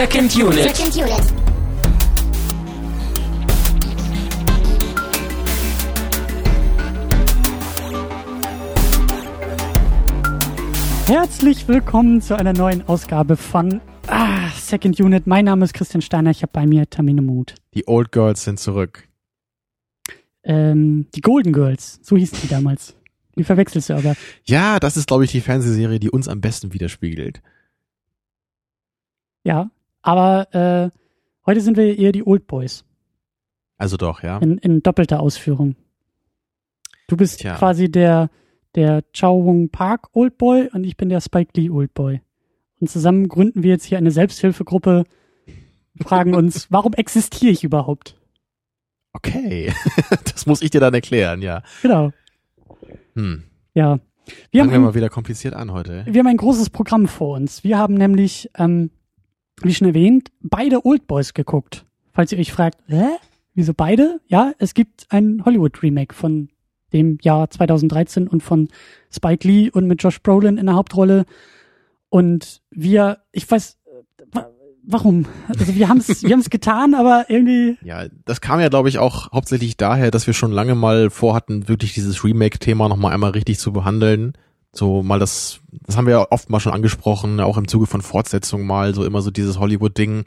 Second Unit. Second Unit. Herzlich willkommen zu einer neuen Ausgabe von ah, Second Unit. Mein Name ist Christian Steiner, ich habe bei mir Tamine Mut. Die Old Girls sind zurück. Ähm, die Golden Girls, so hießen die damals. Die verwechselst du aber. Ja, das ist, glaube ich, die Fernsehserie, die uns am besten widerspiegelt. Ja, aber äh, heute sind wir eher die Old Boys Also doch, ja. in, in doppelter Ausführung. Du bist Tja. quasi der, der Chow Wong Park Old Boy und ich bin der Spike Lee Old Boy. Und zusammen gründen wir jetzt hier eine Selbsthilfegruppe, fragen uns, warum existiere ich überhaupt? Okay. das muss ich dir dann erklären, ja. Genau, Hm. ja. Wir haben, Fangen wir ein, mal wieder kompliziert an heute. wir haben ein großes Programm vor uns. Wir haben nämlich, ähm, wie schon erwähnt, beide Old Boys geguckt. Falls ihr euch fragt, hä? Wieso beide? Ja, es gibt ein Hollywood-Remake von dem Jahr 2013 und von Spike Lee und mit Josh Brolin in der Hauptrolle. Und wir, ich weiß, wa- warum? Also wir haben es wir haben's getan, aber irgendwie, Ja, das kam ja, glaube ich, auch hauptsächlich daher, dass wir schon lange mal vorhatten, wirklich dieses Remake-Thema nochmal einmal richtig zu behandeln. So mal das, das haben wir ja oft mal schon angesprochen, auch im Zuge von Fortsetzungen mal, so immer so dieses Hollywood-Ding.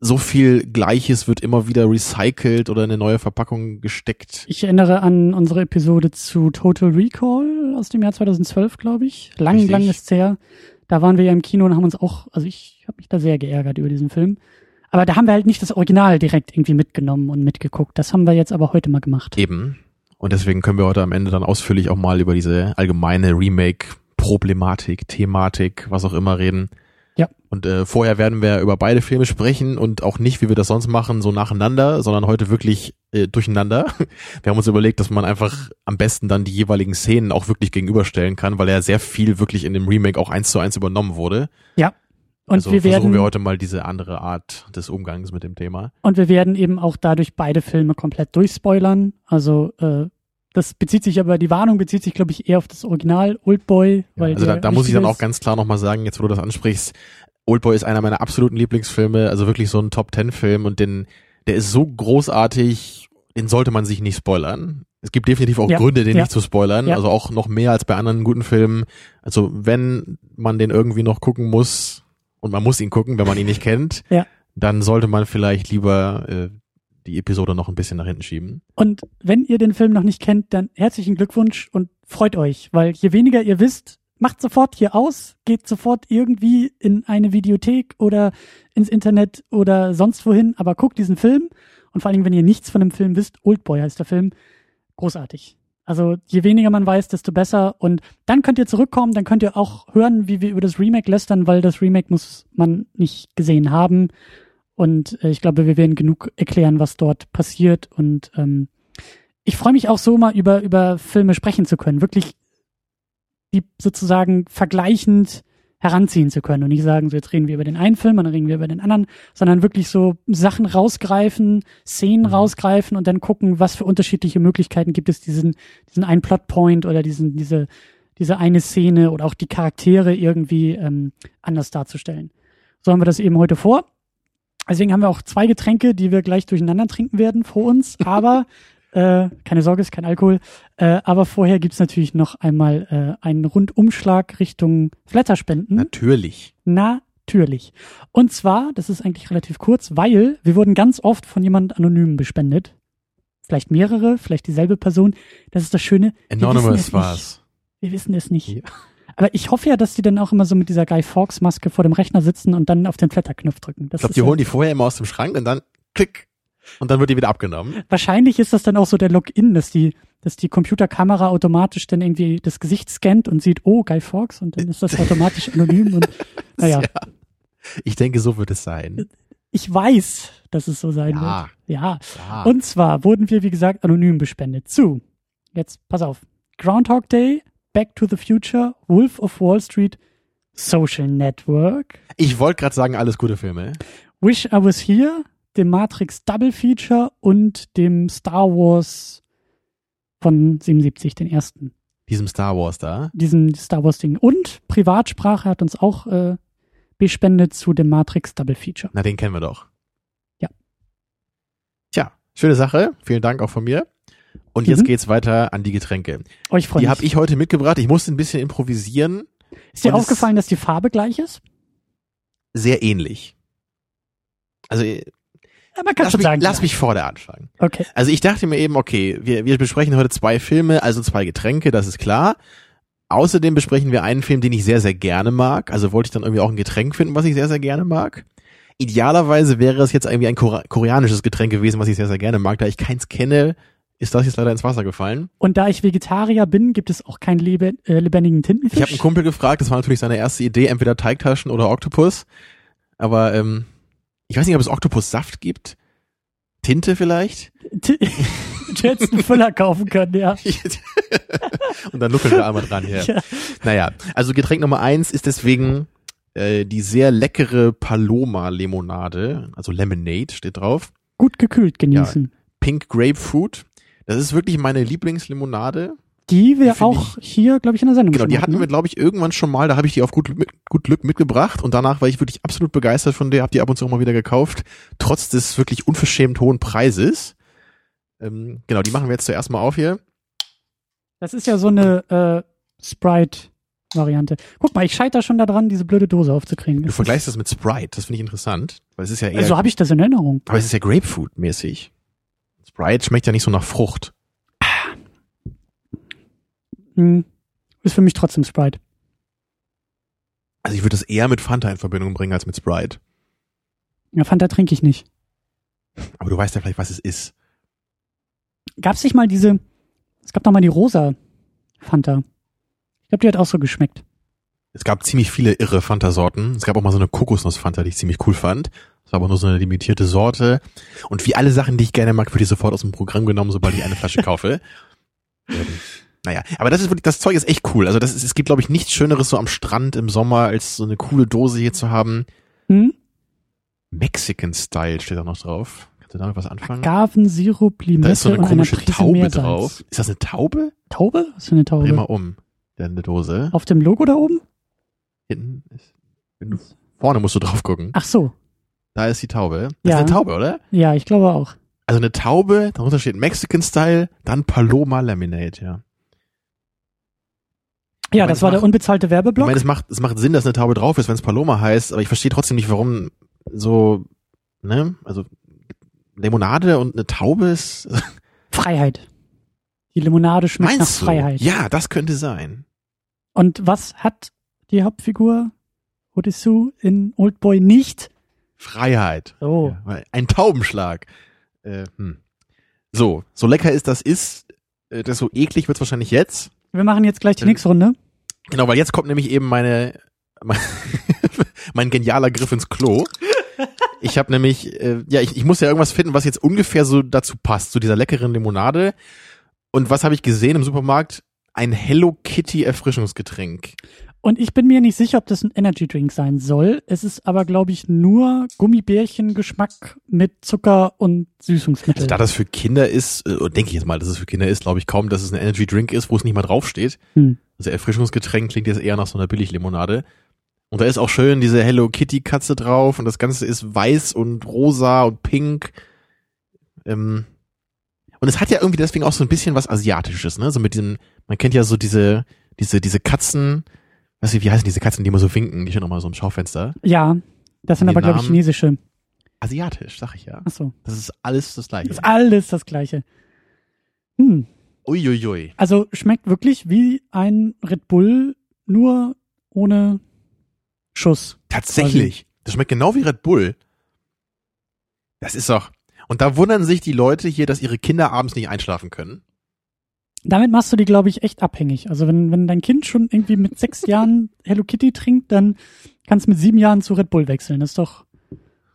So viel Gleiches wird immer wieder recycelt oder in eine neue Verpackung gesteckt. ich erinnere an unsere Episode zu Total Recall aus dem Jahr 2012, glaube ich. Lang, Richtig. lang ist her. Da waren wir ja im Kino und haben uns auch, also ich habe mich da sehr geärgert über diesen Film. Aber da haben wir halt nicht das Original direkt irgendwie mitgenommen und mitgeguckt. Das haben wir jetzt aber heute mal gemacht. Eben. Und deswegen können wir heute am Ende dann ausführlich auch mal über diese allgemeine Remake-Problematik, Thematik, was auch immer reden. Ja. Und äh, vorher werden wir über beide Filme sprechen und auch nicht, wie wir das sonst machen, so nacheinander, sondern heute wirklich äh, durcheinander. Wir haben uns überlegt, dass man einfach am besten dann die jeweiligen Szenen auch wirklich gegenüberstellen kann, weil ja sehr viel wirklich in dem Remake auch eins zu eins übernommen wurde. Ja. Und also wir versuchen werden, wir heute mal diese andere Art des Umgangs mit dem Thema. und wir werden eben auch dadurch beide Filme komplett durchspoilern. Also, äh, das bezieht sich aber, die Warnung bezieht sich, glaube ich, eher auf das Original Oldboy. Ja, weil also da, da muss ich dann auch ganz klar nochmal sagen, jetzt wo du das ansprichst, Oldboy ist einer meiner absoluten Lieblingsfilme, also wirklich so ein Top-Ten-Film und den, der ist so großartig, den sollte man sich nicht spoilern. Es gibt definitiv auch Ja, Gründe, den ja. nicht zu spoilern, Ja. also auch noch mehr als bei anderen guten Filmen. Also wenn man den irgendwie noch gucken muss, und man muss ihn gucken, wenn man ihn nicht kennt, Ja. dann sollte man vielleicht lieber äh, die Episode noch ein bisschen nach hinten schieben. Und wenn ihr den Film noch nicht kennt, dann herzlichen Glückwunsch und freut euch, weil je weniger ihr wisst, macht sofort hier aus, geht sofort irgendwie in eine Videothek oder ins Internet oder sonst wohin, aber guckt diesen Film und vor allem, wenn ihr nichts von dem Film wisst, Oldboy heißt der Film, großartig. Also je weniger man weiß, desto besser und dann könnt ihr zurückkommen, dann könnt ihr auch hören, wie wir über das Remake lästern, weil das Remake muss man nicht gesehen haben und äh, ich glaube, wir werden genug erklären, was dort passiert. Und ähm, ich freue mich auch so mal über, über Filme sprechen zu können. Wirklich die sozusagen vergleichend heranziehen zu können und nicht sagen, so jetzt reden wir über den einen Film und dann reden wir über den anderen, sondern wirklich so Sachen rausgreifen, Szenen Mhm. rausgreifen und dann gucken, was für unterschiedliche Möglichkeiten gibt es, diesen, diesen einen Plotpoint oder diesen, diese, diese eine Szene oder auch die Charaktere irgendwie ähm, anders darzustellen. So haben wir das eben heute vor. Deswegen haben wir auch zwei Getränke, die wir gleich durcheinander trinken werden vor uns. Aber äh, keine Sorge, ist kein Alkohol. Äh, aber vorher gibt's natürlich noch einmal äh, einen Rundumschlag Richtung Flatterspenden. Natürlich. Natürlich. Und zwar, das ist eigentlich relativ kurz, weil wir wurden ganz oft von jemand anonym bespendet. Vielleicht mehrere, vielleicht dieselbe Person. Das ist das Schöne. Anonymous es war's. Wir wissen es nicht. Ja. Aber ich hoffe ja, dass die dann auch immer so mit dieser Guy Fawkes Maske vor dem Rechner sitzen und dann auf den Flatterknopf drücken. Das Ich glaube, die ja- holen die vorher immer aus dem Schrank und dann klick. Und dann wird die wieder abgenommen. Wahrscheinlich ist das dann auch so der Login, dass die, dass die Computerkamera automatisch dann irgendwie das Gesicht scannt und sieht, oh, Guy Fawkes und dann ist das automatisch anonym und naja, Ich denke, so wird es sein. ich weiß, dass es so sein Ja. wird. Ja. Ja. Und zwar wurden wir, wie gesagt, anonym bespendet zu. Jetzt, pass auf. Groundhog Day, Back to the Future, Wolf of Wall Street, Social Network, ich wollte gerade sagen, alles gute Filme. Wish I Was Here, dem Matrix Double Feature und dem Star Wars von 77, den ersten. Diesem Star Wars da. Diesen Star Wars Ding. Und Privatsprache hat uns auch äh, B-Spende zu dem Matrix Double Feature. Na, den kennen wir doch. Ja. Tja, schöne Sache. Vielen Dank auch von mir. Und jetzt Mhm. geht's weiter an die Getränke. Euch freue Die habe ich heute mitgebracht. Ich musste ein bisschen improvisieren. Ist dir aufgefallen, dass die Farbe gleich ist? Sehr ähnlich. Also äh, man kann lass, schon mich, sagen. lass mich vorne anfangen. Okay. Also ich dachte mir eben, okay, wir, wir besprechen heute zwei Filme, also zwei Getränke, das ist klar. Außerdem besprechen wir einen Film, den ich sehr, sehr gerne mag. Also wollte ich dann irgendwie auch ein Getränk finden, was ich sehr, sehr gerne mag. Idealerweise wäre es jetzt irgendwie ein koreanisches Getränk gewesen, was ich sehr, sehr gerne mag. Da ich keins kenne, ist das jetzt leider ins Wasser gefallen. Und da ich Vegetarier bin, gibt es auch keinen lebe äh, lebendigen Tintenfisch. Ich habe einen Kumpel gefragt, das war natürlich seine erste Idee, entweder Teigtaschen oder Oktopus. Aber ähm, ich weiß nicht, ob es Oktopussaft gibt. Tinte vielleicht? Du hättest einen Füller kaufen können, ja. Und dann nuckeln wir einmal dran hier. ja. Naja, also Getränk Nummer eins ist deswegen äh, die sehr leckere Paloma Limonade, also Lemonade steht drauf. Gut gekühlt genießen. Pink Grapefruit. Das ist wirklich meine Lieblingslimonade. Die wir auch hier, glaube ich, in der Sendung Genau, die hatten wir, ne? glaube ich, irgendwann schon mal. Da habe ich die auf gut, mit, gut Glück mitgebracht und danach war ich wirklich absolut begeistert von der, habe die ab und zu auch mal wieder gekauft, trotz des wirklich unverschämt hohen Preises. Ähm, genau, die machen wir jetzt zuerst mal auf hier. Das ist ja so eine äh, Sprite-Variante. Guck mal, ich scheitere schon daran, diese blöde Dose aufzukriegen. Du Das vergleichst das mit Sprite, das finde ich interessant, weil es ist ja eher, also habe ich das in Erinnerung. aber es ist ja Grapefruit-mäßig. Sprite schmeckt ja nicht so nach Frucht. Hm. Ist für mich trotzdem Sprite. Also ich würde das eher mit Fanta in Verbindung bringen als mit Sprite. Ja, Fanta trinke ich nicht. Aber du weißt ja vielleicht, was es ist. Gab's nicht mal diese, es gab doch mal die rosa Fanta. Ich glaube, die hat auch so geschmeckt. Es gab ziemlich viele irre Fanta-Sorten. Es gab auch mal so eine Kokosnuss-Fanta, die ich ziemlich cool fand. Das war aber nur so eine limitierte Sorte. Und wie alle Sachen, die ich gerne mag, würde ich sofort aus dem Programm genommen, sobald ich eine Flasche kaufe. Ähm, naja, aber das ist wirklich, das Zeug ist echt cool. Also das ist, es gibt, glaube ich, nichts Schöneres so am Strand im Sommer, als so eine coole Dose hier zu haben. Hm? Mexican Style steht da noch drauf. Kannst du damit was anfangen? Agavensirup, Limette Da ist so eine komische Taube drauf. Ist das eine Taube? Taube? Was für eine Taube? Dreh mal um. Der eine Dose. Auf dem Logo da oben? Hinten ist, wenn du, vorne musst du drauf gucken. Ach so. Da ist die Taube. Das Ja. ist eine Taube, oder? Ja, ich glaube auch. Also eine Taube, darunter steht Mexican Style, dann Paloma Laminate, ja. Ja, meine, das war der macht- unbezahlte Ich Werbeblock. meine, es macht, es macht Sinn, dass eine Taube drauf ist, wenn es Paloma heißt, aber ich verstehe trotzdem nicht, warum so, ne, also Limonade und eine Taube ist, Freiheit. Die Limonade schmeckt meinst nach du? Freiheit. Ja, das könnte sein. Und was hat die Hauptfigur Odissou in Oldboy nicht? Freiheit. So. Ja, ein Taubenschlag. Äh, hm. So, so lecker ist das ist, äh, desto eklig wird's wahrscheinlich jetzt. Wir machen jetzt gleich die Ähm, nächste Runde. Genau, weil jetzt kommt nämlich eben meine mein, mein genialer Griff ins Klo. Ich habe nämlich, äh, ja, ich, ich muss ja irgendwas finden, was jetzt ungefähr so dazu passt, zu dieser leckeren Limonade. Und was habe ich gesehen im Supermarkt? Ein Hello Kitty Erfrischungsgetränk. Und ich bin mir nicht sicher, ob das ein Energy Drink sein soll. Es ist aber, glaube ich, nur Gummibärchen-Geschmack mit Zucker und Süßungsmittel. Also da das für Kinder ist, äh, denke ich jetzt mal, dass es für Kinder ist, glaube ich kaum, dass es ein Energy Drink ist, wo es nicht mal draufsteht. Hm. Also Erfrischungsgetränk klingt jetzt eher nach so einer Billiglimonade. Und da ist auch schön diese Hello Kitty Katze drauf und das Ganze ist weiß und rosa und pink. Ähm, und es hat ja irgendwie deswegen auch so ein bisschen was Asiatisches, ne? So mit diesem, man kennt ja so diese, diese, diese Katzen, weiß ich, wie heißen diese Katzen, die immer so winken, die stehen mal so im Schaufenster. Ja, das sind aber, glaube ich, chinesische. Asiatisch, sag ich ja. Ach so. Das ist alles das gleiche. Ist alles das Gleiche. Hm. Uiuiui. Also schmeckt wirklich wie ein Red Bull, nur ohne Schuss. Tatsächlich. Das schmeckt genau wie Red Bull. Das ist doch. Und da wundern sich die Leute hier, dass ihre Kinder abends nicht einschlafen können. Damit machst du die, glaube ich, echt abhängig. Also wenn, wenn dein Kind schon irgendwie mit sechs Jahren Hello Kitty trinkt, dann kannst du mit sieben Jahren zu Red Bull wechseln. Das ist doch,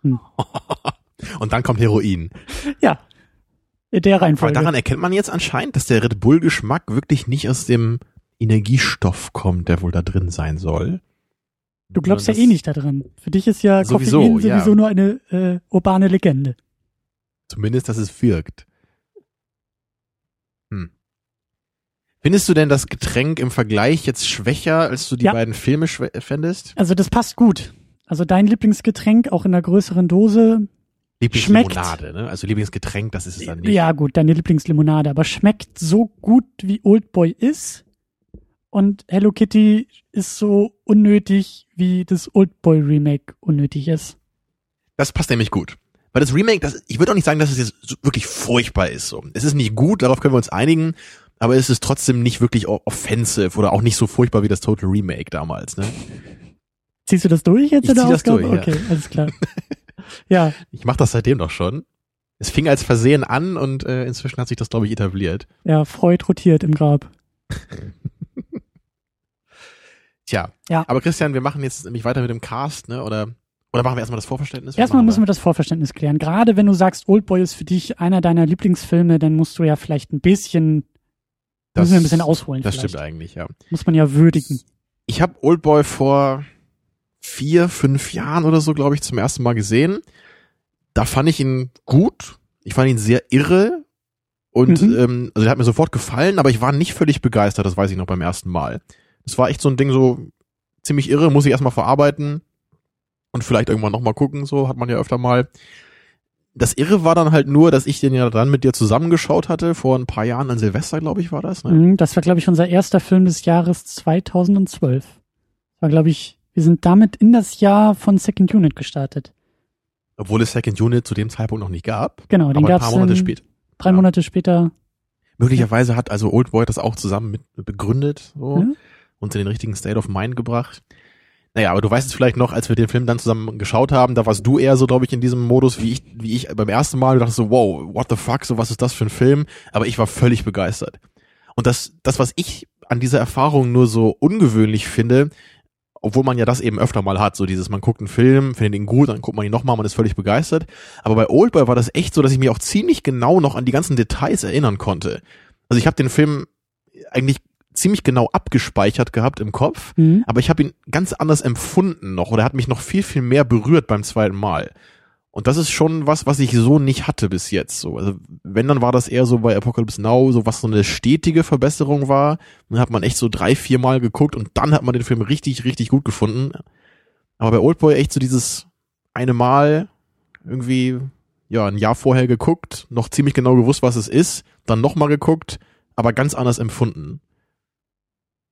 Und dann kommt Heroin. ja, in der Aber Reihenfolge. daran erkennt man jetzt anscheinend, dass der Red Bull-Geschmack wirklich nicht aus dem Energiestoff kommt, der wohl da drin sein soll. du glaubst ja eh nicht daran. Für dich ist ja Sowieso, Koffein ja. sowieso nur eine äh, urbane Legende. Zumindest, dass es wirkt. Hm. Findest du denn das Getränk im Vergleich jetzt schwächer, als du die Ja. beiden Filme fändest? Also das passt gut. Also dein Lieblingsgetränk, auch in einer größeren Dose. Lieblingslimonade, ne? Also Lieblingsgetränk, das ist es dann nicht. Ja, gut, deine Lieblingslimonade, aber schmeckt so gut, wie Oldboy ist. Und Hello Kitty ist so unnötig, wie das Oldboy Remake unnötig ist. Das passt nämlich gut. Weil das Remake, das, ich würde auch nicht sagen, dass es jetzt wirklich furchtbar ist. So. Es ist nicht gut, darauf können wir uns einigen, aber es ist trotzdem nicht wirklich offensive oder auch nicht so furchtbar wie das Total Remake damals. Ne? Ziehst du das durch jetzt Ich in der zieh das Ausgabe? durch, ja. okay, alles klar. ja, Ich mache das seitdem doch schon. Es fing als Versehen an und äh, inzwischen hat sich das, glaube ich, etabliert. ja, Freud rotiert im Grab. Tja, Ja. aber Christian, wir machen jetzt nämlich weiter mit dem Cast, ne? Oder, oder machen wir erstmal das Vorverständnis? Erstmal müssen wir das Vorverständnis klären. Gerade wenn du sagst, Oldboy ist für dich einer deiner Lieblingsfilme, dann musst du ja vielleicht ein bisschen, das, müssen wir ein bisschen ausholen. Das vielleicht. stimmt eigentlich, ja. Muss man ja würdigen. Ich habe Oldboy vor vier, fünf Jahren oder so, glaube ich, zum ersten Mal gesehen. Da fand ich ihn gut. Ich fand ihn sehr irre. Und Mhm. ähm, also der hat mir sofort gefallen, aber ich war nicht völlig begeistert, das weiß ich noch beim ersten Mal. Das war echt so ein Ding, so ziemlich irre, muss ich erstmal verarbeiten und vielleicht irgendwann nochmal gucken, so hat man ja öfter mal. Das Irre war dann halt nur, dass ich den ja dann mit dir zusammengeschaut hatte, vor ein paar Jahren an Silvester, glaube ich, war das. Ne? Mhm, Das war, glaube ich, unser erster Film des Jahres 2012. War, glaube ich, wir sind damit in das Jahr von Second Unit gestartet. Obwohl es Second Unit zu dem Zeitpunkt noch nicht gab, Genau, den aber ein gab's paar Monate später. drei ja. Monate später. Möglicherweise hat also Oldboy das auch zusammen mit begründet so, Ja. und in den richtigen State of Mind gebracht. Naja, aber du weißt es vielleicht noch, als wir den Film dann zusammen geschaut haben, da warst du eher so, glaube ich, in diesem Modus, wie ich, wie ich beim ersten Mal. Du dachtest so, wow, what the fuck, so was ist das für ein Film? Aber ich war völlig begeistert. Und das, das, was ich an dieser Erfahrung nur so ungewöhnlich finde, obwohl man ja das eben öfter mal hat, so dieses, man guckt einen Film, findet ihn gut, dann guckt man ihn nochmal, man ist völlig begeistert. Aber bei Oldboy war das echt so, dass ich mich auch ziemlich genau noch an die ganzen Details erinnern konnte. Also ich habe den Film eigentlich ziemlich genau abgespeichert gehabt im Kopf, Mhm. aber ich habe ihn ganz anders empfunden noch oder er hat mich noch viel, viel mehr berührt beim zweiten Mal. Und das ist schon was, was ich so nicht hatte bis jetzt. So, also wenn, dann war das eher so bei Apocalypse Now, so was so eine stetige Verbesserung war. Dann hat man echt so drei, vier Mal geguckt und dann hat man den Film richtig, richtig gut gefunden. Aber bei Oldboy echt so dieses eine Mal irgendwie, ja, ein Jahr vorher geguckt, noch ziemlich genau gewusst, was es ist, dann nochmal geguckt, aber ganz anders empfunden.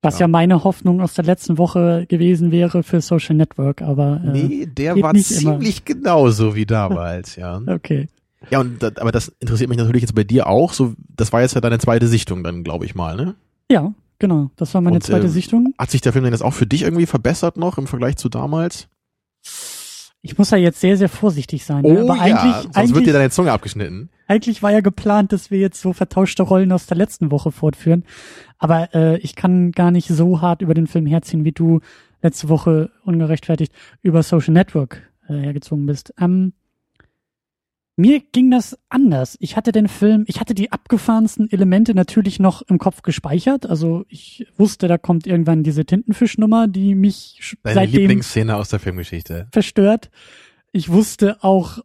Was Ja. ja. meine Hoffnung aus der letzten Woche gewesen wäre für Social Network, aber äh, Nee, der war nicht immer. ziemlich genauso wie damals, ja. okay. Ja, und das, aber das interessiert mich natürlich jetzt bei dir auch. So, das war jetzt ja deine zweite Sichtung dann, glaube ich mal, ne? Ja, genau. Das war meine Und, zweite ähm, Sichtung. Hat sich der Film denn jetzt auch für dich irgendwie verbessert noch im Vergleich zu damals? Ich muss ja jetzt sehr, sehr vorsichtig sein. ne? aber eigentlich, Oh sonst wird eigentlich, dir deine Zunge abgeschnitten. eigentlich war ja geplant, dass wir jetzt so vertauschte Rollen aus der letzten Woche fortführen. Aber äh, ich kann gar nicht so hart über den Film herziehen, wie du letzte Woche ungerechtfertigt über Social Network äh, hergezogen bist. Ähm, mir ging das anders. Ich hatte den Film, ich hatte die abgefahrensten Elemente natürlich noch im Kopf gespeichert. Also ich wusste, da kommt irgendwann diese Tintenfischnummer, die mich Deine seitdem Lieblingsszene aus der Filmgeschichte. verstört. Ich wusste auch,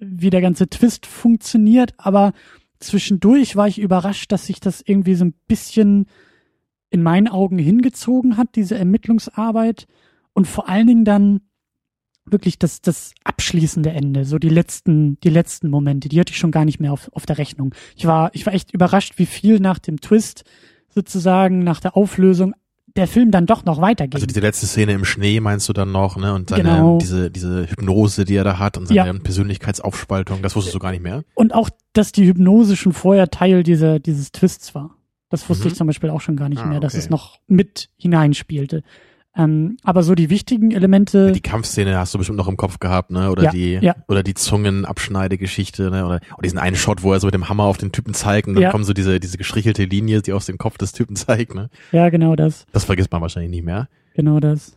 wie der ganze Twist funktioniert, aber zwischendurch war ich überrascht, dass sich das irgendwie so ein bisschen in meinen Augen hingezogen hat, diese Ermittlungsarbeit und vor allen Dingen dann wirklich das, das abschließende Ende, so die letzten, die letzten Momente, die hatte ich schon gar nicht mehr auf, auf der Rechnung. Ich war, ich war echt überrascht, wie viel nach dem Twist sozusagen, nach der Auflösung, der Film dann doch noch weitergeht. Also diese letzte Szene im Schnee meinst du dann noch, ne? Und seine, Genau. diese, diese Hypnose, die er da hat und seine Ja. Persönlichkeitsaufspaltung, das wusstest du gar nicht mehr. Und auch, dass die Hypnose schon vorher Teil dieser, dieses Twists war. Das wusste Mhm. ich zum Beispiel auch schon gar nicht Ah, mehr, dass okay. es noch mit hineinspielte. Ähm, aber so die wichtigen Elemente, Die Kampfszene hast du bestimmt noch im Kopf gehabt, ne? Oder Ja, die, ja. oder die Zungenabschneidegeschichte, ne? Oder, oder diesen einen Shot, wo er so mit dem Hammer auf den Typen zeigt und dann Ja. kommt so diese, diese gestrichelte Linie, die aus dem Kopf des Typen zeigt, ne? ja genau das, Das vergisst man wahrscheinlich nicht mehr. genau das.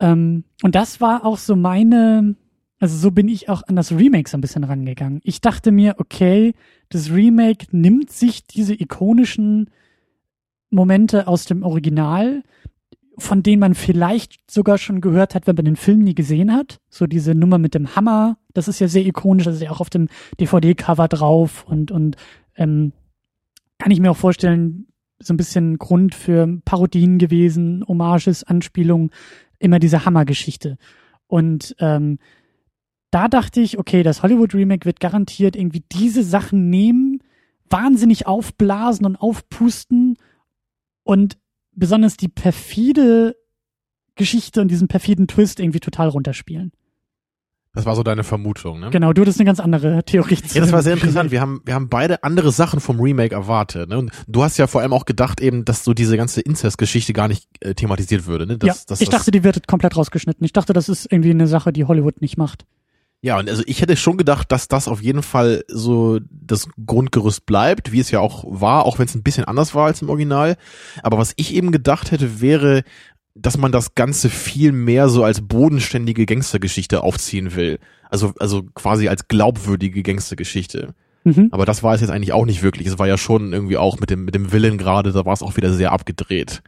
Ähm, und das war auch so meine, also so bin ich auch an das Remake so ein bisschen rangegangen. Ich dachte mir, okay, das Remake nimmt sich diese ikonischen Momente aus dem Original, von denen man vielleicht sogar schon gehört hat, wenn man den Film nie gesehen hat. So diese Nummer mit dem Hammer, das ist ja sehr ikonisch, das ist ja auch auf dem DVD-Cover drauf und, und ähm, kann ich mir auch vorstellen, so ein bisschen Grund für Parodien gewesen, Hommages, Anspielungen, immer diese Hammergeschichte. Und ähm, da dachte ich, okay, das Hollywood Remake wird garantiert irgendwie diese Sachen nehmen, wahnsinnig aufblasen und aufpusten und besonders die perfide Geschichte und diesen perfiden Twist irgendwie total runterspielen. Das war so deine Vermutung, ne? Genau, du hattest eine ganz andere Theorie. Ja, das war sehr interessant. Wir haben, wir haben beide andere Sachen vom Remake erwartet. Ne? Und du hast ja vor allem auch gedacht eben, dass so diese ganze Incest-Geschichte gar nicht äh, thematisiert würde. Ne? Dass, ja, dass ich das, dachte, die wird komplett rausgeschnitten. Ich dachte, das ist irgendwie eine Sache, die Hollywood nicht macht. Ja, und also ich hätte schon gedacht, dass das auf jeden Fall so das Grundgerüst bleibt, wie es ja auch war, auch wenn es ein bisschen anders war als im Original. Aber was ich eben gedacht hätte, wäre, dass man das Ganze viel mehr so als bodenständige Gangstergeschichte aufziehen will. Also, also quasi als glaubwürdige Gangstergeschichte. Mhm. Aber das war es jetzt eigentlich auch nicht wirklich. Es war ja schon irgendwie auch mit dem, mit dem Willen gerade, da war es auch wieder sehr abgedreht.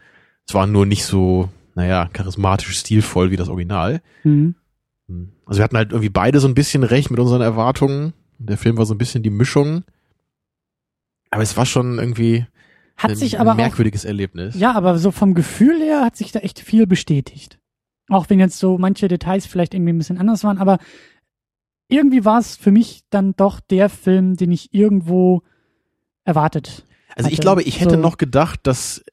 Es war nur nicht so, naja, charismatisch stilvoll wie das Original. Mhm. Also wir hatten halt irgendwie beide so ein bisschen recht mit unseren Erwartungen. Der Film war so ein bisschen die Mischung. Aber es war schon irgendwie Hat ein, sich aber ein merkwürdiges Erlebnis. auch, ja, aber so vom Gefühl her hat sich da echt viel bestätigt. Auch wenn jetzt so manche Details vielleicht irgendwie ein bisschen anders waren, aber irgendwie war es für mich dann doch der Film, den ich irgendwo erwartet. Also ich hatte. glaube, ich hätte So. noch gedacht, dass,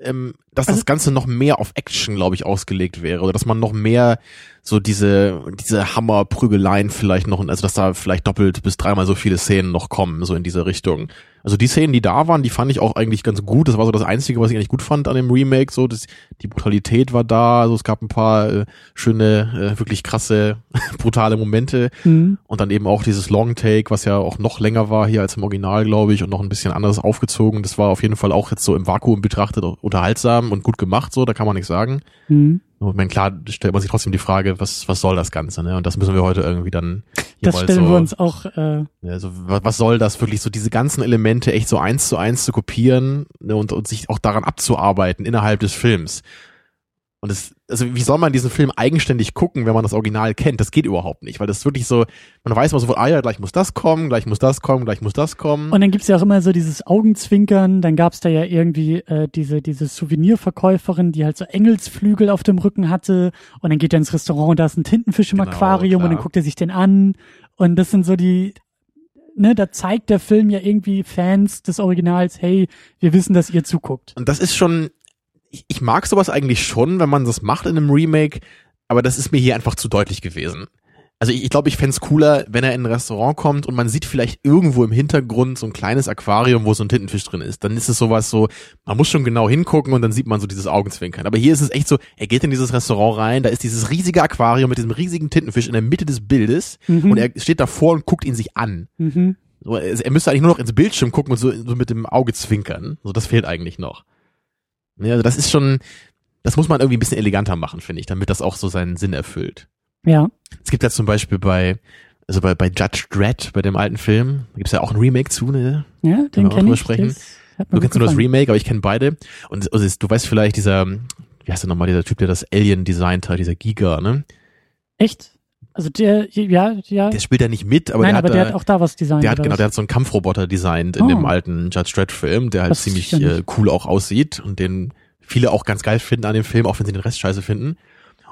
ähm, dass Also- das Ganze noch mehr auf Action, glaube ich, ausgelegt wäre. Oder dass man noch mehr so diese, diese Hammerprügeleien vielleicht noch, also dass da vielleicht doppelt bis dreimal so viele Szenen noch kommen, so in diese Richtung. Also die Szenen, die da waren, die fand ich auch eigentlich ganz gut. Das war so das Einzige, was ich eigentlich gut fand an dem Remake. So, das, die Brutalität war da. Also es gab ein paar äh, schöne, äh, wirklich krasse, brutale Momente. Mhm. Und dann eben auch dieses Long Take, was ja auch noch länger war hier als im Original, glaube ich, und noch ein bisschen anders aufgezogen. Das war auf jeden Fall auch jetzt so im Vakuum betrachtet unterhaltsam und gut gemacht, so, da kann man nichts sagen. Mhm. Und meine, klar stellt man sich trotzdem die Frage, was, was soll das Ganze, ne? Und das müssen wir heute irgendwie dann Das stellen so, wir uns auch, äh, also was, was soll das wirklich, so diese ganzen Elemente echt so eins zu eins zu kopieren ne? und, und sich auch daran abzuarbeiten innerhalb des Films. Und es, also wie soll man diesen Film eigenständig gucken, wenn man das Original kennt? Das geht überhaupt nicht, weil das ist wirklich so, man weiß mal sofort, ah ja, gleich muss das kommen, gleich muss das kommen, gleich muss das kommen. Und dann gibt's ja auch immer so dieses Augenzwinkern, dann gab's da ja irgendwie äh, diese, diese Souvenirverkäuferin, die halt so Engelsflügel auf dem Rücken hatte und dann geht er ins Restaurant und da ist ein Tintenfisch im Genau, Aquarium und dann klar. guckt er sich den an und das sind so die, ne, da zeigt der Film ja irgendwie Fans des Originals, hey, wir wissen, dass ihr zuguckt. Und das ist schon, ich, ich mag sowas eigentlich schon, wenn man das macht in einem Remake, aber das ist mir hier einfach zu deutlich gewesen. Also ich, ich glaube, ich fänd's cooler, wenn er in ein Restaurant kommt und man sieht vielleicht irgendwo im Hintergrund so ein kleines Aquarium, wo so ein Tintenfisch drin ist. Dann ist es sowas so, man muss schon genau hingucken und dann sieht man so dieses Augenzwinkern. Aber hier ist es echt so, er geht in dieses Restaurant rein, da ist dieses riesige Aquarium mit diesem riesigen Tintenfisch in der Mitte des Bildes Mhm. und er steht davor und guckt ihn sich an. Mhm. So, er er müsste eigentlich nur noch ins Bildschirm gucken und so, so mit dem Auge zwinkern. So, das fehlt eigentlich noch. Ja, also das ist schon, das muss man irgendwie ein bisschen eleganter machen, finde ich, damit das auch so seinen Sinn erfüllt. Ja. Es gibt ja zum Beispiel bei, also bei, bei Judge Dredd, bei dem alten Film, da gibt's ja auch ein Remake zu, ne? Ja, den drüber ich. sprechen? Du kennst nur das. Remake, aber ich kenne beide. Und also, du weißt vielleicht, dieser, wie heißt der nochmal, dieser Typ, der das Alien designt hat, dieser Giga, ne? Echt? Also der, ja, ja. Der spielt ja nicht mit, aber Nein, der aber hat der da, hat auch da was designt. Der hat genau, was? der hat so einen Kampfroboter designt in Oh. dem alten Judge Dredd Film, der halt Das ziemlich äh, cool auch aussieht und den viele auch ganz geil finden an dem Film, auch wenn sie den Rest scheiße finden.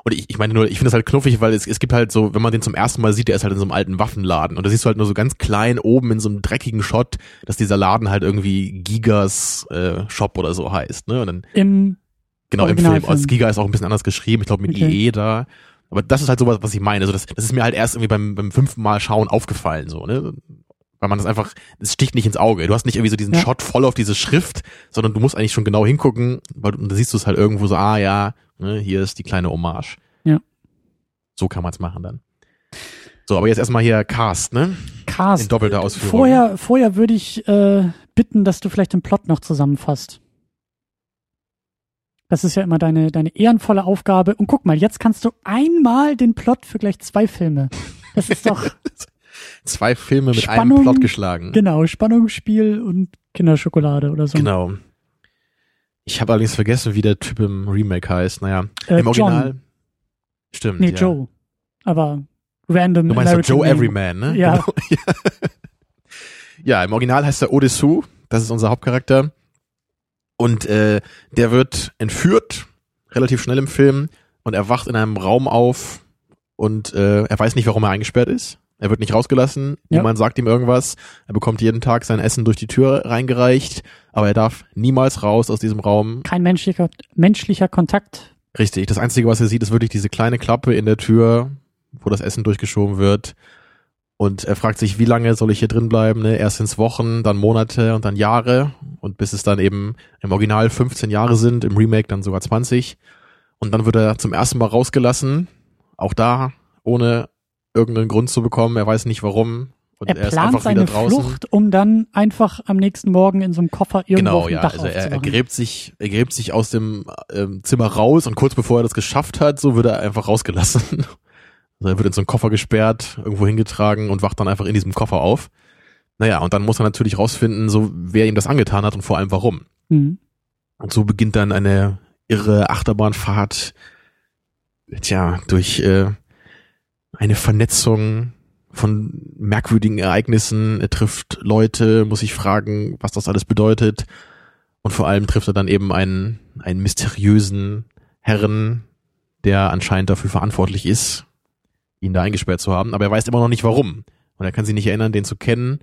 Und ich, ich meine nur, ich finde das halt knuffig, weil es, es gibt halt so, wenn man den zum ersten Mal sieht, der ist halt in so einem alten Waffenladen und da siehst du halt nur so ganz klein oben in so einem dreckigen Shot, dass dieser Laden halt irgendwie Gigas äh, Shop oder so heißt, ne? Und dann Im, genau im Film. Originalfilm. Also Giga ist auch ein bisschen anders geschrieben, ich glaube mit Okay. IE da. Aber das ist halt sowas, was ich meine. Also das, das ist mir halt erst irgendwie beim, beim fünften Mal schauen aufgefallen, so, ne? Weil man das einfach, es sticht nicht ins Auge. Du hast nicht irgendwie so diesen Ja. Shot voll auf diese Schrift, sondern du musst eigentlich schon genau hingucken, weil du, und da siehst du es halt irgendwo so, ah ja, ne, hier ist die kleine Hommage. Ja. So kann man es machen dann. So, aber jetzt erstmal hier Cast, ne? Cast. In doppelter Ausführung. Vorher, vorher würde ich äh, bitten, dass du vielleicht den Plot noch zusammenfasst. Das ist ja immer deine, deine ehrenvolle Aufgabe. Und guck mal, jetzt kannst du einmal den Plot für gleich zwei Filme. Das ist doch, Zwei Filme mit Spannung, einem Plot geschlagen. genau, Spannungsspiel und Kinderschokolade oder so. Genau. Ich habe allerdings vergessen, wie der Typ im Remake heißt. Naja, Äh, im Original. John. Stimmt. Nee, ja. Joe. Aber random Du meinst American Joe. Everyman, ne? Ja. Genau. ja, im Original heißt er Odessu. Das ist unser Hauptcharakter. Und äh, der wird entführt, relativ schnell im Film, und er wacht in einem Raum auf, und äh, er weiß nicht, warum er eingesperrt ist. Er wird nicht rausgelassen, Ja. niemand sagt ihm irgendwas. Er bekommt jeden Tag sein Essen durch die Tür reingereicht, aber er darf niemals raus aus diesem Raum. Kein menschlicher, menschlicher Kontakt. Richtig, das Einzige, was er sieht, ist wirklich diese kleine Klappe in der Tür, wo das Essen durchgeschoben wird. Und er fragt sich, wie lange soll ich hier drin bleiben? Ne? Erst ins Wochen, dann Monate und dann Jahre. Und bis es dann eben im Original 15 Jahre sind, im Remake dann sogar 20. Und dann wird er zum ersten Mal rausgelassen. Auch da, ohne irgendeinen Grund zu bekommen. Er weiß nicht warum. Und Er er, ist plant seine. Flucht, um dann einfach am nächsten Morgen in so einem Koffer irgendwo Genau, auf dem ja. Dach Also er, er gräbt sich, er gräbt sich aus dem ähm, Zimmer raus und kurz bevor er das geschafft hat, so wird er einfach rausgelassen. Also er wird in so einen Koffer gesperrt, irgendwo hingetragen und wacht dann einfach in diesem Koffer auf. Naja, und dann muss er natürlich rausfinden, so wer ihm das angetan hat und vor allem warum. Mhm. Und so beginnt dann eine irre Achterbahnfahrt, tja, durch äh, eine Vernetzung von merkwürdigen Ereignissen. Er trifft Leute, muss sich fragen, was das alles bedeutet. Und vor allem trifft er dann eben einen, einen mysteriösen Herren, der anscheinend dafür verantwortlich ist, ihn da eingesperrt zu haben. Aber er weiß immer noch nicht warum. Und er kann sich nicht erinnern, den zu kennen.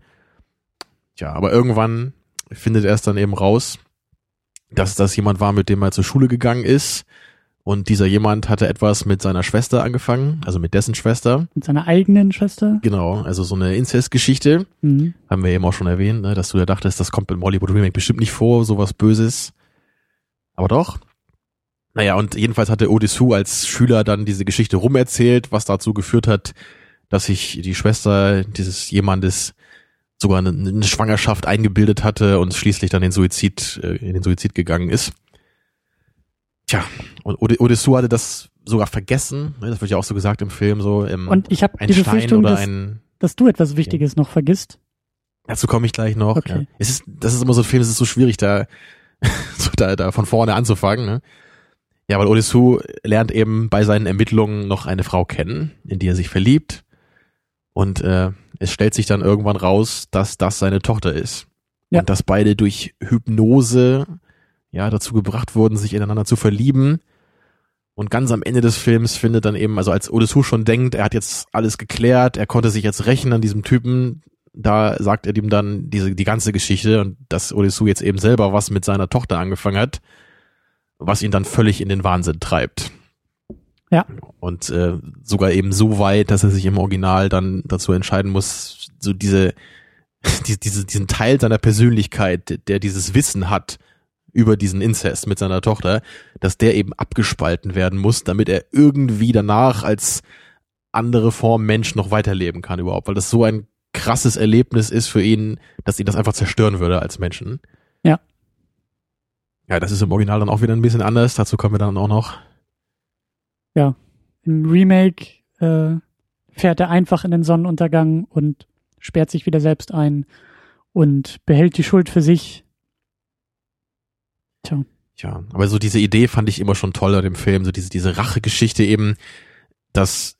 Tja, aber irgendwann findet er es dann eben raus, dass das jemand war, mit dem er zur Schule gegangen ist. Und dieser jemand hatte etwas mit seiner Schwester angefangen, also mit dessen Schwester. Mit seiner eigenen Schwester. Genau, also so eine Inzestgeschichte. Mhm. Haben wir eben auch schon erwähnt, ne, dass du ja dachtest, das kommt im Hollywood Remake bestimmt nicht vor, sowas Böses. Aber doch. Naja, und jedenfalls hatte Odissou als Schüler dann diese Geschichte rumerzählt, was dazu geführt hat, dass sich die Schwester dieses jemandes sogar eine, eine Schwangerschaft eingebildet hatte und schließlich dann den Suizid, äh, in den Suizid gegangen ist. Tja, und Odissou hatte das sogar vergessen, ne, das wird ja auch so gesagt im Film, so im, Und ich habe ein die Stein Befürchtung, oder dass, ein, dass du etwas Wichtiges noch vergisst. Dazu komme ich gleich noch. Okay. Ja. Es ist, das ist immer so ein Film, es ist so schwierig, da, so da, da von vorne anzufangen. Ne? Ja, weil Odissou lernt eben bei seinen Ermittlungen noch eine Frau kennen, in die er sich verliebt. Und äh, es stellt sich dann irgendwann raus, dass das seine Tochter ist. Ja. Und dass beide durch Hypnose ja dazu gebracht wurden, sich ineinander zu verlieben. Und ganz am Ende des Films findet dann eben, also als Odissou schon denkt, er hat jetzt alles geklärt, er konnte sich jetzt rächen an diesem Typen, da sagt er ihm dann diese, die ganze Geschichte und dass Odissou jetzt eben selber was mit seiner Tochter angefangen hat, was ihn dann völlig in den Wahnsinn treibt. Ja. Und äh, sogar eben so weit, dass er sich im Original dann dazu entscheiden muss, so diese, die, diese, diesen Teil seiner Persönlichkeit, der dieses Wissen hat über diesen Inzest mit seiner Tochter, dass der eben abgespalten werden muss, damit er irgendwie danach als andere Form Mensch noch weiterleben kann überhaupt, weil das so ein krasses Erlebnis ist für ihn, dass ihn das einfach zerstören würde als Menschen. Ja. Ja, das ist im Original dann auch wieder ein bisschen anders, dazu kommen wir dann auch noch. Im Remake äh, fährt er einfach in den Sonnenuntergang und sperrt sich wieder selbst ein und behält die Schuld für sich. Tja. Ja, aber so diese Idee fand ich immer schon toll an dem Film, so diese, diese Rachegeschichte eben, dass,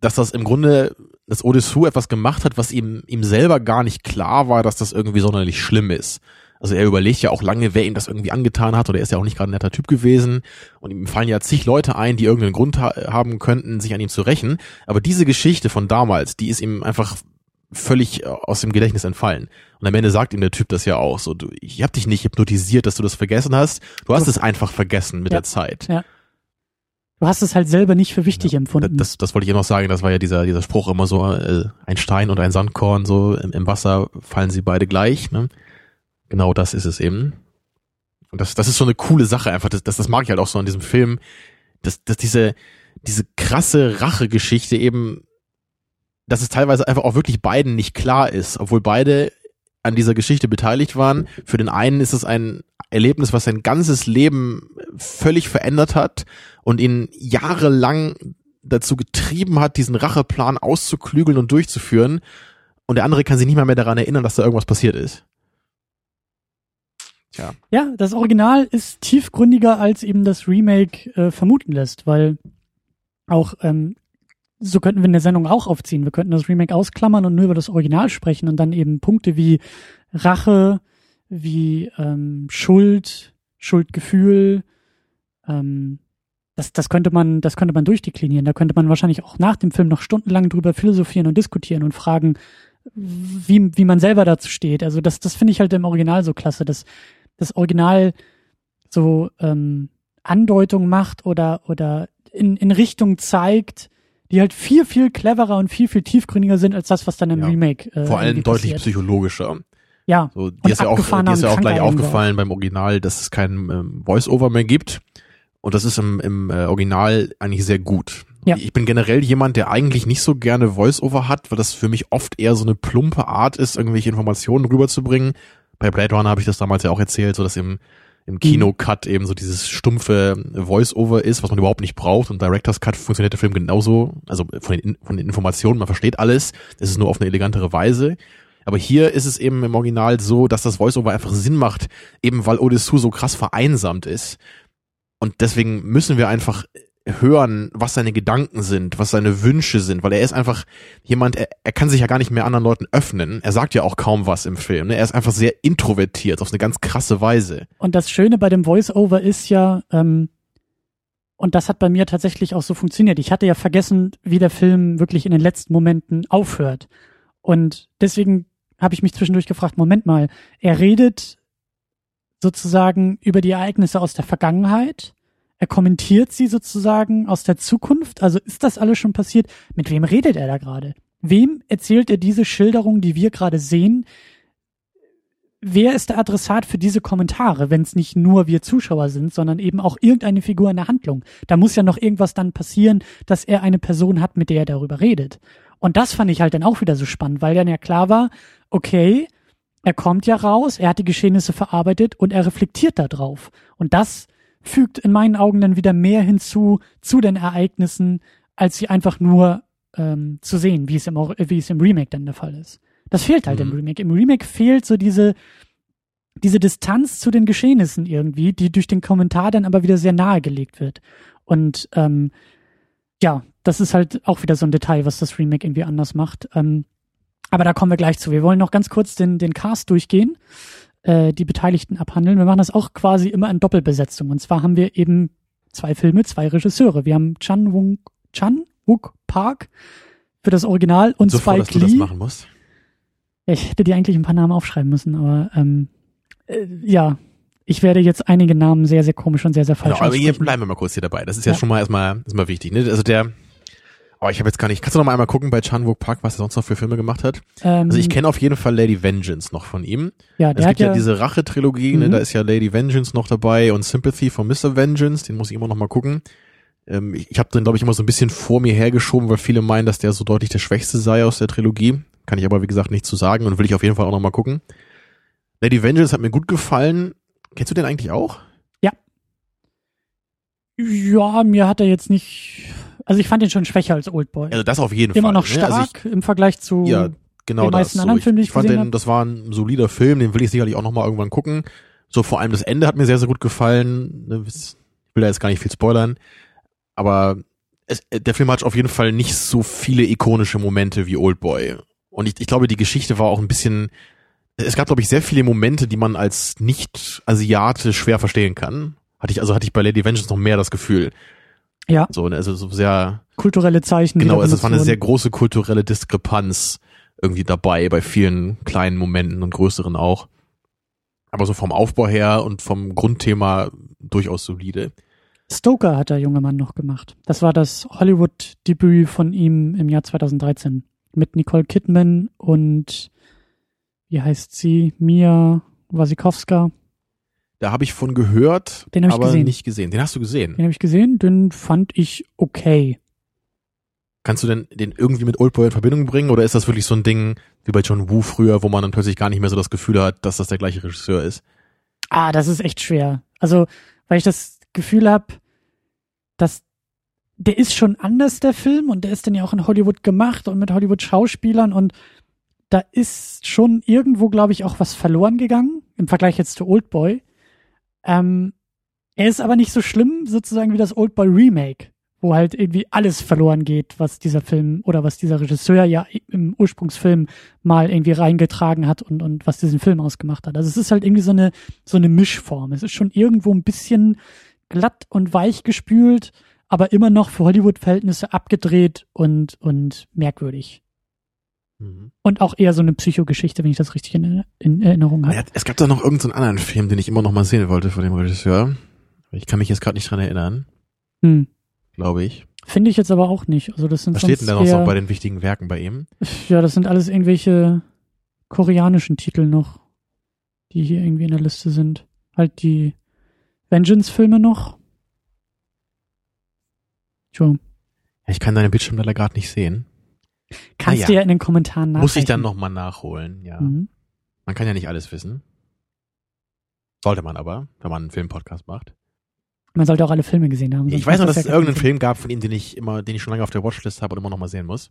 dass das im Grunde, dass Odissou etwas gemacht hat, was ihm, ihm selber gar nicht klar war, dass das irgendwie sonderlich schlimm ist. Also er überlegt ja auch lange, wer ihm das irgendwie angetan hat, oder er ist ja auch nicht gerade ein netter Typ gewesen. Und ihm fallen ja zig Leute ein, die irgendeinen Grund ha haben könnten, sich an ihm zu rächen. Aber diese Geschichte von damals, die ist ihm einfach völlig äh, aus dem Gedächtnis entfallen. Und am Ende sagt ihm der Typ das ja auch so, du, ich hab dich nicht hypnotisiert, dass du das vergessen hast. Du hast es einfach vergessen mit Ja. der Zeit. Ja. Du hast es halt selber nicht für wichtig empfunden. Das, das wollte ich ja noch sagen, das war ja dieser, dieser Spruch immer so, äh, ein Stein und ein Sandkorn, so im, im Wasser fallen sie beide gleich. Ne? Genau das ist es eben. Und das, das ist so eine coole Sache einfach, das, das, das mag ich halt auch so an diesem Film, dass, dass diese, diese krasse Rachegeschichte eben, dass es teilweise einfach auch wirklich beiden nicht klar ist, obwohl beide an dieser Geschichte beteiligt waren. Für den einen ist es ein Erlebnis, was sein ganzes Leben völlig verändert hat und ihn jahrelang dazu getrieben hat, diesen Racheplan auszuklügeln und durchzuführen. Und der andere kann sich nicht mal mehr daran erinnern, dass da irgendwas passiert ist. Tja. Ja, das Original ist tiefgründiger, als eben das Remake äh, vermuten lässt, weil auch, ähm, so könnten wir in der Sendung auch aufziehen. Wir könnten das Remake ausklammern und nur über das Original sprechen und dann eben Punkte wie Rache, wie ähm, Schuld, Schuldgefühl, ähm, das, das könnte man, das könnte man durchdeklinieren. Da könnte man wahrscheinlich auch nach dem Film noch stundenlang drüber philosophieren und diskutieren und fragen, wie, wie man selber dazu steht. Also das, das finde ich halt im Original so klasse, dass das Original so ähm, Andeutung macht oder oder in, in Richtung zeigt, die halt viel, viel cleverer und viel, viel tiefgründiger sind als das, was dann im Ja. Remake äh, Vor allem deutlich passiert. psychologischer. Ja, So, Und dir ist ja auch, dir ist ja auch gleich aufgefallen beim Original, dass es kein ähm, Voice-Over mehr gibt. Und das ist im, im äh, Original eigentlich sehr gut. Ja. Ich bin generell jemand, der eigentlich nicht so gerne Voice-Over hat, weil das für mich oft eher so eine plumpe Art ist, irgendwelche Informationen rüberzubringen. Bei Blade Runner habe ich das damals ja auch erzählt, so dass im, im Kino-Cut eben so dieses stumpfe Voice-Over ist, was man überhaupt nicht braucht. Und Director's Cut funktioniert der Film genauso. Also von den, von den Informationen, man versteht alles. Es ist nur auf eine elegantere Weise. Aber hier ist es eben im Original so, dass das Voice-Over einfach Sinn macht, eben weil Odessu so krass vereinsamt ist. Und deswegen müssen wir einfach hören, was seine Gedanken sind, was seine Wünsche sind, weil er ist einfach jemand, er, er kann sich ja gar nicht mehr anderen Leuten öffnen. Er sagt ja auch kaum was im Film. Ne? Er ist einfach sehr introvertiert auf eine ganz krasse Weise. Und das Schöne bei dem Voice-Over ist ja, ähm, und das hat bei mir tatsächlich auch so funktioniert. Ich hatte ja vergessen, wie der Film wirklich in den letzten Momenten aufhört. Und deswegen habe ich mich zwischendurch gefragt, Moment mal, er redet sozusagen über die Ereignisse aus der Vergangenheit. Er kommentiert sie sozusagen aus der Zukunft. Also ist das alles schon passiert? Mit wem redet er da gerade? Wem erzählt er diese Schilderung, die wir gerade sehen? wer ist der Adressat für diese Kommentare, wenn es nicht nur wir Zuschauer sind, sondern eben auch irgendeine Figur in der Handlung? Da muss ja noch irgendwas dann passieren, dass er eine Person hat, mit der er darüber redet. Und das fand ich halt dann auch wieder so spannend, weil dann ja klar war, okay, er kommt ja raus, er hat die Geschehnisse verarbeitet und er reflektiert da drauf. Und das fügt in meinen Augen dann wieder mehr hinzu zu den Ereignissen, als sie einfach nur ähm, zu sehen, wie es im, wie es im Remake dann der Fall ist. Das fehlt halt im Mhm. Remake. Im Remake fehlt so diese, diese Distanz zu den Geschehnissen irgendwie, die durch den Kommentar dann aber wieder sehr nahegelegt wird. Und ähm, ja, das ist halt auch wieder so ein Detail, was das Remake irgendwie anders macht. Ähm, aber da kommen wir gleich zu. Wir wollen noch ganz kurz den, den Cast durchgehen, äh, die Beteiligten abhandeln. Wir machen das auch quasi immer in Doppelbesetzung. Und zwar haben wir eben zwei Filme, zwei Regisseure. Wir haben Chan Wung, Chan Wook Park für das Original und so froh, dass Spike du das Lee. machen musst. Ja, ich hätte dir eigentlich ein paar Namen aufschreiben müssen, aber ähm, äh, ja, ich werde jetzt einige Namen sehr, sehr komisch und sehr, sehr falsch Genau, aber hier bleiben wir mal kurz hier dabei. Das ist ja, Ja. schon mal erstmal, erstmal wichtig. Ne? Also der, oh, ich habe jetzt gar nicht, kannst du noch mal einmal gucken bei Chan Wook Park, was er sonst noch für Filme gemacht hat? Ähm, Also ich kenne auf jeden Fall Lady Vengeance noch von ihm. ja, Es der gibt hat ja, ja, diese Rache-Trilogie, ne? Mhm. da ist ja Lady Vengeance noch dabei und Sympathy von Mr. Vengeance, den muss ich immer noch mal gucken. Ähm, ich ich habe den, glaube ich, immer so ein bisschen vor mir hergeschoben, weil viele meinen, dass der so deutlich der schwächste sei aus der Trilogie. Kann ich aber, wie gesagt, nicht zu sagen und will ich auf jeden Fall auch noch mal gucken. Lady Vengeance hat mir gut gefallen. Kennst du den eigentlich auch? ja, mir hat er jetzt nicht, also ich fand ihn schon schwächer als Oldboy. Also das auf jeden Immer Fall. noch ne? Also ich, stark im Vergleich zu, Ja, genau den das. meisten So, anderen ich, Filmen, die ich ich fand gesehen den, hab. das war ein solider Film, den will ich sicherlich auch noch mal irgendwann gucken. So vor allem das Ende hat mir sehr, sehr gut gefallen. Ne, Ich will da jetzt gar nicht viel spoilern, aber es, der Film hat auf jeden Fall nicht so viele ikonische Momente wie Oldboy. Und ich, ich glaube, die Geschichte war auch ein bisschen, es gab, glaube ich, sehr viele Momente, die man als Nicht-Asiate schwer verstehen kann. Hatte ich, also hatte ich bei Lady Vengeance noch mehr das Gefühl. Ja, So, ne, also so sehr, kulturelle Zeichen. Genau, also es war eine sehr große kulturelle Diskrepanz irgendwie dabei, bei vielen kleinen Momenten und größeren auch. Aber so vom Aufbau her und vom Grundthema durchaus solide. Stoker hat der junge Mann noch gemacht. Das war das Hollywood-Debüt von ihm im Jahr 2013 mit Nicole Kidman und wie heißt sie? Mia Wasikowska. Da habe ich von gehört, Den aber gesehen. nicht gesehen. Den hast du gesehen. Den habe ich gesehen, den fand ich okay. Kannst du denn den irgendwie mit Oldboy in Verbindung bringen oder ist das wirklich so ein Ding wie bei John Woo früher, wo man dann plötzlich gar nicht mehr so das Gefühl hat, dass das der gleiche Regisseur ist? Ah, das ist echt schwer. Also, weil ich das Gefühl habe, dass der ist schon anders, der Film, und der ist dann ja auch in Hollywood gemacht und mit Hollywood-Schauspielern und da ist schon irgendwo, glaube ich, auch was verloren gegangen im Vergleich jetzt zu Oldboy. Ähm, er ist aber nicht so schlimm sozusagen wie das Oldboy Remake, wo halt irgendwie alles verloren geht, was dieser Film oder was dieser Regisseur ja im Ursprungsfilm mal irgendwie reingetragen hat und, und was diesen Film ausgemacht hat. Also es ist halt irgendwie so eine, so eine Mischform. Es ist schon irgendwo ein bisschen glatt und weich gespült, aber immer noch für Hollywood-Verhältnisse abgedreht und, und merkwürdig. Mhm. Und auch eher so eine Psychogeschichte, wenn ich das richtig in, in Erinnerung habe. Ja, es gab da noch irgendeinen anderen Film, den ich immer noch mal sehen wollte von dem Regisseur. Ich kann mich jetzt gerade nicht dran erinnern, Hm. glaube ich. Finde ich jetzt aber auch nicht. Also das sind Was steht denn da noch so bei den wichtigen Werken bei ihm? Ja, das sind alles irgendwelche koreanischen Titel noch, die hier irgendwie in der Liste sind. Halt die Vengeance-Filme noch. Ja, ich kann deinen Bildschirm leider gerade nicht sehen. Kannst ja. du ja in den Kommentaren nachreichen. Muss ich dann nochmal nachholen, ja. Mhm. Man kann ja nicht alles wissen. Sollte man aber, wenn man einen Filmpodcast macht. Man sollte auch alle Filme gesehen haben. Ich weiß noch, dass es irgendeinen. Film gab von ihm, den ich immer, den ich schon lange auf der Watchlist habe und immer noch mal sehen muss.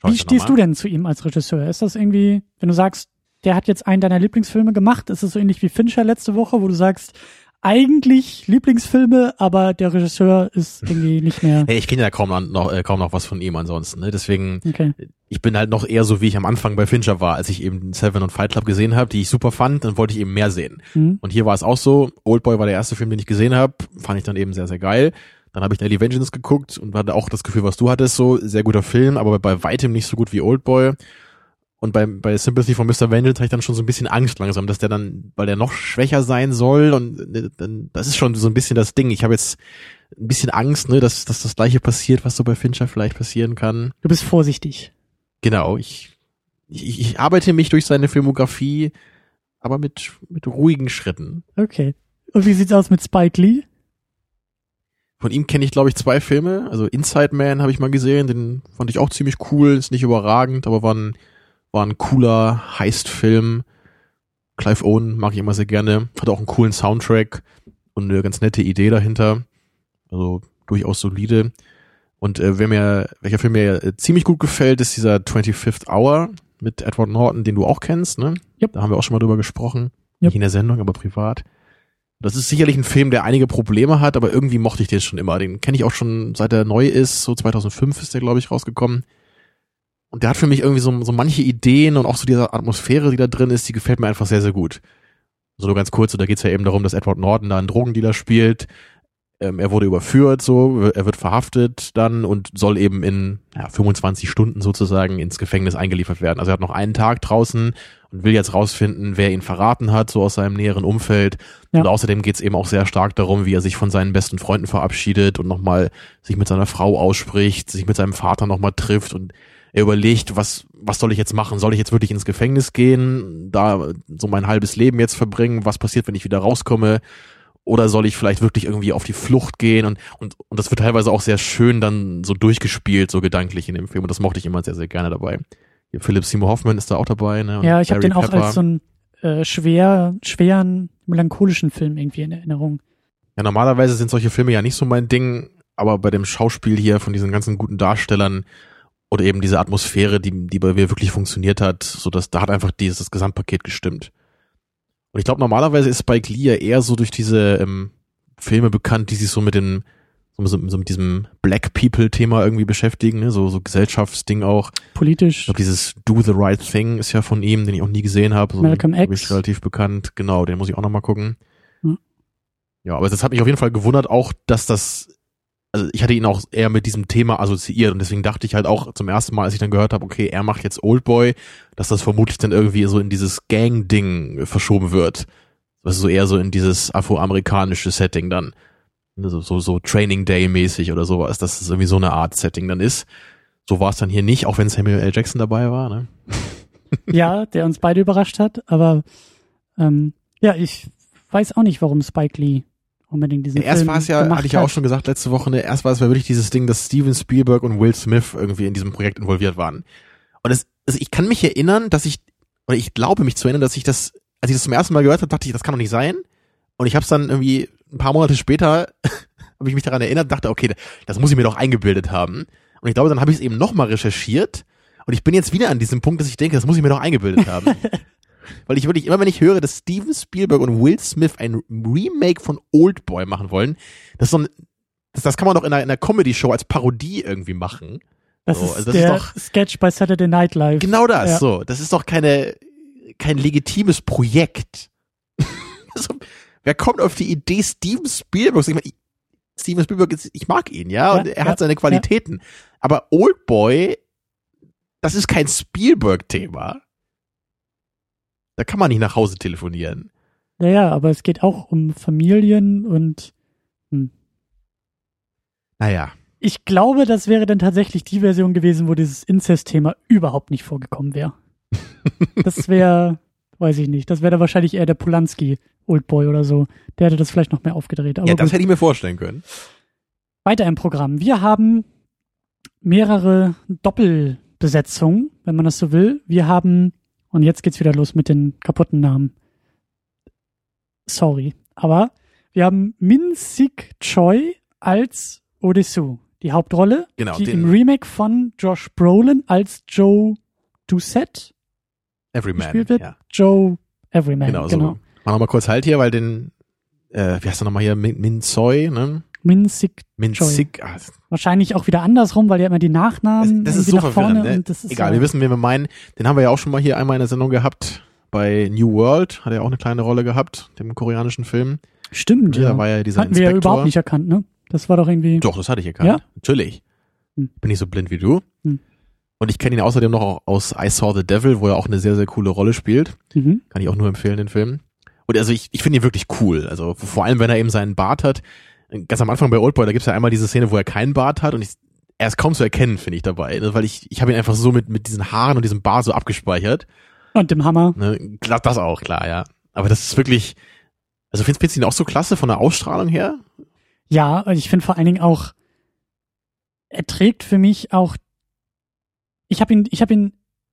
Schau Wie stehst du denn zu ihm als Regisseur? Ist das irgendwie, wenn du sagst, der hat jetzt einen deiner Lieblingsfilme gemacht, ist es so ähnlich wie Fincher letzte Woche, wo du sagst, eigentlich Lieblingsfilme, aber der Regisseur ist irgendwie nicht mehr. Hey, ich kenne ja kaum noch, äh, kaum noch was von ihm ansonsten. Ne? Deswegen, Okay. ich bin halt noch eher so, wie ich am Anfang bei Fincher war, als ich eben Seven und Fight Club gesehen habe, die ich super fand, dann wollte ich eben mehr sehen. Hm. Und hier war es auch so, Oldboy war der erste Film, den ich gesehen habe, fand ich dann eben sehr, sehr geil. Dann habe ich Daily Vengeance geguckt und hatte auch das Gefühl, was du hattest, so sehr guter Film, aber bei weitem nicht so gut wie Oldboy. Und bei, bei Sympathy von Mr. Vengeance hatte ich dann schon so ein bisschen Angst langsam, dass der dann, weil der noch schwächer sein soll und äh, dann, das ist schon so ein bisschen das Ding. Ich habe jetzt ein bisschen Angst, ne, dass, dass das gleiche passiert, was so bei Fincher vielleicht passieren kann. Du bist vorsichtig. Genau, ich, ich, ich arbeite mich durch seine Filmografie, aber mit, mit ruhigen Schritten. Okay. Und wie sieht's aus mit Spike Lee? Von ihm kenne ich, glaube ich, zwei Filme. Also Inside Man habe ich mal gesehen, den fand ich auch ziemlich cool, ist nicht überragend, aber war ein, war ein cooler Heist-Film. Clive Owen mag ich immer sehr gerne, hat auch einen coolen Soundtrack und eine ganz nette Idee dahinter. Also durchaus solide. Und äh, wer mir, welcher Film mir äh, ziemlich gut gefällt, ist dieser 25th Hour mit Edward Norton, den du auch kennst, ne? Yep. Da haben wir auch schon mal drüber gesprochen. Yep. Nicht in der Sendung, aber privat. Das ist sicherlich ein Film, der einige Probleme hat, aber irgendwie mochte ich den schon immer. Den kenne ich auch schon, seit er neu ist. So 2005 ist der, glaube ich, rausgekommen. Und der hat für mich irgendwie so, so manche Ideen und auch so diese Atmosphäre, die da drin ist, die gefällt mir einfach sehr, sehr gut. So nur ganz kurz, so, da geht's ja eben darum, dass Edward Norton da einen Drogendealer spielt. Ähm, er wurde überführt, so, er wird verhaftet dann und soll eben in ja, 25 Stunden sozusagen ins Gefängnis eingeliefert werden. Also er hat noch einen Tag draußen und will jetzt rausfinden, wer ihn verraten hat, so aus seinem näheren Umfeld. Ja. Und außerdem geht's eben auch sehr stark darum, wie er sich von seinen besten Freunden verabschiedet und nochmal sich mit seiner Frau ausspricht, sich mit seinem Vater nochmal trifft und er überlegt, was, was soll ich jetzt machen? Soll ich jetzt wirklich ins Gefängnis gehen, da so mein halbes Leben jetzt verbringen? Was passiert, wenn ich wieder rauskomme? Oder soll ich vielleicht wirklich irgendwie auf die Flucht gehen? Und, und, und das wird teilweise auch sehr schön dann so durchgespielt, so gedanklich in dem Film. Und das mochte ich immer sehr, sehr gerne dabei. Hier Philip Seymour Hoffman ist da auch dabei. Ne? Und Ja, ich habe den auch Pepper. als so einen äh, schwer, schweren, melancholischen Film irgendwie in Erinnerung. Ja, normalerweise sind solche Filme ja nicht so mein Ding, aber bei dem Schauspiel hier von diesen ganzen guten Darstellern oder eben diese Atmosphäre, die, die bei mir wirklich funktioniert hat, so dass da hat einfach dieses das Gesamtpaket gestimmt. Und ich glaube, normalerweise ist Spike Lee ja eher so durch diese ähm, Filme bekannt, die sich so mit dem so, so, mit diesem Black People-Thema irgendwie beschäftigen, ne? so, so Gesellschaftsding auch. Ich Politisch. glaube, dieses Do the Right Thing ist ja von ihm, den ich auch nie gesehen habe. So, Malcolm X. Ich relativ bekannt. Genau, den muss ich auch noch mal gucken. Hm. Ja, aber das hat mich auf jeden Fall gewundert auch, dass das, also ich hatte ihn auch eher mit diesem Thema assoziiert und deswegen dachte ich halt auch zum ersten Mal, als ich dann gehört habe, okay, er macht jetzt Oldboy, dass das vermutlich dann irgendwie so in dieses Gang-Ding verschoben wird. Also so eher so in dieses afroamerikanische Setting dann. So, so, so Training Day mäßig oder sowas, dass es irgendwie so eine Art Setting dann ist. So war es dann hier nicht, auch wenn Samuel L. Jackson dabei war, ne? ja, der uns beide überrascht hat, aber ähm, ja, ich weiß auch nicht, warum Spike Lee unbedingt diesen Erst Film war es ja, hatte ich ja auch schon gesagt letzte Woche, ne, erst war es ja wirklich dieses Ding, dass Steven Spielberg und Will Smith irgendwie in diesem Projekt involviert waren. Und es, also ich kann mich erinnern, dass ich, oder ich glaube mich zu erinnern, dass ich das, als ich das zum ersten Mal gehört habe, dachte ich, das kann doch nicht sein. Und ich habe es dann irgendwie ein paar Monate später, habe ich mich daran erinnert, dachte, okay, das muss ich mir doch eingebildet haben. Und ich glaube, dann habe ich es eben nochmal recherchiert. Und ich bin jetzt wieder an diesem Punkt, dass ich denke, das muss ich mir doch eingebildet haben. Weil ich wirklich, immer wenn ich höre, dass Steven Spielberg und Will Smith ein Remake von Oldboy machen wollen, das ist so ein, das, das kann man doch in einer, in einer Comedy-Show als Parodie irgendwie machen. Das So, ist also das der ist doch- Sketch bei Saturday Night Live. Genau das, Ja. so. Das ist doch keine, kein legitimes Projekt. so, wer kommt auf die Idee, Steven Spielberg? Ich meine, Steven Spielberg, ist, ich mag ihn, ja, und Ja, er ja, hat seine Qualitäten. Aber Oldboy, das ist kein Spielberg-Thema. Da kann man nicht nach Hause telefonieren. Naja, aber es geht auch um Familien und Naja, ich glaube, das wäre dann tatsächlich die Version gewesen, wo dieses Inzest-Thema überhaupt nicht vorgekommen wäre. Das wäre, weiß ich nicht, das wäre dann wahrscheinlich eher der Polanski Oldboy oder so. Der hätte das vielleicht noch mehr aufgedreht. Aber ja, das gut. hätte ich mir vorstellen können. Weiter im Programm. Wir haben mehrere Doppelbesetzungen, wenn man das so will. Wir haben, und jetzt geht's wieder los mit den kaputten Namen. Sorry. Aber wir haben Min Sik Choi als Odessu, die Hauptrolle, Genau, die im Remake von Josh Brolin als Joe Doucette Everyman. gespielt wird. Ja, Joe Everyman. genau, Genau. so. Mach noch mal kurz Halt hier, weil den, äh, wie heißt er nochmal hier, Min, Min Soy, ne? Min Sik Min Choi. Sik, ah, wahrscheinlich auch wieder andersrum, weil ja immer die Nachnamen das ist irgendwie so nach vorne ne? und das ist Egal, ja, wir wissen, wen wir meinen. Den haben wir ja auch schon mal hier einmal in der Sendung gehabt. Bei New World hat er auch eine kleine Rolle gehabt, dem koreanischen Film. Stimmt, Da ja. war ja dieser Hatten wir ja Inspektor. überhaupt nicht erkannt, ne? Das war doch irgendwie. Doch, das hatte ich erkannt. Ja? Natürlich. Hm. Bin nicht so blind wie du. Hm. Und ich kenne ihn außerdem noch aus I Saw the Devil, wo er auch eine sehr, sehr coole Rolle spielt. Mhm. Kann ich auch nur empfehlen, den Film. Und also ich, ich finde ihn wirklich cool. Also vor allem, wenn er eben seinen Bart hat. Ganz am Anfang bei Oldboy, da gibt's ja einmal diese Szene, wo er keinen Bart hat und ich, er ist kaum zu erkennen, finde ich dabei. Ne? Weil ich, ich habe ihn einfach so mit, mit diesen Haaren und diesem Bart so abgespeichert. Und dem Hammer. Ne? Klar, das auch, klar, ja. Aber das ist wirklich, also findest, du ihn auch so klasse von der Ausstrahlung her? Ja, und ich finde vor allen Dingen auch, er trägt für mich auch, ich habe ihn, ich habe ihn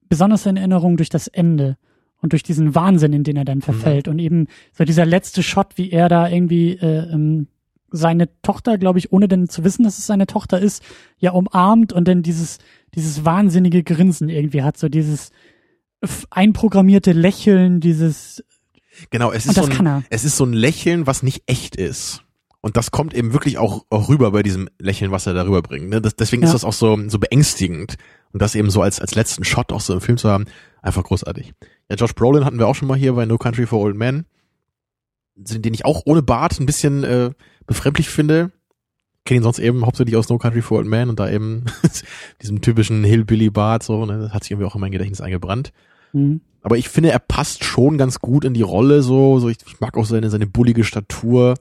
besonders in Erinnerung durch das Ende und durch diesen Wahnsinn, in den er dann verfällt und eben so dieser letzte Shot, wie er da irgendwie äh, ähm, seine Tochter, glaube ich, ohne denn zu wissen, dass es seine Tochter ist, ja umarmt und dann dieses dieses wahnsinnige Grinsen irgendwie hat, so dieses einprogrammierte Lächeln, dieses Genau, es ist, so ein, es ist so ein Lächeln, was nicht echt ist. Und das kommt eben wirklich auch, auch rüber bei diesem Lächeln, was er darüber bringt. Ne? Das, deswegen Ja. ist das auch so, so beängstigend. Und das eben so als, als letzten Shot auch so im Film zu haben, einfach großartig. Ja, Josh Brolin hatten wir auch schon mal hier bei No Country for Old Men, den ich auch ohne Bart ein bisschen äh, befremdlich finde. Kenne ihn sonst eben hauptsächlich aus No Country for Old Men und da eben diesem typischen Hillbilly-Bart, so, ne? das hat sich irgendwie auch in mein Gedächtnis eingebrannt. hm, Aber ich finde, er passt schon ganz gut in die Rolle, so, so ich, ich mag auch seine, seine bullige Statur.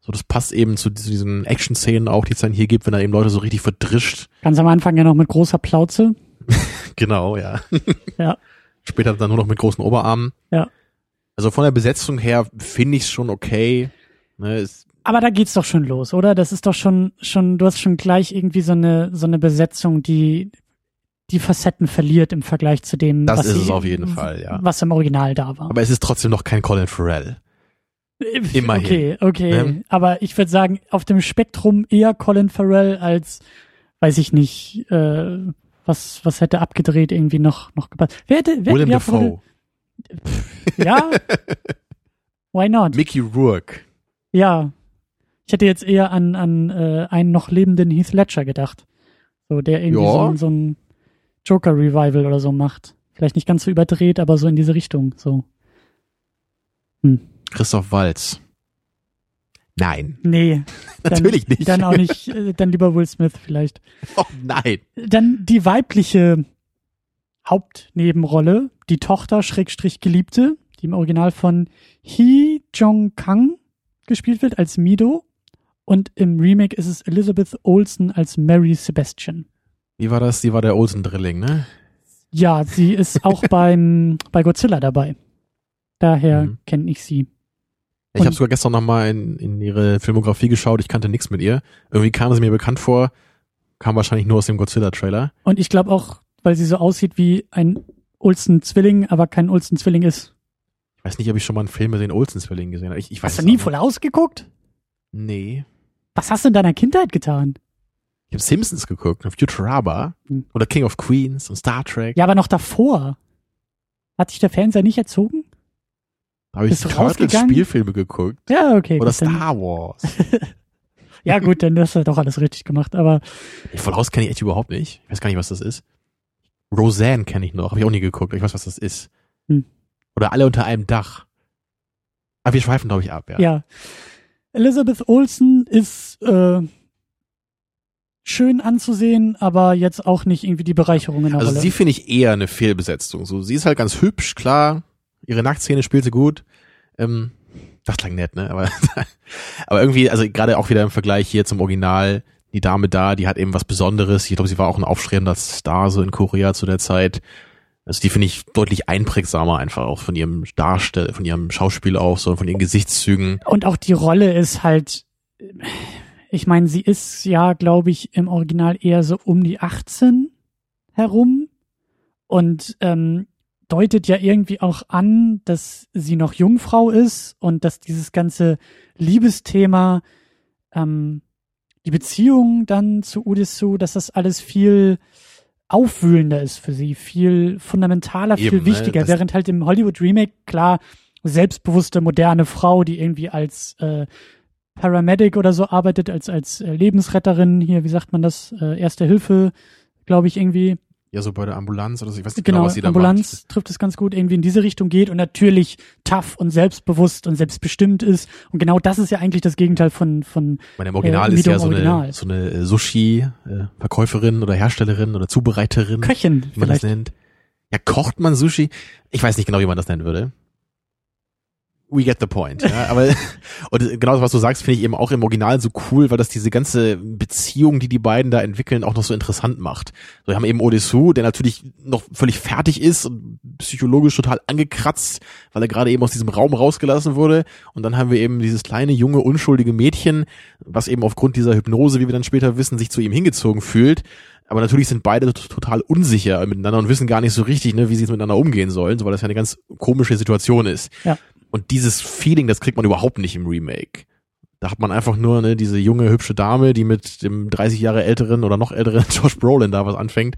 So, das passt eben zu, zu diesen Action-Szenen auch, die es dann hier gibt, wenn er eben Leute so richtig verdrischt. ganz am Anfang ja noch mit großer Plauze. Genau, ja. Ja. Später dann nur noch mit großen Oberarmen. Ja. Also von der Besetzung her finde ich es schon okay. Ne, es, Aber da geht's doch schon los, oder? Das ist doch schon, schon, du hast schon gleich irgendwie so eine, so eine Besetzung, die die Facetten verliert im Vergleich zu dem, Das was ist es auf jeden Fall, ja. was im Original da war. aber es ist trotzdem noch kein Colin Farrell. immerhin. Okay, okay. Ne? Aber ich würde sagen, auf dem Spektrum eher Colin Farrell als, weiß ich nicht, äh, was, was hätte abgedreht irgendwie noch, noch gepasst. Wer hätte, wer, Willem ja, Dafoe, Ja. Why not? Mickey Rourke. Ja. Ich hätte jetzt eher an, an äh, einen noch lebenden Heath Ledger gedacht. So, der irgendwie Ja. so, ein- so ein Joker-Revival oder so macht. Vielleicht nicht ganz so überdreht, aber so in diese Richtung. So. Christoph Waltz. Nein, Nee. Dann, natürlich nicht. Dann auch nicht, äh, dann lieber Will Smith vielleicht. Oh nein. Dann die weibliche Hauptnebenrolle, die Tochter Schrägstrich Geliebte, die im Original von Hee Jong Kang gespielt wird als Mido. Und im Remake ist es Elizabeth Olsen als Mary Sebastian. Wie war das? Die war der Olsen-Drilling, ne? Ja, sie ist auch beim, bei Godzilla dabei. Daher Mhm. kenne ich sie. Ich Und- habe sogar gestern nochmal in, in ihre Filmografie geschaut. Ich kannte nichts mit ihr. Irgendwie kam sie mir bekannt vor. Kam wahrscheinlich nur aus dem Godzilla-Trailer. Und ich glaube auch, weil sie so aussieht wie ein Olsen-Zwilling, aber kein Olsen-Zwilling ist. Ich weiß nicht, ob ich schon mal einen Film mit den Olsen-Zwillingen gesehen habe. Ich, ich weiß Hast du nie voll ausgeguckt? Nee. Was hast du in deiner Kindheit getan? Ich habe Simpsons geguckt, und Futurama Hm. oder King of Queens und Star Trek. Ja, aber noch davor. Hat dich der Fernseher nicht erzogen? da habe ich bist du Turtles rausgegangen? Spielfilme geguckt. Ja, okay. Oder gut, dann, Star Wars. ja, gut, dann hast du doch alles richtig gemacht. Aber Ich voll kenne ich echt überhaupt nicht. Ich weiß gar nicht, was das ist. Roseanne kenne ich noch, habe ich auch nie geguckt. Ich weiß, was das ist. Hm. Oder alle unter einem Dach. Aber wir schweifen, glaube ich, ab, ja. Ja. Elizabeth Olsen ist äh, schön anzusehen, aber jetzt auch nicht irgendwie die Bereicherung in der Also Rolle. sie finde ich eher eine Fehlbesetzung. So, sie ist halt ganz hübsch, klar. Ihre Nacktszene spielt sie gut. Ähm, das klang nett, ne? Aber, aber irgendwie, also gerade auch wieder im Vergleich hier zum Original, die Dame da, die hat eben was Besonderes. Ich glaube, sie war auch ein aufstrebender Star so in Korea zu der Zeit. Also die finde ich deutlich einprägsamer einfach auch von ihrem Darstell, von ihrem Schauspiel auch, so von ihren Gesichtszügen. Und auch die Rolle ist halt, ich meine, sie ist ja, glaube ich, im Original eher so um die 18 herum und ähm, deutet ja irgendwie auch an, dass sie noch Jungfrau ist und dass dieses ganze Liebesthema, ähm, die Beziehung dann zu Udesu, dass das alles viel aufwühlender ist für sie, viel fundamentaler, Eben, viel ne, wichtiger, das- während halt im Hollywood Remake klar selbstbewusste moderne Frau, die irgendwie als äh, Paramedic oder so arbeitet, als als äh, Lebensretterin hier, wie sagt man das, äh, Erste Hilfe, glaube ich irgendwie. Ja, so bei der Ambulanz oder so, ich weiß nicht genau, Genau, was sie da Ambulanz macht. trifft es ganz gut, irgendwie in diese Richtung geht und natürlich tough und selbstbewusst und selbstbestimmt ist. Und genau das ist ja eigentlich das Gegenteil von von Ich meine, im Original Äh, ist ja so eine, Original. so eine äh, Sushi-Verkäuferin oder Herstellerin oder Zubereiterin. Köchin wie man das vielleicht. nennt. Ja, kocht man Sushi? Ich weiß nicht genau, wie man das nennen würde. We get the point. Ja, aber und genau was du sagst, finde ich eben auch im Original so cool, weil das diese ganze Beziehung, die die beiden da entwickeln, auch noch so interessant macht. So, wir haben eben Odessu, der natürlich noch völlig fertig ist und psychologisch total angekratzt, weil er gerade eben aus diesem Raum rausgelassen wurde. Und dann haben wir eben dieses kleine, junge, unschuldige Mädchen, was eben aufgrund dieser Hypnose, wie wir dann später wissen, sich zu ihm hingezogen fühlt. Aber natürlich sind beide total unsicher miteinander und wissen gar nicht so richtig, ne, wie sie jetzt miteinander umgehen sollen, so weil das ja eine ganz komische Situation ist. Ja. Und dieses Feeling, das kriegt man überhaupt nicht im Remake. Da hat man einfach nur ne, diese junge, hübsche Dame, die mit dem 30 Jahre älteren oder noch älteren Josh Brolin da was anfängt.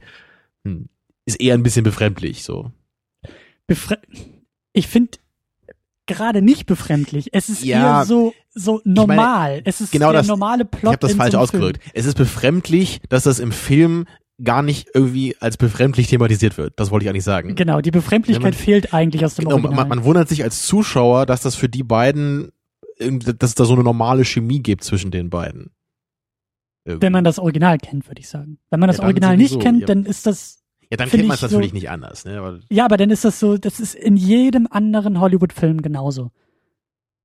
Hm. Ist eher ein bisschen befremdlich, so. Befre ich finde gerade nicht befremdlich. Es ist Ja, eher so so normal. es ist genau der das- normale Ich Plot. habe das falsch so ausgedrückt. Es ist befremdlich, dass das im Film gar nicht irgendwie als befremdlich thematisiert wird. Das wollte ich eigentlich sagen. Genau, die Befremdlichkeit Ja, man- fehlt eigentlich aus dem Genau, Original. man, man wundert sich als Zuschauer, dass das für die beiden, dass es da so eine normale Chemie gibt zwischen den beiden. Irgendwie. wenn man das Original kennt, würde ich sagen. Wenn man das Ja, Original nicht kennt, ja. dann ist das ja, dann kennt man es ich natürlich so- nicht anders. Ne? Aber ja, aber dann ist das so, das ist in jedem anderen Hollywood-Film genauso.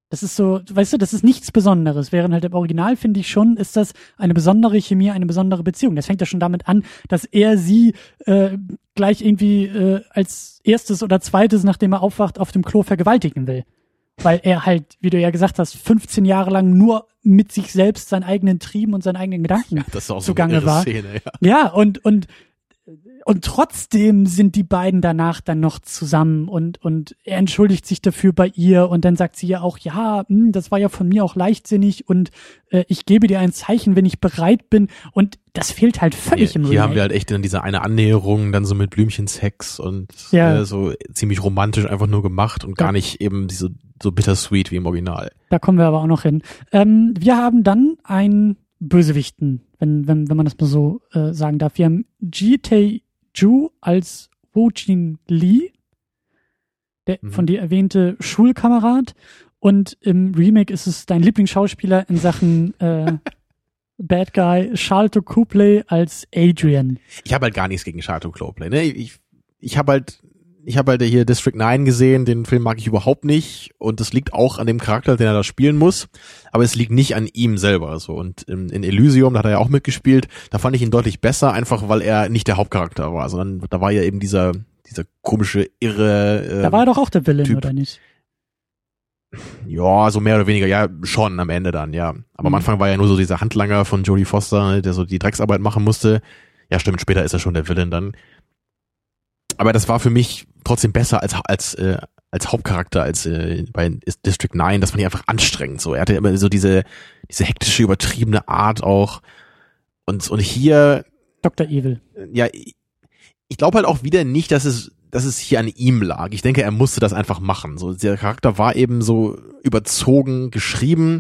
Das ist so, weißt du, das ist nichts Besonderes. Während halt im Original finde ich schon, ist das eine besondere Chemie, eine besondere Beziehung. Das fängt ja schon damit an, dass er sie äh, gleich irgendwie äh, als erstes oder zweites, nachdem er aufwacht, auf dem Klo vergewaltigen will. Weil er halt, wie du ja gesagt hast, 15 Jahre lang nur mit sich selbst seinen eigenen Trieben und seinen eigenen Gedanken das ist auch so zugange eine irre war. Szene, ja. Ja, und, und, und trotzdem sind die beiden danach dann noch zusammen und, und er entschuldigt sich dafür bei ihr und dann sagt sie ja auch, ja, hm, das war ja von mir auch leichtsinnig und äh, ich gebe dir ein Zeichen, wenn ich bereit bin und das fehlt halt völlig Hier, im hier haben Remake. wir halt echt dann diese eine Annäherung, dann so mit Blümchensex und Ja. äh, so ziemlich romantisch einfach nur gemacht und Ja. gar nicht eben diese so bittersweet wie im Original. Da kommen wir aber auch noch hin. Ähm, wir haben dann einen Bösewichten, wenn, wenn, wenn man das mal so äh, sagen darf. Wir haben Ji Tae Ju als Woo Jin Lee, der Mhm. von dir erwähnte Schulkamerad. Und im Remake ist es dein Lieblingsschauspieler in Sachen äh, Bad Guy, Charlton Copley als Adrian. Ich habe halt gar nichts gegen Charlton Copley. Ne? Ich, ich habe halt, ich habe halt hier District 9 gesehen. Den Film mag ich überhaupt nicht und das liegt auch an dem Charakter, den er da spielen muss. Aber es liegt nicht an ihm selber. So und in, in Elysium, da hat er ja auch mitgespielt. Da fand ich ihn deutlich besser, einfach weil er nicht der Hauptcharakter war, sondern da war ja eben dieser dieser komische irre. Äh, Da war er doch auch der Villain, Typ. oder nicht? Ja, so mehr oder weniger, ja, schon am Ende dann, ja. Aber am Mhm. Anfang war ja nur so dieser Handlanger von Jodie Foster, der so die Drecksarbeit machen musste. Ja, stimmt, später ist er schon der Villain dann. Aber das war für mich trotzdem besser als, als, äh, als Hauptcharakter als äh, bei District 9. Das fand ich einfach anstrengend. So, er hatte immer so diese, diese hektische, übertriebene Art auch. Und, und hier, Dr. Evil. ja, ich, ich glaube halt auch wieder nicht, dass es, dass es hier an ihm lag. Ich denke, er musste das einfach machen. So, der Charakter war eben so überzogen geschrieben.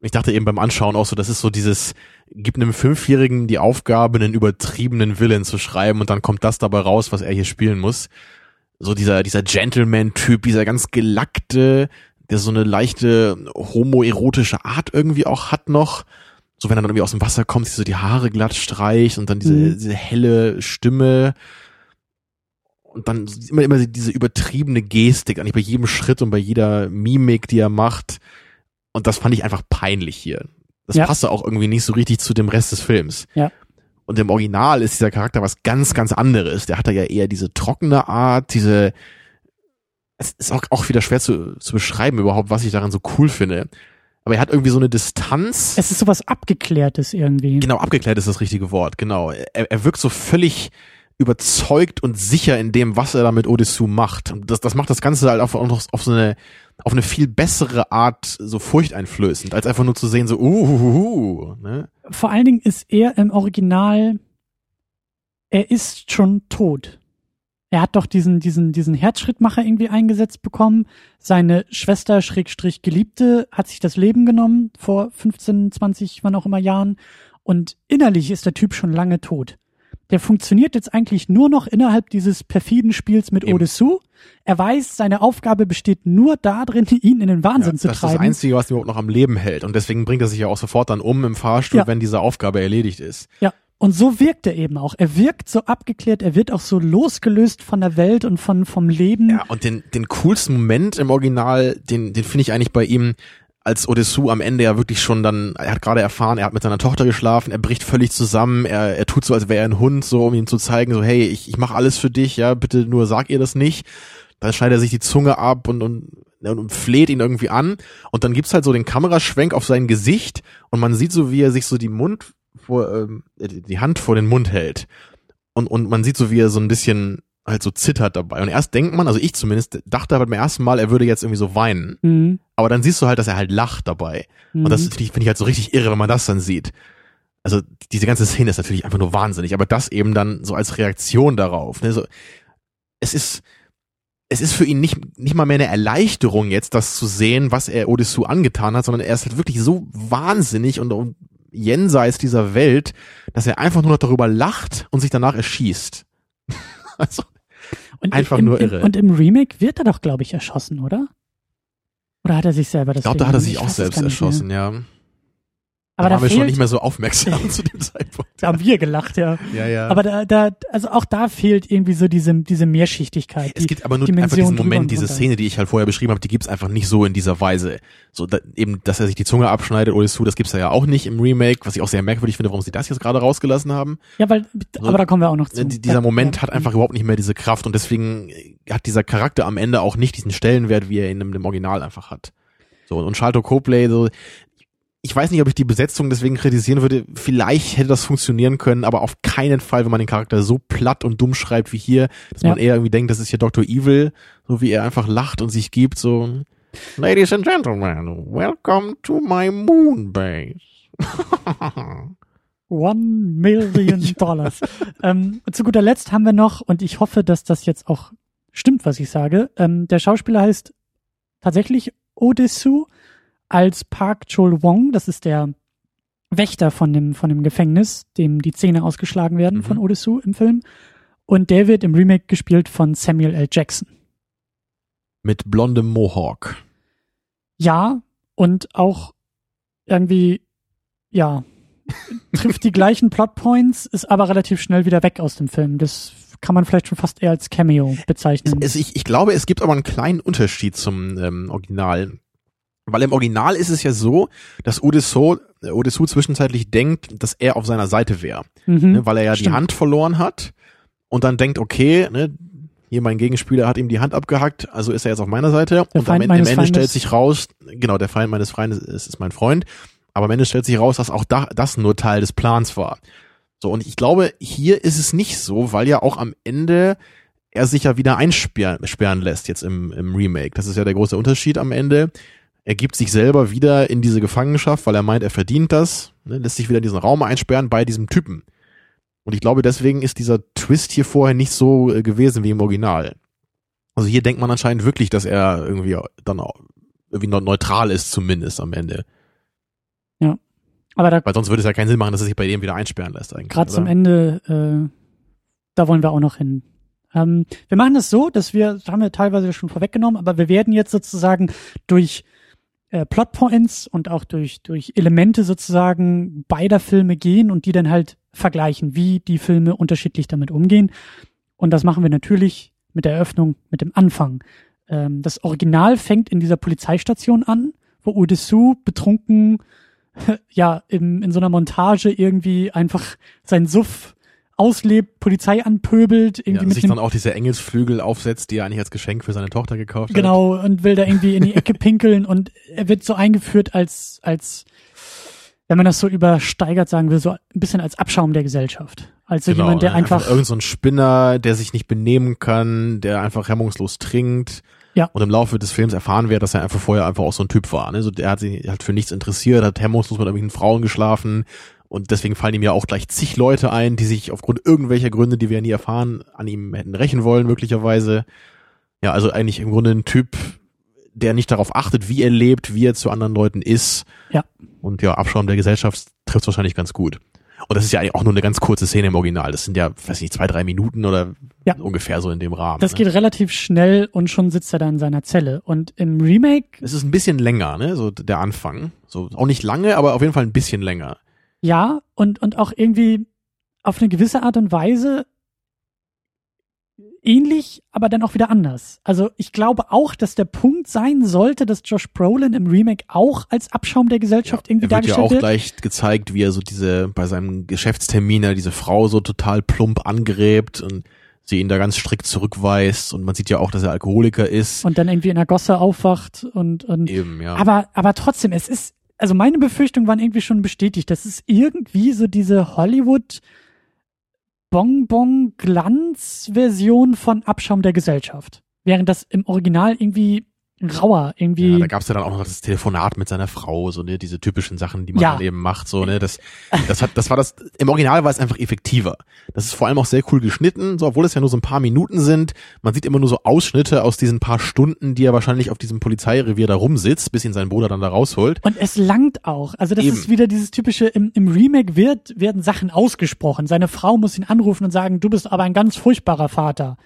Ich dachte eben beim Anschauen auch so, das ist so dieses, gib einem Fünfjährigen die Aufgabe, einen übertriebenen Willen zu schreiben und dann kommt das dabei raus, was er hier spielen muss. So dieser, dieser Gentleman-Typ, dieser ganz gelackte, der so eine leichte homoerotische Art irgendwie auch hat noch. So wenn er dann irgendwie aus dem Wasser kommt, sich so die Haare glatt streicht und dann diese, Mhm. diese helle Stimme und dann immer, immer diese übertriebene Gestik, eigentlich bei jedem Schritt und bei jeder Mimik, die er macht. Und das fand ich einfach peinlich hier. Das Ja. passte auch irgendwie nicht so richtig zu dem Rest des Films. Ja. Und im Original ist dieser Charakter was ganz, ganz anderes. Der hat da ja eher diese trockene Art, diese, es ist auch, auch wieder schwer zu, zu beschreiben überhaupt, was ich daran so cool finde. Aber er hat irgendwie so eine Distanz. Es ist sowas Abgeklärtes irgendwie. Genau, abgeklärt ist das richtige Wort, genau. Er, er wirkt so völlig überzeugt und sicher in dem, was er da mit Odysseus macht. Und das, das macht das Ganze halt auf, auf, so eine, auf eine viel bessere Art so furchteinflößend, als einfach nur zu sehen, so, uh, ne? Vor allen Dingen ist er im Original, er ist schon tot. Er hat doch diesen, diesen, diesen Herzschrittmacher irgendwie eingesetzt bekommen. Seine Schwester, Schrägstrich Geliebte, hat sich das Leben genommen vor 15, 20, wann auch immer Jahren. Und innerlich ist der Typ schon lange tot. Der funktioniert jetzt eigentlich nur noch innerhalb dieses perfiden Spiels mit Eben. Odysseus. Er weiß, seine Aufgabe besteht nur darin, ihn in den Wahnsinn Ja, zu das ist das treiben. Einzige, was ihn überhaupt noch am Leben hält. Und deswegen bringt er sich ja auch sofort dann um im Fahrstuhl, Ja. wenn diese Aufgabe erledigt ist. Ja, und so wirkt er eben auch. Er wirkt so abgeklärt, er wird auch so losgelöst von der Welt und von vom Leben. Ja, und den, den coolsten Moment im Original, den, den finde ich eigentlich bei ihm, als Odysseus am Ende ja wirklich schon dann, er hat gerade erfahren, er hat mit seiner Tochter geschlafen, er bricht völlig zusammen, er, er tut so, als wäre er ein Hund, so um ihm zu zeigen, so, hey, ich, ich mache alles für dich, ja, bitte nur sag ihr das nicht. Dann schneidet er sich die Zunge ab und, und, und fleht ihn irgendwie an. Und dann gibt's halt so den Kameraschwenk auf sein Gesicht und man sieht so, wie er sich so die Mund vor, ähm, die Hand vor den Mund hält. Und, und man sieht so, wie er so ein bisschen halt so zittert dabei. Und erst denkt man, also ich zumindest, dachte aber beim ersten Mal, er würde jetzt irgendwie so weinen. Mhm. Aber dann siehst du halt, dass er halt lacht dabei. Mhm. Und das finde ich, finde ich halt so richtig irre, wenn man das dann sieht. Also diese ganze Szene ist natürlich einfach nur wahnsinnig, aber das eben dann so als Reaktion darauf. Ne? So, es ist, es ist für ihn nicht, nicht mal mehr eine Erleichterung jetzt, das zu sehen, was er Odysseus angetan hat, sondern er ist halt wirklich so wahnsinnig und, und jenseits dieser Welt, dass er einfach nur noch darüber lacht und sich danach erschießt. also, und einfach im, nur im, irre. Und im Remake wird er doch, glaube ich, erschossen, oder? Oder hat er sich selber das ich glaube, da hat er sich Ich auch selbst erschossen, ja. Aber da da waren wir schon fehlt, nicht mehr so aufmerksam zu dem Zeitpunkt. da haben wir gelacht, ja. Ja, ja. Aber da, da, also auch da fehlt irgendwie so diese, diese Mehrschichtigkeit. Es gibt aber nur Dimension einfach diesen Moment, diese. Szene, die ich halt vorher beschrieben habe, die gibt's einfach nicht so in dieser Weise. So da, eben, dass er sich die Zunge abschneidet oder so, das gibt's ja auch nicht im Remake, was ich auch sehr merkwürdig finde, warum sie das jetzt gerade rausgelassen haben. Ja, weil, aber da kommen wir auch noch zu. Die, dieser Moment ja. hat einfach überhaupt nicht mehr diese Kraft und deswegen hat dieser Charakter am Ende auch nicht diesen Stellenwert, wie er in dem, dem Original einfach hat. So und Charlton Copley, so ich weiß nicht, ob ich die Besetzung deswegen kritisieren würde. Vielleicht hätte das funktionieren können, aber auf keinen Fall, wenn man den Charakter so platt und dumm schreibt wie hier, dass man Ja. eher irgendwie denkt, das ist hier Dr. Evil, so wie er einfach lacht und sich gibt, so Ladies and Gentlemen, welcome to my moon base. One Million Dollars. ähm, zu guter Letzt haben wir noch, und ich hoffe, dass das jetzt auch stimmt, was ich sage. Ähm, der Schauspieler heißt tatsächlich Odessu als Park Chol Wong. Das ist der Wächter von dem, von dem Gefängnis, dem die Zähne ausgeschlagen werden Mhm. von Odessu im Film. Und der wird im Remake gespielt von Samuel L. Jackson. Mit blondem Mohawk. Ja, und auch irgendwie, ja, trifft die gleichen Plotpoints, ist aber relativ schnell wieder weg aus dem Film. Das kann man vielleicht schon fast eher als Cameo bezeichnen. Es, ich, ich glaube, es gibt aber einen kleinen Unterschied zum ähm, Original. Weil im Original ist es ja so, dass Odysseus, äh, Odysseus zwischenzeitlich denkt, dass er auf seiner Seite wäre. mhm. Ne, weil er ja die Stimmt. Hand verloren hat und dann denkt, okay, ne, hier mein Gegenspieler hat ihm die Hand abgehackt, also ist er jetzt auf meiner Seite. Der und am, Feind am Ende stellt Feindes. sich raus, genau, der Feind meines Freundes ist, ist mein Freund, aber am Ende stellt sich raus, dass auch da, das nur Teil des Plans war. So, und ich glaube, hier ist es nicht so, weil ja auch am Ende er sich ja wieder einsperren sperren lässt jetzt im, im Remake. Das ist ja der große Unterschied am Ende. Er gibt sich selber wieder in diese Gefangenschaft, weil er meint, er verdient das, ne, lässt sich wieder in diesen Raum einsperren bei diesem Typen. Und ich glaube, deswegen ist dieser Twist hier vorher nicht so äh, gewesen wie im Original. Also hier denkt man anscheinend wirklich, dass er irgendwie dann auch irgendwie neu- neutral ist, zumindest am Ende. aber da Weil sonst würde es ja keinen Sinn machen, dass er sich bei dem wieder einsperren lässt eigentlich. gerade zum? Ende, äh, da wollen wir auch noch hin. Ähm, wir machen es so, dass wir, das haben wir teilweise schon vorweggenommen, aber wir werden jetzt sozusagen durch äh, Plotpoints und auch durch, durch Elemente sozusagen beider Filme gehen und die dann halt vergleichen, wie die Filme unterschiedlich damit umgehen. Und das machen wir natürlich mit der Eröffnung, mit dem Anfang. Ähm, das Original fängt in dieser Polizeistation an, wo Udesu betrunken, ja, in, in so einer Montage irgendwie einfach sein Suff auslebt, Polizei anpöbelt, irgendwie ja, mit sich dem dann auch diese Engelsflügel aufsetzt, die er eigentlich als Geschenk für seine Tochter gekauft hat. Genau, und will da irgendwie in die Ecke pinkeln und er wird so eingeführt als, als, wenn man das so übersteigert sagen will, so ein bisschen als Abschaum der Gesellschaft. Also Genau, jemand, der ne? einfach, irgend so ein Spinner, der sich nicht benehmen kann, der einfach hemmungslos trinkt. Ja. Und im Laufe des Films erfahren wir, dass er einfach vorher einfach auch so ein Typ war. Ne? So, der hat sich halt für nichts interessiert, hat hemmungslos mit irgendwelchen Frauen geschlafen. Und deswegen fallen ihm ja auch gleich zig Leute ein, die sich aufgrund irgendwelcher Gründe, die wir nie erfahren, an ihm hätten rächen wollen, möglicherweise. Ja, also eigentlich im Grunde ein Typ, der nicht darauf achtet, wie er lebt, wie er zu anderen Leuten ist. Ja. Und ja, Abschaum der Gesellschaft trifft wahrscheinlich ganz gut. Und das ist ja eigentlich auch nur eine ganz kurze Szene im Original. Das sind ja, weiß nicht, zwei, drei Minuten oder Ja. ungefähr so in dem Rahmen. das ne? geht relativ schnell und schon sitzt er da in seiner Zelle. Und im Remake, Es ist ein bisschen länger, ne? So der Anfang. So auch nicht lange, aber auf jeden Fall ein bisschen länger. Ja, und, und auch irgendwie auf eine gewisse Art und Weise ähnlich, aber dann auch wieder anders. Also ich glaube auch, dass der Punkt sein sollte, dass Josh Brolin im Remake auch als Abschaum der Gesellschaft irgendwie er wird ja dargestellt auch wird. gleich gezeigt, wie er so diese bei seinem Geschäftstermin diese Frau so total plump angräbt und sie ihn da ganz strikt zurückweist und man sieht ja auch, dass er Alkoholiker ist. und dann irgendwie in der Gosse aufwacht und, und Eben, ja. aber aber trotzdem es ist also meine Befürchtungen waren irgendwie schon bestätigt das ist irgendwie so diese Hollywood Bonbon Glanz Version von Abschaum der Gesellschaft während das im Original irgendwie rauer irgendwie Ja, da gab's ja dann auch noch das Telefonat mit seiner Frau, so ne, diese typischen Sachen, die man Ja. dann eben macht, so ne, das, das hat, das war das. Im Original war es einfach effektiver. Das ist vor allem auch sehr cool geschnitten, so obwohl es ja nur so ein paar Minuten sind. Man sieht immer nur so Ausschnitte aus diesen paar Stunden, die er wahrscheinlich auf diesem Polizeirevier da rumsitzt, bis ihn sein Bruder dann da rausholt. Und es langt auch. Also das Eben. ist wieder dieses typische, im, im Remake wird, werden Sachen ausgesprochen. Seine Frau muss ihn anrufen und sagen, du bist aber ein ganz furchtbarer Vater.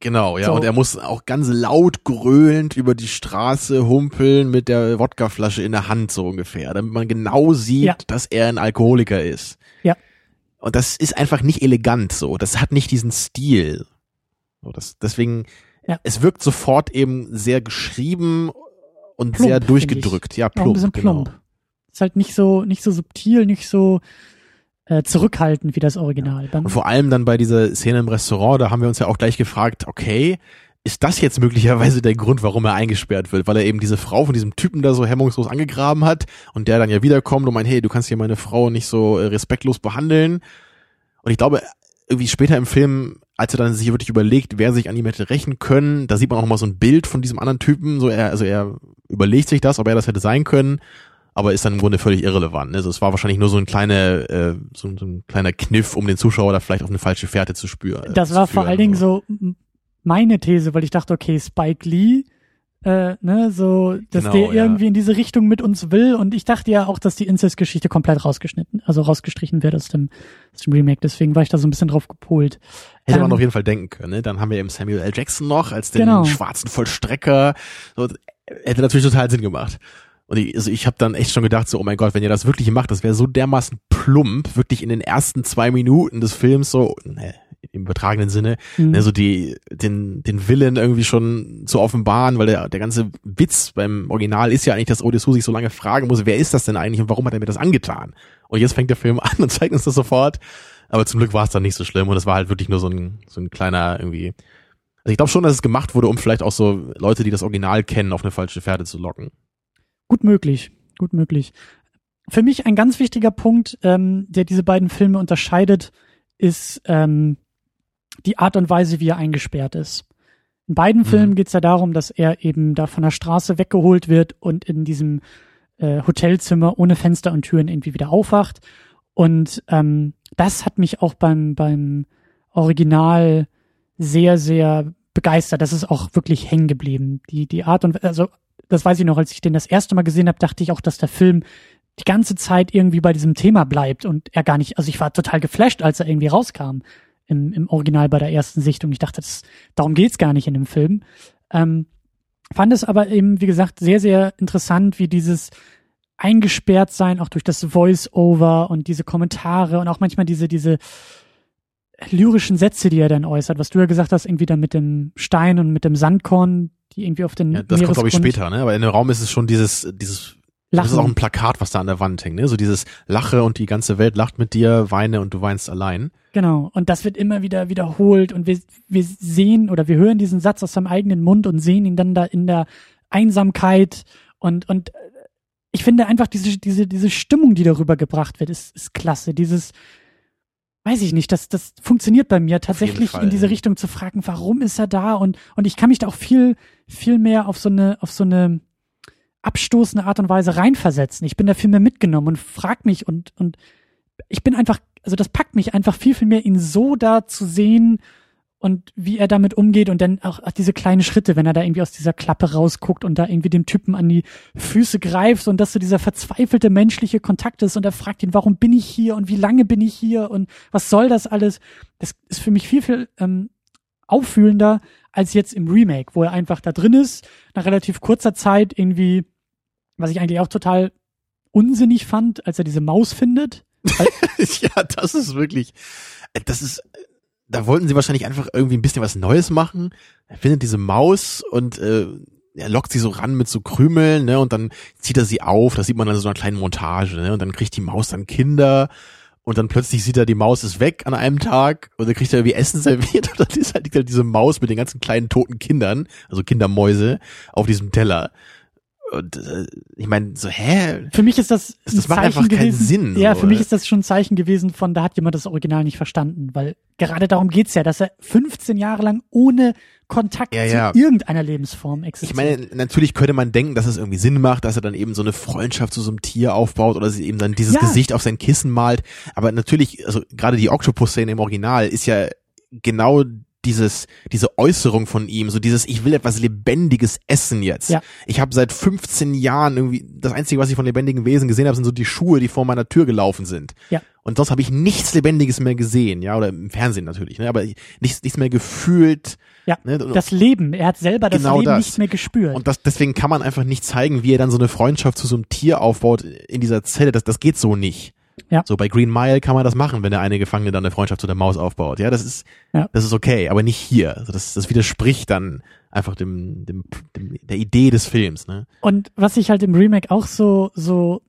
Genau, ja, So. und er muss auch ganz laut gröhlend über die Straße humpeln mit der Wodkaflasche in der Hand so ungefähr, damit man genau sieht, Ja. dass er ein Alkoholiker ist. Ja. Und das ist einfach nicht elegant so. Das hat nicht diesen Stil. So, das, deswegen, Ja. es wirkt sofort eben sehr geschrieben und Plump, sehr durchgedrückt. Ja, Auch ein plump. bisschen genau. plump. Ist halt nicht so, nicht so subtil, nicht so äh, zurückhaltend wie das Original. Beim, Und vor allem dann bei dieser Szene im Restaurant, da haben wir uns ja auch gleich gefragt, okay, ist das jetzt möglicherweise der Grund, warum er eingesperrt wird? Weil er eben diese Frau von diesem Typen da so hemmungslos angegraben hat und der dann ja wiederkommt und meint, hey, du kannst hier meine Frau nicht so äh, respektlos behandeln. Und ich glaube, irgendwie später im Film, als er dann sich wirklich überlegt, wer sich an ihm hätte rächen können, da sieht man auch mal so ein Bild von diesem anderen Typen, so er, also er überlegt sich das, ob er das hätte sein können, aber ist dann im Grunde völlig irrelevant. Also es war wahrscheinlich nur so ein kleiner, äh, so, so ein kleiner Kniff, um den Zuschauer da vielleicht auf eine falsche Fährte zu spüren. das zu war vor allen Dingen so meine These, weil ich dachte, okay, Spike Lee, äh, ne, so, dass Genau, der ja. irgendwie in diese Richtung mit uns will und ich dachte ja auch, dass die Incest-Geschichte komplett rausgeschnitten, also rausgestrichen wird aus dem, aus dem Remake, deswegen war ich da so ein bisschen drauf gepolt. Hätte man Ähm, auf jeden Fall denken können. Ne? Dann haben wir eben Samuel L. Jackson noch als den Genau. schwarzen Vollstrecker. So, hätte natürlich total Sinn gemacht. Und ich, also ich habe dann echt schon gedacht, so, oh mein Gott, wenn ihr das wirklich macht, das wäre so dermaßen plump, wirklich in den ersten zwei Minuten des Films so, ne, im übertragenen Sinne, Mhm. ne, so die, den, den Willen irgendwie schon zu offenbaren, weil der, der ganze Witz beim Original ist ja eigentlich, dass Odysseus sich so lange fragen muss, wer ist das denn eigentlich und warum hat er mir das angetan? Und jetzt fängt der Film an und zeigt uns das sofort. Aber zum Glück war es dann nicht so schlimm und es war halt wirklich nur so ein, so ein kleiner irgendwie. Also ich glaube schon, dass es gemacht wurde, um vielleicht auch so Leute, die das Original kennen, auf eine falsche Pferde zu locken. Gut möglich, gut möglich. Für mich ein ganz wichtiger Punkt, ähm, der diese beiden Filme unterscheidet, ist ähm, die Art und Weise, wie er eingesperrt ist. In beiden Mhm. Filmen geht es ja darum, dass er eben da von der Straße weggeholt wird und in diesem äh, Hotelzimmer ohne Fenster und Türen irgendwie wieder aufwacht. Und ähm, das hat mich auch beim, beim Original sehr, sehr begeistert. Das ist auch wirklich hängen geblieben. Die, die Art und also das weiß ich noch, als ich den das erste Mal gesehen habe, dachte ich auch, dass der Film die ganze Zeit irgendwie bei diesem Thema bleibt und er gar nicht, also ich war total geflasht, als er irgendwie rauskam. im, im Original bei der ersten Sichtung. Ich dachte, das, darum geht's gar nicht in dem Film. Ähm, fand es aber eben, wie gesagt, sehr, sehr interessant, wie dieses eingesperrt sein, auch durch das Voice-Over und diese Kommentare und auch manchmal diese, diese lyrischen Sätze, die er dann äußert, was du ja gesagt hast, irgendwie dann mit dem Stein und mit dem Sandkorn, die irgendwie auf den ja, Das kommt, glaube ich, später, ne? Aber in dem Raum ist es schon dieses, dieses Lachen. Das ist auch ein Plakat, was da an der Wand hängt, ne? So dieses Lache und die ganze Welt lacht mit dir, weine und du weinst allein. Genau. Und das wird immer wieder wiederholt und wir, wir sehen oder wir hören diesen Satz aus seinem eigenen Mund und sehen ihn dann da in der Einsamkeit und, und ich finde einfach diese, diese, diese Stimmung, die darüber gebracht wird, ist, ist klasse. Dieses, weiß ich nicht, das, das funktioniert bei mir tatsächlich in diese. Richtung zu fragen, warum ist er da? Und, und ich kann mich da auch viel, viel mehr auf so eine, auf so eine, abstoßende Art und Weise reinversetzen. Ich bin da viel mehr mitgenommen und frag mich und, und ich bin einfach, also das packt mich einfach viel, viel mehr, ihn so da zu sehen und wie er damit umgeht und dann auch, auch diese kleinen Schritte, wenn er da irgendwie aus dieser Klappe rausguckt und da irgendwie dem Typen an die Füße greift und dass so dieser verzweifelte menschliche Kontakt ist und er fragt ihn, warum bin ich hier und wie lange bin ich hier und was soll das alles? Das ist für mich viel, viel ähm, auffühlender als jetzt im Remake, wo er einfach da drin ist, nach relativ kurzer Zeit irgendwie, was ich eigentlich auch total unsinnig fand, als er diese Maus findet. ja, das ist wirklich, das ist, da wollten sie wahrscheinlich einfach irgendwie ein bisschen was Neues machen. Er findet diese Maus und äh, er lockt sie so ran mit so Krümeln, ne, und dann zieht er sie auf, das sieht man dann so einer kleinen Montage, ne, und dann kriegt die Maus dann Kinder und dann plötzlich sieht er, die Maus ist weg an einem Tag und dann kriegt er irgendwie Essen serviert und dann ist halt, liegt halt diese Maus mit den ganzen kleinen toten Kindern, also Kindermäuse, auf diesem Teller. Und äh, ich meine, so, hä? Für mich ist das. Das, das macht einfach gewesen. keinen Sinn. Ja, so, für mich ist das schon ein Zeichen gewesen von, da hat jemand das Original nicht verstanden, weil gerade darum geht's ja, dass er 15 Jahre lang ohne Kontakt ja, ja. zu irgendeiner Lebensform existiert. Ich meine, natürlich könnte man denken, dass es irgendwie Sinn macht, dass er dann eben so eine Freundschaft zu so einem Tier aufbaut oder sie eben dann dieses ja. Gesicht auf sein Kissen malt. Aber natürlich, also gerade die Octopus-Szene im Original ist ja genau dieses diese Äußerung von ihm, so dieses ich will etwas lebendiges essen jetzt. Ja. Ich habe seit 15 Jahren irgendwie das einzige, was ich von lebendigen Wesen gesehen habe, sind so die Schuhe, die vor meiner Tür gelaufen sind. Ja. Und sonst habe ich nichts lebendiges mehr gesehen, ja, oder im Fernsehen natürlich, ne, aber nichts nichts mehr gefühlt. Ja. Ne? Das Leben, er hat selber das genau Leben das. nicht mehr gespürt. Und das deswegen kann man einfach nicht zeigen, wie er dann so eine Freundschaft zu so einem Tier aufbaut in dieser Zelle, das das geht so nicht. Ja. So bei Green Mile kann man das machen, wenn der eine Gefangene dann eine Freundschaft zu der Maus aufbaut. Ja, das ist, ja. das ist okay, aber nicht hier. Also das, das widerspricht dann einfach dem, dem, dem, der Idee des Films. Ne? Und was ich halt im Remake auch so, so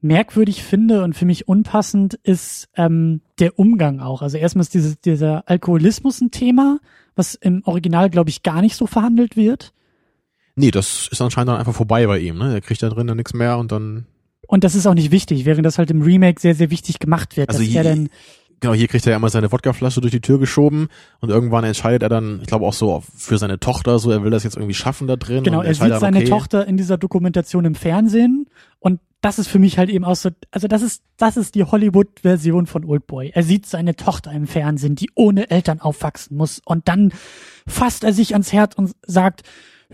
merkwürdig finde und für mich unpassend ist ähm, der Umgang auch. Also erstmal ist dieses, dieser Alkoholismus ein Thema, was im Original, glaube ich, gar nicht so verhandelt wird. Nee, das ist anscheinend dann einfach vorbei bei ihm. Ne? Er kriegt da drin dann nichts mehr und dann und das ist auch nicht wichtig, während das halt im Remake sehr, sehr wichtig gemacht wird. Also hier, dann genau, hier kriegt er ja immer seine Wodkaflasche durch die Tür geschoben und irgendwann entscheidet er dann, ich glaube auch so für seine Tochter, so er will das jetzt irgendwie schaffen da drin. Genau, er sieht dann, seine okay. Tochter in dieser Dokumentation im Fernsehen und das ist für mich halt eben auch so, also das ist, das ist die Hollywood-Version von Oldboy. Er sieht seine Tochter im Fernsehen, die ohne Eltern aufwachsen muss und dann fasst er sich ans Herz und sagt,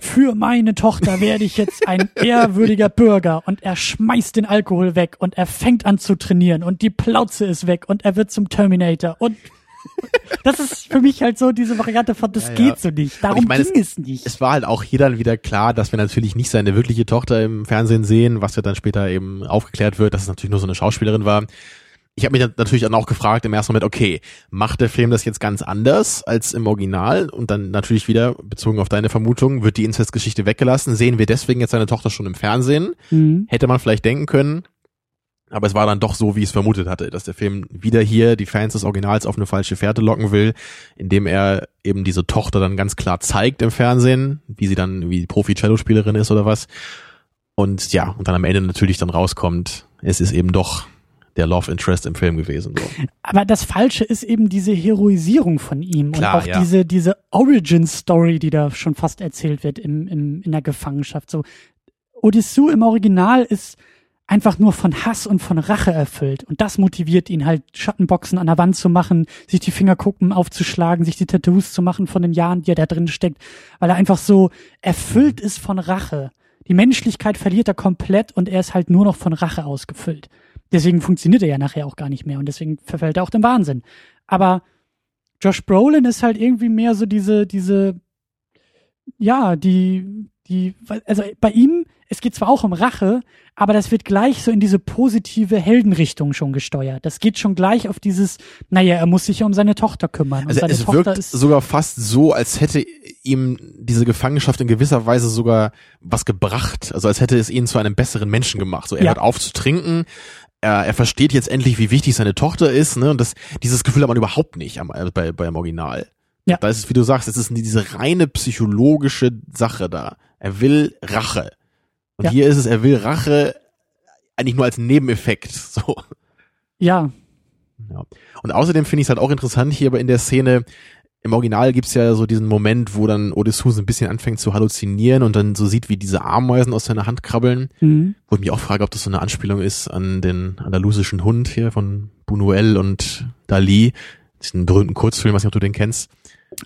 für meine Tochter werde ich jetzt ein ehrwürdiger Bürger und er schmeißt den Alkohol weg und er fängt an zu trainieren und die Plauze ist weg und er wird zum Terminator und das ist für mich halt so diese Variante von, das ja, geht ja. so nicht. Darum meine, ging es, es, nicht. Es war halt auch hier dann wieder klar, dass wir natürlich nicht seine wirkliche Tochter im Fernsehen sehen, was ja dann später eben aufgeklärt wird, dass es natürlich nur so eine Schauspielerin war ich habe mich natürlich dann auch gefragt im ersten Moment, okay, macht der Film das jetzt ganz anders als im Original? Und dann natürlich wieder, bezogen auf deine Vermutung, wird die Inzestgeschichte weggelassen? Sehen wir deswegen jetzt seine Tochter schon im Fernsehen? Mhm. Hätte man vielleicht denken können. Aber es war dann doch so, wie ich es vermutet hatte, dass der Film wieder hier die Fans des Originals auf eine falsche Fährte locken will, indem er eben diese Tochter dann ganz klar zeigt im Fernsehen, wie sie dann wie Profi-Cello-Spielerin ist oder was. Und ja, und dann am Ende natürlich dann rauskommt, es ist eben doch der Love Interest im Film gewesen. So. Aber das Falsche ist eben diese Heroisierung von ihm Klar, und auch ja. diese, diese Origin-Story, die da schon fast erzählt wird im, im, in der Gefangenschaft. So, Odissou im Original ist einfach nur von Hass und von Rache erfüllt. Und das motiviert ihn halt, Schattenboxen an der Wand zu machen, sich die Fingerkuppen aufzuschlagen, sich die Tattoos zu machen von den Jahren, die er da drin steckt, weil er einfach so erfüllt ist von Rache. Die Menschlichkeit verliert er komplett und er ist halt nur noch von Rache ausgefüllt. Deswegen funktioniert er ja nachher auch gar nicht mehr und deswegen verfällt er auch dem Wahnsinn. Aber Josh Brolin ist halt irgendwie mehr so diese, diese, ja, die, die, also bei ihm, es geht zwar auch um Rache, aber das wird gleich so in diese positive Heldenrichtung schon gesteuert. Das geht schon gleich auf dieses, naja, er muss sich um seine Tochter kümmern. Also es Tochter wirkt sogar fast so, als hätte ihm diese Gefangenschaft in gewisser Weise sogar was gebracht. Also als hätte es ihn zu einem besseren Menschen gemacht. So er ja. hört auf zu trinken, er, er versteht jetzt endlich, wie wichtig seine Tochter ist, ne? Und das, dieses Gefühl hat man überhaupt nicht am, äh, bei, beim Original. Ja. Da ist es, wie du sagst, es ist diese reine psychologische Sache da. Er will Rache. Und ja. hier ist es, er will Rache eigentlich nur als Nebeneffekt. So. Ja. ja. Und außerdem finde ich es halt auch interessant hier aber in der Szene, im Original gibt's ja so diesen Moment, wo dann Odysseus ein bisschen anfängt zu halluzinieren und dann so sieht, wie diese Ameisen aus seiner Hand krabbeln. Mhm. Wo ich mich auch frage, ob das so eine Anspielung ist an den andalusischen Hund hier von Buñuel und Dali, diesen berühmten Kurzfilm, weiß nicht, ob du den kennst.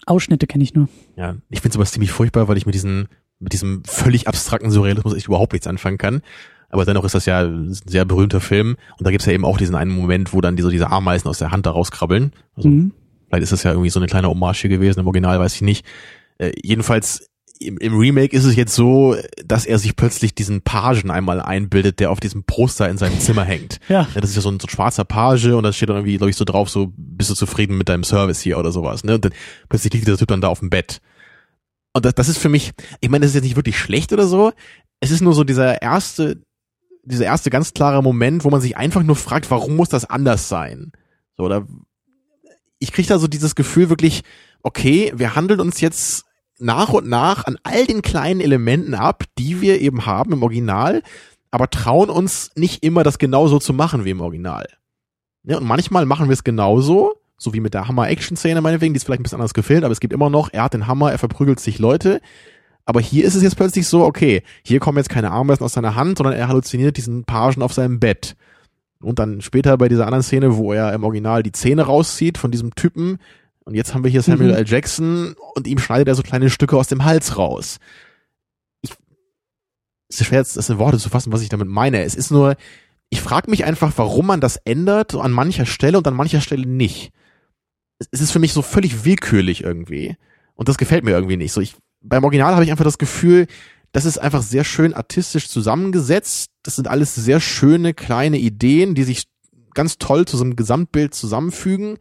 Ausschnitte kenne ich nur. Ja, ich finde es aber ziemlich furchtbar, weil ich mit diesen mit diesem völlig abstrakten Surrealismus echt überhaupt nichts anfangen kann. Aber dennoch ist das ja ein sehr berühmter Film. Und da gibt's ja eben auch diesen einen Moment, wo dann diese, diese Ameisen aus der Hand da rauskrabbeln. Also, mhm. Vielleicht ist das ja irgendwie so eine kleine Hommage gewesen. Im Original weiß ich nicht. Äh, jedenfalls im, im Remake ist es jetzt so, dass er sich plötzlich diesen Pagen einmal einbildet, der auf diesem Poster in seinem Zimmer hängt. Ja. ja das ist ja so ein, so ein schwarzer Page und da steht dann irgendwie, glaube ich, so drauf, so, bist du zufrieden mit deinem Service hier oder sowas. Ne? Und dann plötzlich liegt dieser Typ dann da auf dem Bett. Und das, das ist für mich, ich meine, das ist jetzt nicht wirklich schlecht oder so. Es ist nur so dieser erste, dieser erste ganz klare Moment, wo man sich einfach nur fragt, warum muss das anders sein? So, oder ich kriege da so dieses Gefühl wirklich, okay, wir handeln uns jetzt nach und nach an all den kleinen Elementen ab, die wir eben haben im Original, aber trauen uns nicht immer das genauso zu machen wie im Original. Ja, und manchmal machen wir es genauso so wie mit der Hammer-Action-Szene meinetwegen, die ist vielleicht ein bisschen anders gefilmt, aber es gibt immer noch, er hat den Hammer, er verprügelt sich Leute. Aber hier ist es jetzt plötzlich so, okay, hier kommen jetzt keine Armresten aus seiner Hand, sondern er halluziniert diesen Pagen auf seinem Bett. Und dann später bei dieser anderen Szene, wo er im Original die Zähne rauszieht von diesem Typen, und jetzt haben wir hier Samuel mhm. L. Jackson und ihm schneidet er so kleine Stücke aus dem Hals raus. Ich, es ist schwer, jetzt das in Worte zu fassen, was ich damit meine. Es ist nur, ich frage mich einfach, warum man das ändert, so an mancher Stelle und an mancher Stelle nicht es ist für mich so völlig willkürlich irgendwie. Und das gefällt mir irgendwie nicht. So, ich, beim Original habe ich einfach das Gefühl, das ist einfach sehr schön artistisch zusammengesetzt. Das sind alles sehr schöne kleine Ideen, die sich ganz toll zu so einem Gesamtbild zusammenfügen.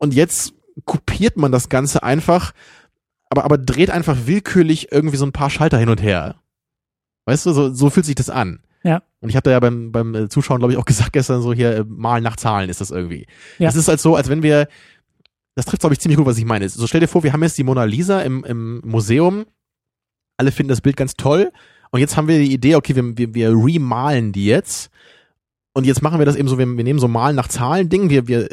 Und jetzt kopiert man das Ganze einfach, aber, aber dreht einfach willkürlich irgendwie so ein paar Schalter hin und her. Weißt du, so, so fühlt sich das an. Ja. Und ich habe da ja beim, beim äh, Zuschauen, glaube ich, auch gesagt gestern so hier, äh, malen nach Zahlen ist das irgendwie. Ja. Es ist halt so, als wenn wir, das trifft, glaube ich, ziemlich gut, was ich meine. So stell dir vor, wir haben jetzt die Mona Lisa im, im Museum. Alle finden das Bild ganz toll. Und jetzt haben wir die Idee, okay, wir, wir, wir remalen die jetzt. Und jetzt machen wir das eben so, wir, wir nehmen so Malen nach Zahlen Ding, wir, wir,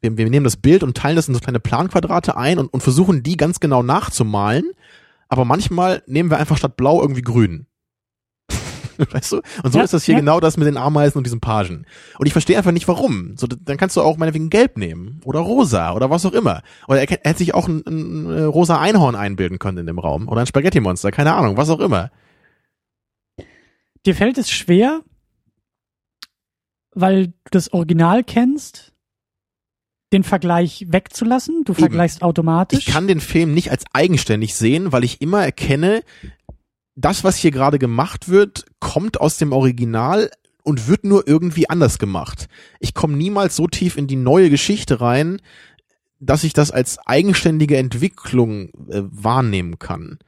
wir, wir nehmen das Bild und teilen das in so kleine Planquadrate ein und, und versuchen die ganz genau nachzumalen. Aber manchmal nehmen wir einfach statt blau irgendwie grün. weißt du? Und so ja, ist das hier ja. genau das mit den Ameisen und diesen Pagen. Und ich verstehe einfach nicht, warum. So, dann kannst du auch meinetwegen gelb nehmen oder rosa oder was auch immer. Oder er, er hätte sich auch ein, ein, ein, rosa Einhorn einbilden können in dem Raum oder ein Spaghetti-Monster, keine Ahnung, was auch immer. Dir fällt es schwer, weil du das Original kennst, den Vergleich wegzulassen. Du vergleichst Eben. automatisch. Ich kann den Film nicht als eigenständig sehen, weil ich immer erkenne, das, was hier gerade gemacht wird, kommt aus dem Original und wird nur irgendwie anders gemacht. Ich komme niemals so tief in die neue Geschichte rein, dass ich das als eigenständige Entwicklung äh, wahrnehmen kann.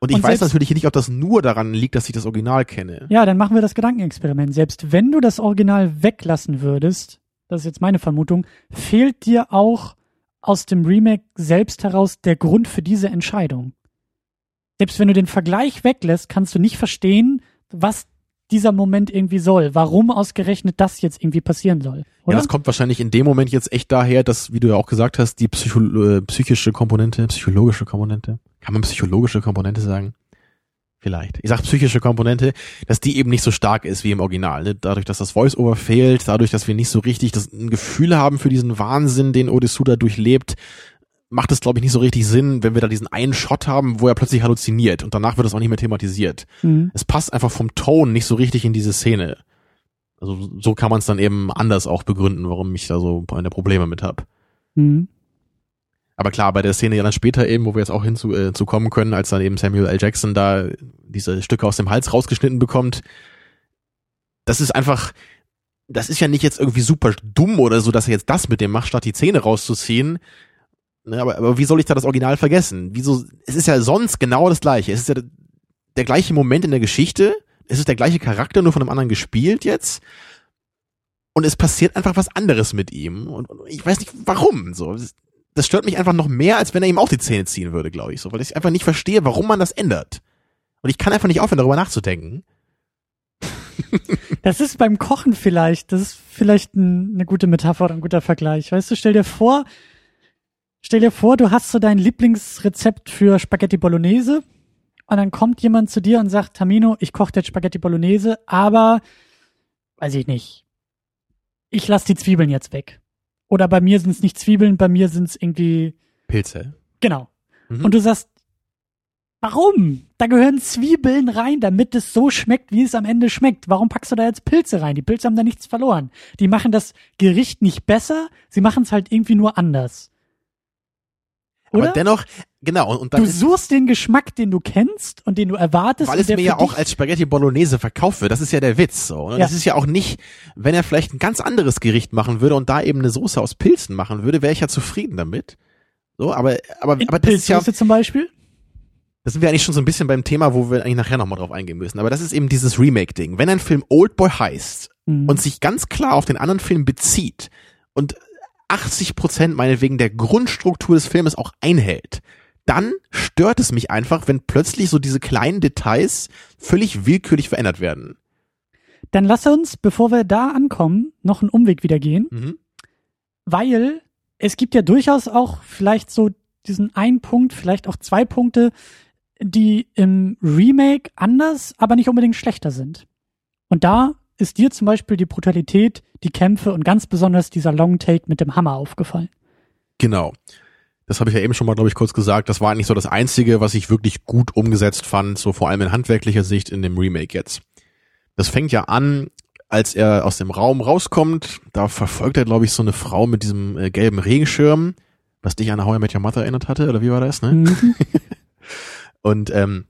Und ich und weiß natürlich nicht, ob das nur daran liegt, dass ich das Original kenne. Ja, dann machen wir das Gedankenexperiment. Selbst wenn du das Original weglassen würdest, das ist jetzt meine Vermutung, fehlt dir auch aus dem Remake selbst heraus der Grund für diese Entscheidung selbst wenn du den Vergleich weglässt, kannst du nicht verstehen, was dieser Moment irgendwie soll, warum ausgerechnet das jetzt irgendwie passieren soll. Oder? Ja, das kommt wahrscheinlich in dem Moment jetzt echt daher, dass, wie du ja auch gesagt hast, die Psycho äh, psychische Komponente, psychologische Komponente, kann man psychologische Komponente sagen? Vielleicht. Ich sag psychische Komponente, dass die eben nicht so stark ist wie im Original. Ne? Dadurch, dass das Voice-Over fehlt, dadurch, dass wir nicht so richtig das ein Gefühl haben für diesen Wahnsinn, den Odessuda durchlebt, macht es, glaube ich, nicht so richtig Sinn, wenn wir da diesen einen Shot haben, wo er plötzlich halluziniert und danach wird es auch nicht mehr thematisiert. Mhm. Es passt einfach vom Ton nicht so richtig in diese Szene. Also so kann man es dann eben anders auch begründen, warum ich da so eine Probleme mit habe. Mhm. Aber klar, bei der Szene ja dann später eben, wo wir jetzt auch hinzu äh, zu kommen können, als dann eben Samuel L. Jackson da diese Stücke aus dem Hals rausgeschnitten bekommt, das ist einfach, das ist ja nicht jetzt irgendwie super dumm oder so, dass er jetzt das mit dem macht, statt die Zähne rauszuziehen. Ne, aber, aber wie soll ich da das Original vergessen? Wieso? Es ist ja sonst genau das gleiche. Es ist ja der, gleiche Moment in der Geschichte. Es ist der gleiche Charakter, nur von einem anderen gespielt jetzt. Und es passiert einfach was anderes mit ihm. Und, und ich weiß nicht warum. So, das stört mich einfach noch mehr, als wenn er ihm auch die Zähne ziehen würde, glaube ich, so, weil ich einfach nicht verstehe, warum man das ändert. Und ich kann einfach nicht aufhören, darüber nachzudenken. Das ist beim Kochen vielleicht, das ist vielleicht ein, eine gute Metapher oder ein guter Vergleich. Weißt du, stell dir vor, stell dir vor, du hast so dein Lieblingsrezept für Spaghetti Bolognese und dann kommt jemand zu dir und sagt, Tamino, ich koche jetzt Spaghetti Bolognese, aber, weiß ich nicht, ich lass die Zwiebeln jetzt weg. Oder bei mir sind es nicht Zwiebeln, bei mir sind es irgendwie. Pilze. Genau. Mhm. Und du sagst, warum? Da gehören Zwiebeln rein, damit es so schmeckt, wie es am Ende schmeckt. Warum packst du da jetzt Pilze rein? Die Pilze haben da nichts verloren. Die machen das Gericht nicht besser, sie machen es halt irgendwie nur anders. Oder? Aber dennoch, genau. Und dann du suchst den Geschmack, den du kennst und den du erwartest. Weil es mir ja auch als Spaghetti Bolognese verkauft wird. Das ist ja der Witz. So. Und ja. das ist ja auch nicht, wenn er vielleicht ein ganz anderes Gericht machen würde und da eben eine Soße aus Pilzen machen würde, wäre ich ja zufrieden damit. So, aber, aber, In aber das ist ja. zum Beispiel? Das sind wir eigentlich schon so ein bisschen beim Thema, wo wir eigentlich nachher nochmal drauf eingehen müssen. Aber das ist eben dieses Remake-Ding. Wenn ein Film Oldboy heißt mhm. und sich ganz klar auf den anderen Film bezieht und 80 Prozent meinetwegen der Grundstruktur des Filmes auch einhält, dann stört es mich einfach, wenn plötzlich so diese kleinen Details völlig willkürlich verändert werden. Dann lass uns, bevor wir da ankommen, noch einen Umweg wieder gehen, mhm. weil es gibt ja durchaus auch vielleicht so diesen einen Punkt, vielleicht auch zwei Punkte, die im Remake anders, aber nicht unbedingt schlechter sind. Und da ist dir zum Beispiel die Brutalität, die Kämpfe und ganz besonders dieser Long Take mit dem Hammer aufgefallen? Genau. Das habe ich ja eben schon mal, glaube ich, kurz gesagt. Das war eigentlich so das Einzige, was ich wirklich gut umgesetzt fand, so vor allem in handwerklicher Sicht in dem Remake jetzt. Das fängt ja an, als er aus dem Raum rauskommt. Da verfolgt er, glaube ich, so eine Frau mit diesem äh, gelben Regenschirm, was dich an How I Met Your Mother erinnert hatte, oder wie war das, ne? Mhm. Und ähm,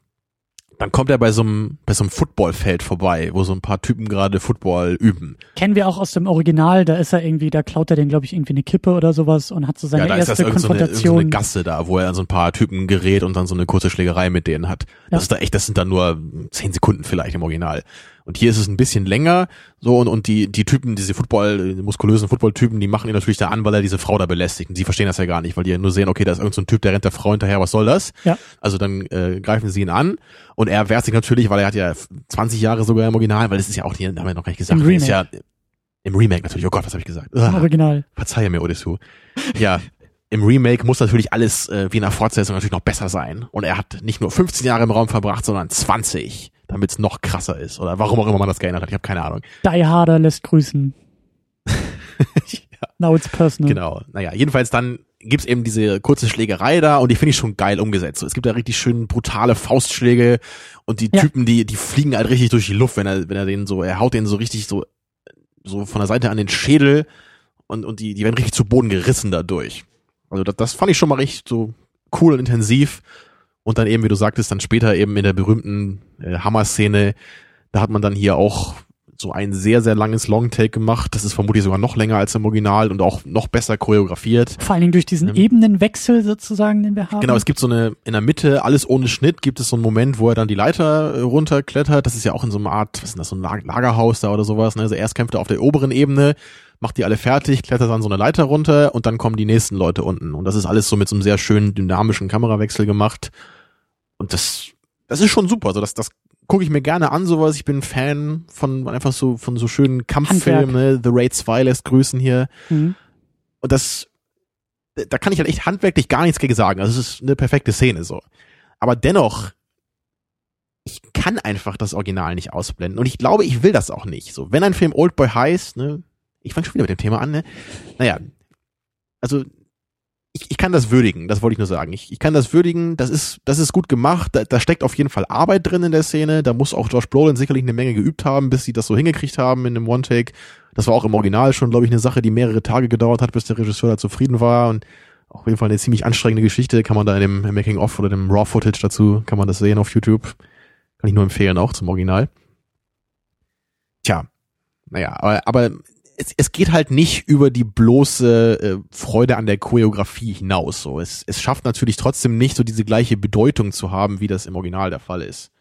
dann kommt er bei so einem bei so einem Footballfeld vorbei, wo so ein paar Typen gerade Football üben. Kennen wir auch aus dem Original, da ist er irgendwie, da klaut er den glaube ich irgendwie eine Kippe oder sowas und hat so seine ja, da erste ist das Konfrontation. So eine, so eine Gasse da, wo er an so ein paar Typen gerät und dann so eine kurze Schlägerei mit denen hat. Das ja. ist da echt, das sind dann nur zehn Sekunden vielleicht im Original. Und hier ist es ein bisschen länger, so, und, und die, die Typen, diese Football, die muskulösen Football-Typen, die machen ihn natürlich da an, weil er diese Frau da belästigt. Und sie verstehen das ja gar nicht, weil die ja nur sehen, okay, da ist irgendein so Typ, der rennt der Frau hinterher, was soll das? Ja. Also dann äh, greifen sie ihn an und er wehrt sich natürlich, weil er hat ja 20 Jahre sogar im Original, weil das ist ja auch, die haben wir noch gar nicht gesagt, Im Remake. ist ja im Remake natürlich, oh Gott, was habe ich gesagt? Im Original. Verzeihe mir, Odessu. Ja, im Remake muss natürlich alles äh, wie in der Fortsetzung natürlich noch besser sein. Und er hat nicht nur 15 Jahre im Raum verbracht, sondern 20 damit es noch krasser ist. Oder warum auch immer man das geändert hat. Ich habe keine Ahnung. Die Harder lässt grüßen. ja. Now it's personal. Genau. Naja, jedenfalls dann gibt's eben diese kurze Schlägerei da und die finde ich schon geil umgesetzt. So, es gibt da richtig schön brutale Faustschläge und die ja. Typen, die, die fliegen halt richtig durch die Luft, wenn er, wenn er den so, er haut den so richtig so, so von der Seite an den Schädel und, und die, die werden richtig zu Boden gerissen dadurch. Also das, das fand ich schon mal richtig so cool und intensiv. Und dann eben, wie du sagtest, dann später eben in der berühmten äh, Hammer-Szene, da hat man dann hier auch so ein sehr, sehr langes Long-Take gemacht. Das ist vermutlich sogar noch länger als im Original und auch noch besser choreografiert. Vor allen Dingen durch diesen ähm, Ebenenwechsel sozusagen, den wir haben. Genau, es gibt so eine, in der Mitte, alles ohne Schnitt, gibt es so einen Moment, wo er dann die Leiter äh, runterklettert. Das ist ja auch in so einer Art, was ist das, so ein Lagerhaus da oder sowas. Ne? Also erst kämpft er auf der oberen Ebene, macht die alle fertig, klettert dann so eine Leiter runter und dann kommen die nächsten Leute unten. Und das ist alles so mit so einem sehr schönen dynamischen Kamerawechsel gemacht. Und das, das ist schon super. Also das, das gucke ich mir gerne an, sowas. Ich bin Fan von einfach so, von so schönen Kampffilmen, ne? The Raid 2 lässt grüßen hier. Mhm. Und das, da kann ich halt echt handwerklich gar nichts gegen sagen. Also es ist eine perfekte Szene, so. Aber dennoch, ich kann einfach das Original nicht ausblenden. Und ich glaube, ich will das auch nicht. So, wenn ein Film Oldboy heißt, ne, ich fange schon wieder mit dem Thema an, ne? Naja, also ich, ich kann das würdigen, das wollte ich nur sagen. Ich, ich kann das würdigen, das ist, das ist gut gemacht, da, da steckt auf jeden Fall Arbeit drin in der Szene, da muss auch Josh Brolin sicherlich eine Menge geübt haben, bis sie das so hingekriegt haben in dem One-Take. Das war auch im Original schon, glaube ich, eine Sache, die mehrere Tage gedauert hat, bis der Regisseur da zufrieden war und auf jeden Fall eine ziemlich anstrengende Geschichte, kann man da in dem Making-of oder dem Raw-Footage dazu, kann man das sehen auf YouTube. Kann ich nur empfehlen, auch zum Original. Tja, naja, aber, aber es, es geht halt nicht über die bloße äh, Freude an der Choreografie hinaus. So, es, es schafft natürlich trotzdem nicht so diese gleiche Bedeutung zu haben, wie das im Original der Fall ist.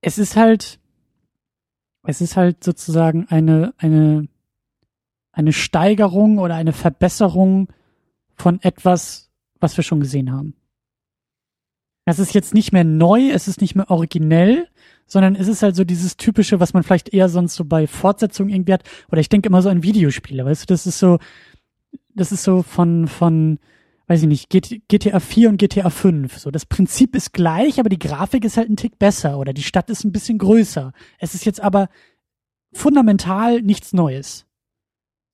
Es ist halt, es ist halt sozusagen eine eine eine Steigerung oder eine Verbesserung von etwas, was wir schon gesehen haben. Es ist jetzt nicht mehr neu, es ist nicht mehr originell, sondern es ist halt so dieses typische, was man vielleicht eher sonst so bei Fortsetzungen irgendwie hat. Oder ich denke immer so an Videospiele, weißt du, das ist so, das ist so von, von, weiß ich nicht, GTA 4 und GTA 5. So, das Prinzip ist gleich, aber die Grafik ist halt ein Tick besser oder die Stadt ist ein bisschen größer. Es ist jetzt aber fundamental nichts Neues.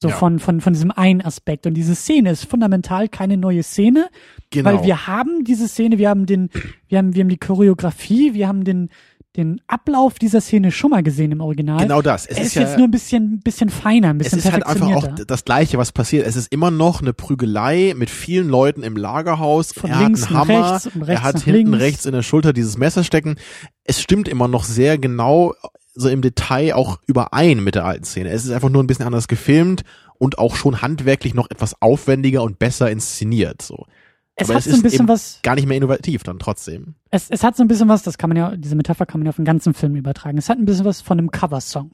So ja. von, von, von diesem einen Aspekt. Und diese Szene ist fundamental keine neue Szene, genau. weil wir haben diese Szene, wir haben den, wir haben, wir haben die Choreografie, wir haben den, den Ablauf dieser Szene schon mal gesehen im Original. Genau das. Es, es ist, ist, jetzt nur ein bisschen, bisschen feiner, ein bisschen Es ist halt einfach auch das Gleiche, was passiert. Es ist immer noch eine Prügelei mit vielen Leuten im Lagerhaus. Von er links hat einen Hammer, rechts rechts er hat hinten links. rechts in der Schulter dieses Messer stecken. Es stimmt immer noch sehr genau so im Detail auch überein mit der alten Szene. Es ist einfach nur ein bisschen anders gefilmt und auch schon handwerklich noch etwas aufwendiger und besser inszeniert. So. Es Aber hat so ein bisschen was. Gar nicht mehr innovativ dann trotzdem. Es, es hat so ein bisschen was, das kann man ja, diese Metapher kann man ja auf den ganzen Film übertragen. Es hat ein bisschen was von einem Coversong. Mhm.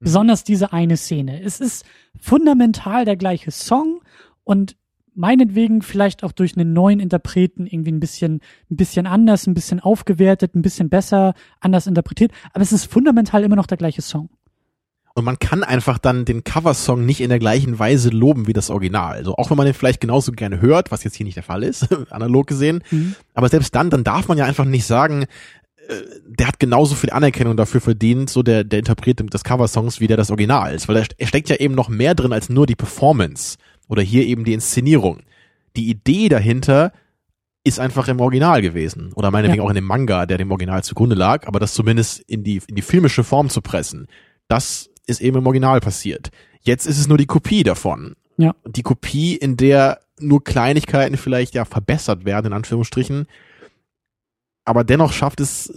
Besonders diese eine Szene. Es ist fundamental der gleiche Song und meinetwegen vielleicht auch durch einen neuen Interpreten irgendwie ein bisschen, ein bisschen anders, ein bisschen aufgewertet, ein bisschen besser, anders interpretiert. Aber es ist fundamental immer noch der gleiche Song. Und man kann einfach dann den Coversong nicht in der gleichen Weise loben wie das Original. Also auch wenn man den vielleicht genauso gerne hört, was jetzt hier nicht der Fall ist, analog gesehen. Mhm. Aber selbst dann, dann darf man ja einfach nicht sagen, äh, der hat genauso viel Anerkennung dafür verdient, so der, der Interpret des Coversongs, wie der das Original ist. Weil er steckt ja eben noch mehr drin als nur die Performance. Oder hier eben die Inszenierung. Die Idee dahinter ist einfach im Original gewesen. Oder meinetwegen ja. auch in dem Manga, der dem Original zugrunde lag, aber das zumindest in die, in die filmische Form zu pressen. Das ist eben im Original passiert. Jetzt ist es nur die Kopie davon. Ja. Die Kopie, in der nur Kleinigkeiten vielleicht ja verbessert werden, in Anführungsstrichen. Aber dennoch schafft es,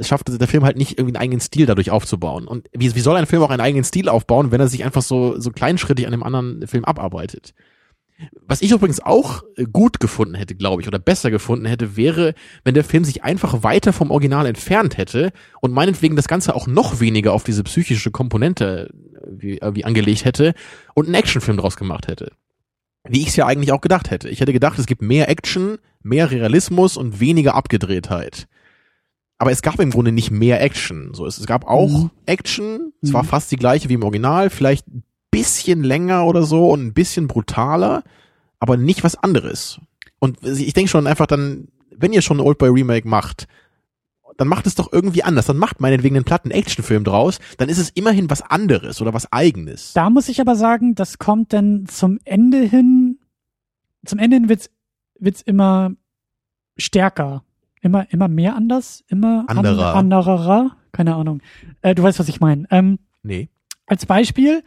schafft der Film halt nicht irgendwie einen eigenen Stil dadurch aufzubauen. Und wie, wie soll ein Film auch einen eigenen Stil aufbauen, wenn er sich einfach so, so kleinschrittig an einem anderen Film abarbeitet? Was ich übrigens auch äh, gut gefunden hätte, glaube ich, oder besser gefunden hätte, wäre, wenn der Film sich einfach weiter vom Original entfernt hätte und meinetwegen das Ganze auch noch weniger auf diese psychische Komponente äh, wie, äh, wie angelegt hätte und einen Actionfilm draus gemacht hätte. Wie ich es ja eigentlich auch gedacht hätte. Ich hätte gedacht, es gibt mehr Action, mehr Realismus und weniger Abgedrehtheit. Aber es gab im Grunde nicht mehr Action. So, es, es gab auch mhm. Action. Es mhm. war fast die gleiche wie im Original. Vielleicht bisschen länger oder so und ein bisschen brutaler, aber nicht was anderes. Und ich denke schon einfach dann, wenn ihr schon ein Oldboy Remake macht, dann macht es doch irgendwie anders. Dann macht meinetwegen einen platten Actionfilm draus. Dann ist es immerhin was anderes oder was eigenes. Da muss ich aber sagen, das kommt dann zum Ende hin, zum Ende hin wird's, wird's immer stärker. Immer, immer mehr anders, immer anderer. An, anderer, keine Ahnung. Äh, du weißt, was ich meine. Ähm, nee. Als Beispiel,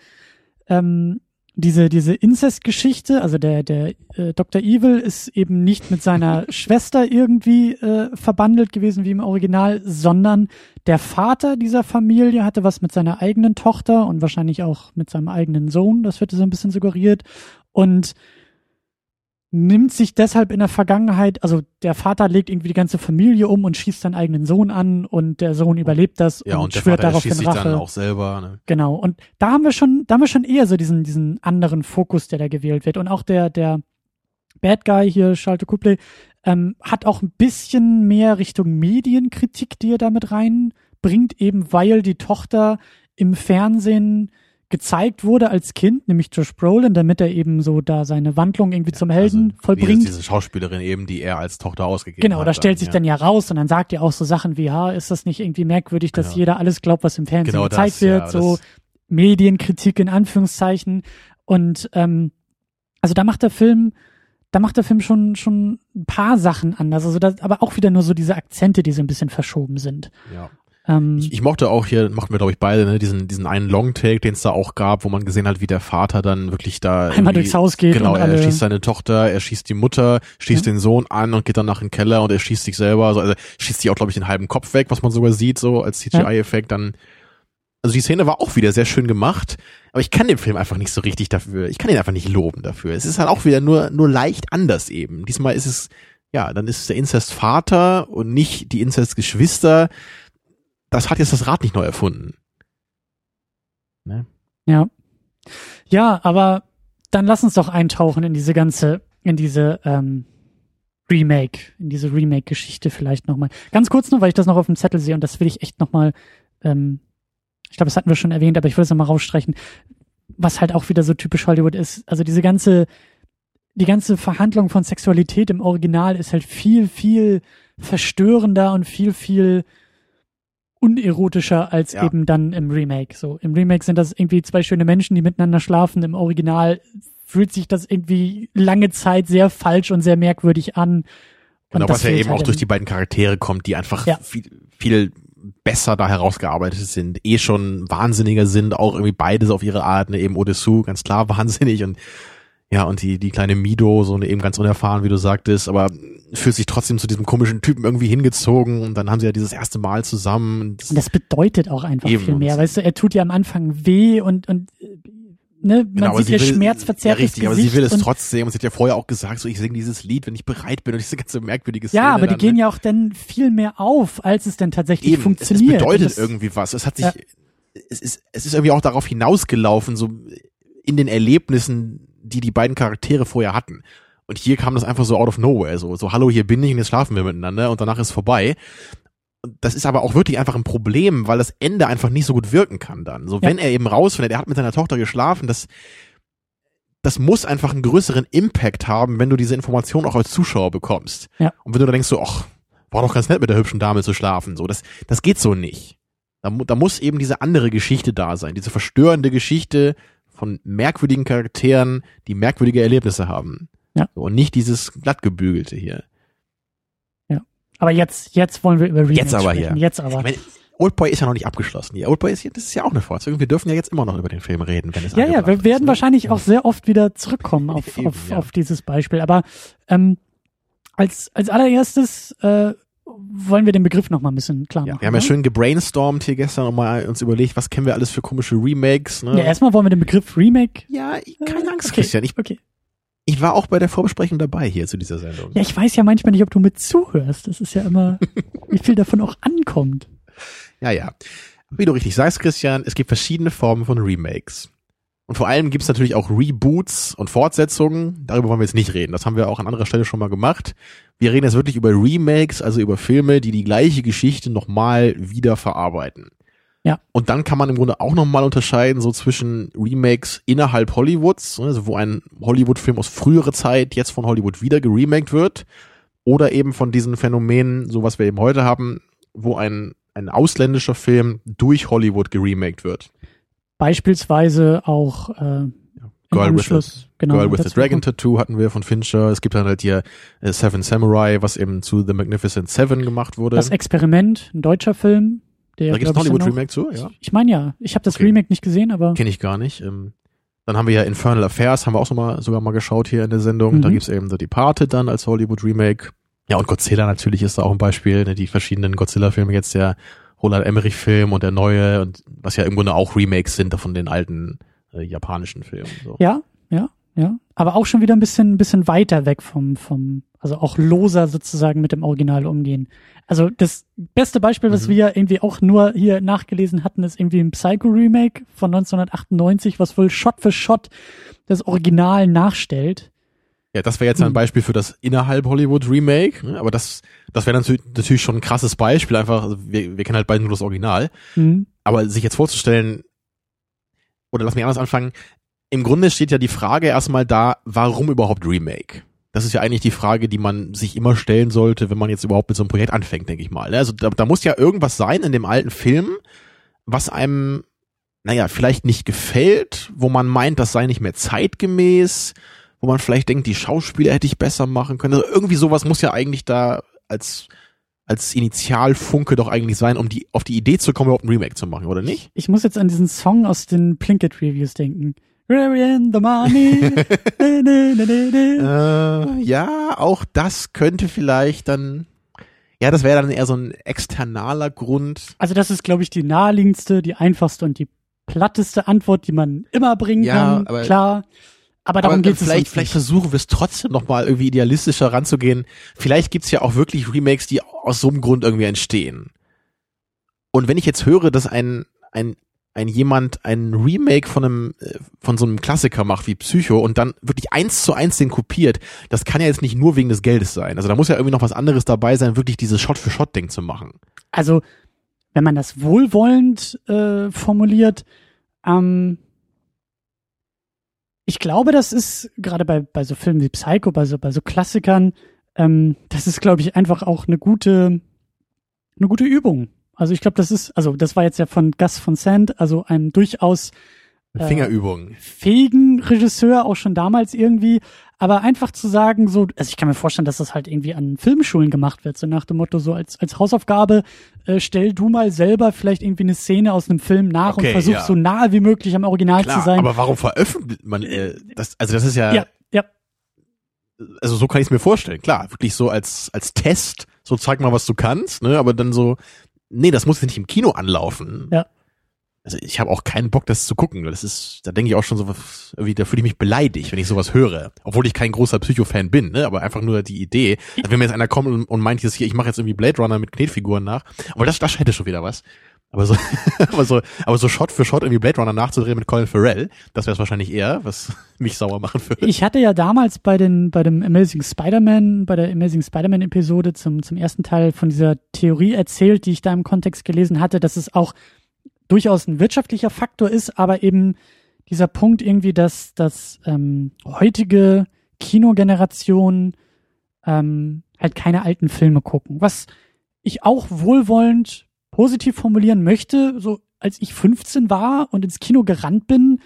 ähm, diese, diese Inzest-Geschichte, also der, der äh, Dr. Evil ist eben nicht mit seiner Schwester irgendwie äh, verbandelt gewesen wie im Original, sondern der Vater dieser Familie hatte was mit seiner eigenen Tochter und wahrscheinlich auch mit seinem eigenen Sohn, das wird so ein bisschen suggeriert. Und nimmt sich deshalb in der Vergangenheit, also der Vater legt irgendwie die ganze Familie um und schießt seinen eigenen Sohn an und der Sohn überlebt das ja, und, und schwört darauf schießt Rache. sich dann auch selber. Ne? Genau. Und da haben wir schon, da haben wir schon eher so diesen, diesen anderen Fokus, der da gewählt wird. Und auch der, der Bad Guy hier, Schalte Couple, ähm, hat auch ein bisschen mehr Richtung Medienkritik, die er damit reinbringt, eben weil die Tochter im Fernsehen gezeigt wurde als Kind, nämlich Josh Brolin, damit er eben so da seine Wandlung irgendwie zum Helden also, vollbringt. Diese Schauspielerin eben, die er als Tochter ausgegeben genau, hat. Genau, da stellt dann, sich ja. dann ja raus und dann sagt er auch so Sachen wie, ha, ist das nicht irgendwie merkwürdig, dass genau. jeder alles glaubt, was im Fernsehen genau gezeigt das, wird, ja, so Medienkritik in Anführungszeichen und ähm, also da macht der Film da macht der Film schon schon ein paar Sachen anders, also das, aber auch wieder nur so diese Akzente, die so ein bisschen verschoben sind. Ja. Ähm, Ich, ich mochte auch hier, mochten wir glaube ich beide, ne, diesen, diesen einen Longtake, den es da auch gab, wo man gesehen hat, wie der Vater dann wirklich da Einmal durchs Haus geht Genau, er schießt seine Tochter, er schießt die Mutter, schießt Ja. den Sohn an und geht dann nach in den Keller und er schießt sich selber, also, also schießt sich auch glaube ich den halben Kopf weg, was man sogar sieht, so als CGI-Effekt dann. Also die Szene war auch wieder sehr schön gemacht, aber ich kann den Film einfach nicht so richtig dafür, ich kann ihn einfach nicht loben dafür. Es ist halt auch wieder nur, nur leicht anders eben. Diesmal ist es, ja, dann ist es der Inzestvater und nicht die Inzestgeschwister. Das hat jetzt das Rad nicht neu erfunden. Ne? Ja. Ja, aber dann lass uns doch eintauchen in diese ganze, in diese ähm, Remake, in diese Remake-Geschichte vielleicht nochmal. Ganz kurz nur, weil ich das noch auf dem Zettel sehe und das will ich echt nochmal, ähm, ich glaube, das hatten wir schon erwähnt, aber ich will es nochmal rausstreichen, was halt auch wieder so typisch Hollywood ist. Also diese ganze, die ganze Verhandlung von Sexualität im Original ist halt viel, viel verstörender und viel, viel unerotischer als Ja. eben dann im Remake. So im Remake sind das irgendwie zwei schöne Menschen, die miteinander schlafen. Im Original fühlt sich das irgendwie lange Zeit sehr falsch und sehr merkwürdig an. Und Genau, was ja eben halt auch durch die beiden Charaktere kommt, die einfach Ja. viel, viel besser da herausgearbeitet sind, eh schon wahnsinniger sind, auch irgendwie beide so auf ihre Art, ne, eben Odessu, ganz klar wahnsinnig und ja, und die, die kleine Mido, so eine eben ganz unerfahren, wie du sagtest, aber fühlt sich trotzdem zu diesem komischen Typen irgendwie hingezogen und dann haben sie ja dieses erste Mal zusammen. und das- das bedeutet auch einfach Eben. viel mehr. Weißt du, er tut ja am Anfang weh und, und äh, ne, man Genau, sieht sie ihr will- schmerzverzerrtes ja, richtig, Gesicht. aber sie will es und, trotzdem und sie hat ja vorher auch gesagt, so ich singe dieses Lied, wenn ich bereit bin und diese ganze merkwürdige Szene. ja, aber die dann, gehen ne? ja auch dann viel mehr auf, als es denn tatsächlich Eben, es, es funktioniert. bedeutet das, irgendwie was. Es hat sich, Ja. es ist, es ist irgendwie auch darauf hinausgelaufen, so in den Erlebnissen, die die beiden Charaktere vorher hatten. Und hier kam das einfach so out of nowhere, so, so, hallo, hier bin ich und jetzt schlafen wir miteinander und danach ist vorbei. Das ist aber auch wirklich einfach ein Problem, weil das Ende einfach nicht so gut wirken kann dann. So, Ja. wenn er eben rausfindet, er hat mit seiner Tochter geschlafen, das, das muss einfach einen größeren Impact haben, wenn du diese Information auch als Zuschauer bekommst. Ja. Und wenn du da denkst so, ach, war doch ganz nett mit der hübschen Dame zu schlafen, so, das, das geht so nicht. Da, da muss eben diese andere Geschichte da sein, diese verstörende Geschichte von merkwürdigen Charakteren, die merkwürdige Erlebnisse haben. Ja. So, und nicht dieses glattgebügelte hier. aber jetzt, jetzt wollen wir über Remakes Jetzt aber sprechen. hier. Jetzt aber. Ich meine, Oldboy ist ja noch nicht abgeschlossen hier. Oldboy ist hier, das ist ja auch eine Fortsetzung. Wir dürfen ja jetzt immer noch über den Film reden, wenn es Ja, ja, wir ist, werden ne? wahrscheinlich auch sehr oft wieder zurückkommen auf, Eben, auf, ja. auf dieses Beispiel. Aber ähm, als, als allererstes äh, wollen wir den Begriff noch mal ein bisschen klar Ja, machen. wir haben ja ne? schön gebrainstormt hier gestern und mal uns überlegt, was kennen wir alles für komische Remakes. Ne? ja, erstmal wollen wir den Begriff Remake. ja, ich- keine Angst, okay, Christian. Ich, okay. ich war auch bei der Vorbesprechung dabei hier zu dieser Sendung. Ja, ich weiß ja manchmal nicht, ob du mit zuhörst. Das ist ja immer, wie viel davon auch ankommt. Ja, ja. Wie du richtig sagst, Christian, es gibt verschiedene Formen von Remakes. Und vor allem gibt es natürlich auch Reboots und Fortsetzungen. Darüber wollen wir jetzt nicht reden. Das haben wir auch an anderer Stelle schon mal gemacht. Wir reden jetzt wirklich über Remakes, also über Filme, die die gleiche Geschichte nochmal wieder verarbeiten. Ja. Und dann kann man im Grunde auch nochmal unterscheiden, so zwischen Remakes innerhalb Hollywoods, also wo ein Hollywood-Film aus früherer Zeit jetzt von Hollywood wieder geremaked wird, oder eben von diesen Phänomenen, so was wir eben heute haben, wo ein, ein ausländischer Film durch Hollywood geremaked wird. Beispielsweise auch äh, Girl with Anschluss, genau, Girl with the Dragon Tattoo hatten wir von Fincher. Es gibt dann halt hier äh, Seven Samurai, was eben zu The Magnificent Seven gemacht wurde. Das Experiment, ein deutscher Film. Der, da gibt es dann Hollywood-Remake zu, ja. Ich, ich meine ja, ich habe das Okay. Remake nicht gesehen, aber Kenne ich gar nicht. Ähm, dann haben wir ja Infernal Affairs, haben wir auch so mal, sogar mal geschaut hier in der Sendung. Mhm. Da gibt's eben The Departed dann als Hollywood-Remake. Ja, und Godzilla natürlich ist da auch ein Beispiel. Ne? Die verschiedenen Godzilla-Filme jetzt, der Roland Emmerich-Film und der neue, und was ja im Grunde auch Remakes sind von den alten äh, japanischen Filmen. So. ja, ja, ja. Aber auch schon wieder ein bisschen, ein bisschen weiter weg vom, vom, also auch loser sozusagen mit dem Original umgehen. Also das beste Beispiel, was Mhm. wir irgendwie auch nur hier nachgelesen hatten, ist irgendwie ein Psycho-Remake von 1998, was wohl Shot für Shot das Original nachstellt. Ja, das wäre jetzt ein Hm. Beispiel für das innerhalb Hollywood Remake, ne? aber das, das wäre natürlich, natürlich schon ein krasses Beispiel, einfach, also wir, wir kennen halt beide nur das Original, Mhm. aber sich jetzt vorzustellen, oder lass mich anders anfangen, im Grunde steht ja die Frage erstmal da, warum überhaupt Remake? Das ist ja eigentlich die Frage, die man sich immer stellen sollte, wenn man jetzt überhaupt mit so einem Projekt anfängt, denke ich mal. ne? Also da, da muss ja irgendwas sein in dem alten Film, was einem, naja, vielleicht nicht gefällt, wo man meint, das sei nicht mehr zeitgemäß, wo man vielleicht denkt, die Schauspieler hätte ich besser machen können. Also irgendwie sowas muss ja eigentlich da als als Initialfunke doch eigentlich sein, um die auf die Idee zu kommen, überhaupt ein Remake zu machen, oder nicht? Ich muss jetzt an diesen Song aus den Plinkett Reviews denken. in the money. ne, ne, ne, ne, ne. Äh, ja, auch das könnte vielleicht dann ja, das wäre dann eher so ein externaler Grund. Also das ist, glaube ich, die naheliegendste, die einfachste und die platteste Antwort, die man immer bringen ja, kann. Aber, Klar. Aber darum geht es vielleicht, vielleicht versuchen wir es trotzdem nochmal irgendwie idealistischer ranzugehen. Vielleicht gibt's ja auch wirklich Remakes, die aus so einem Grund irgendwie entstehen. Und wenn ich jetzt höre, dass ein, ein, ein jemand ein Remake von einem, äh, von so einem Klassiker macht wie Psycho und dann wirklich eins zu eins den kopiert, das kann ja jetzt nicht nur wegen des Geldes sein. Also da muss ja irgendwie noch was anderes dabei sein, wirklich dieses Shot-für-Shot-Ding zu machen. Also, wenn man das wohlwollend äh, formuliert, ähm, ich glaube, das ist gerade bei, bei so Filmen wie Psycho, bei so, bei so Klassikern, ähm, das ist, glaube ich, einfach auch eine gute, eine gute Übung. Also ich glaube, das ist, also das war jetzt ja von Gus von Sand, also einem durchaus äh, Fingerübung. fähigen Regisseur, auch schon damals irgendwie. Aber einfach zu sagen, so, also ich kann mir vorstellen, dass das halt irgendwie an Filmschulen gemacht wird, so nach dem Motto, so als, als Hausaufgabe, äh, stell du mal selber vielleicht irgendwie eine Szene aus einem Film nach okay, und versuch ja. so nahe wie möglich am Original Klar, zu sein. Aber warum veröffentlicht man äh, das? Also das ist ja, ja, ja. Also so kann ich es mir vorstellen. Klar, wirklich so als als Test, so zeig mal, was du kannst, ne? Aber dann so, nee, das muss jetzt nicht im Kino anlaufen. Ja also ich habe auch keinen Bock, das zu gucken. Das ist, da denke ich auch schon so, irgendwie, da fühle ich mich beleidigt, wenn ich sowas höre. Obwohl ich kein großer Psycho-Fan bin, ne? Aber einfach nur die Idee. Also wenn mir jetzt einer kommt und, und meint hier, ich mache jetzt irgendwie Blade Runner mit Knetfiguren nach, aber das, das hätte schon wieder was. Aber so, aber so, aber so Shot für Shot irgendwie Blade Runner nachzudrehen mit Colin Farrell, das wäre es wahrscheinlich eher, was mich sauer machen würde. Ich hatte ja damals bei den, bei dem Amazing Spider-Man, bei der Amazing Spider-Man Episode zum, zum ersten Teil von dieser Theorie erzählt, die ich da im Kontext gelesen hatte, dass es auch durchaus ein wirtschaftlicher Faktor ist, aber eben dieser Punkt irgendwie, dass dass ähm, heutige Kinogeneration ähm, halt keine alten Filme gucken. Was ich auch wohlwollend positiv formulieren möchte, so als ich 15 war und ins Kino gerannt bin,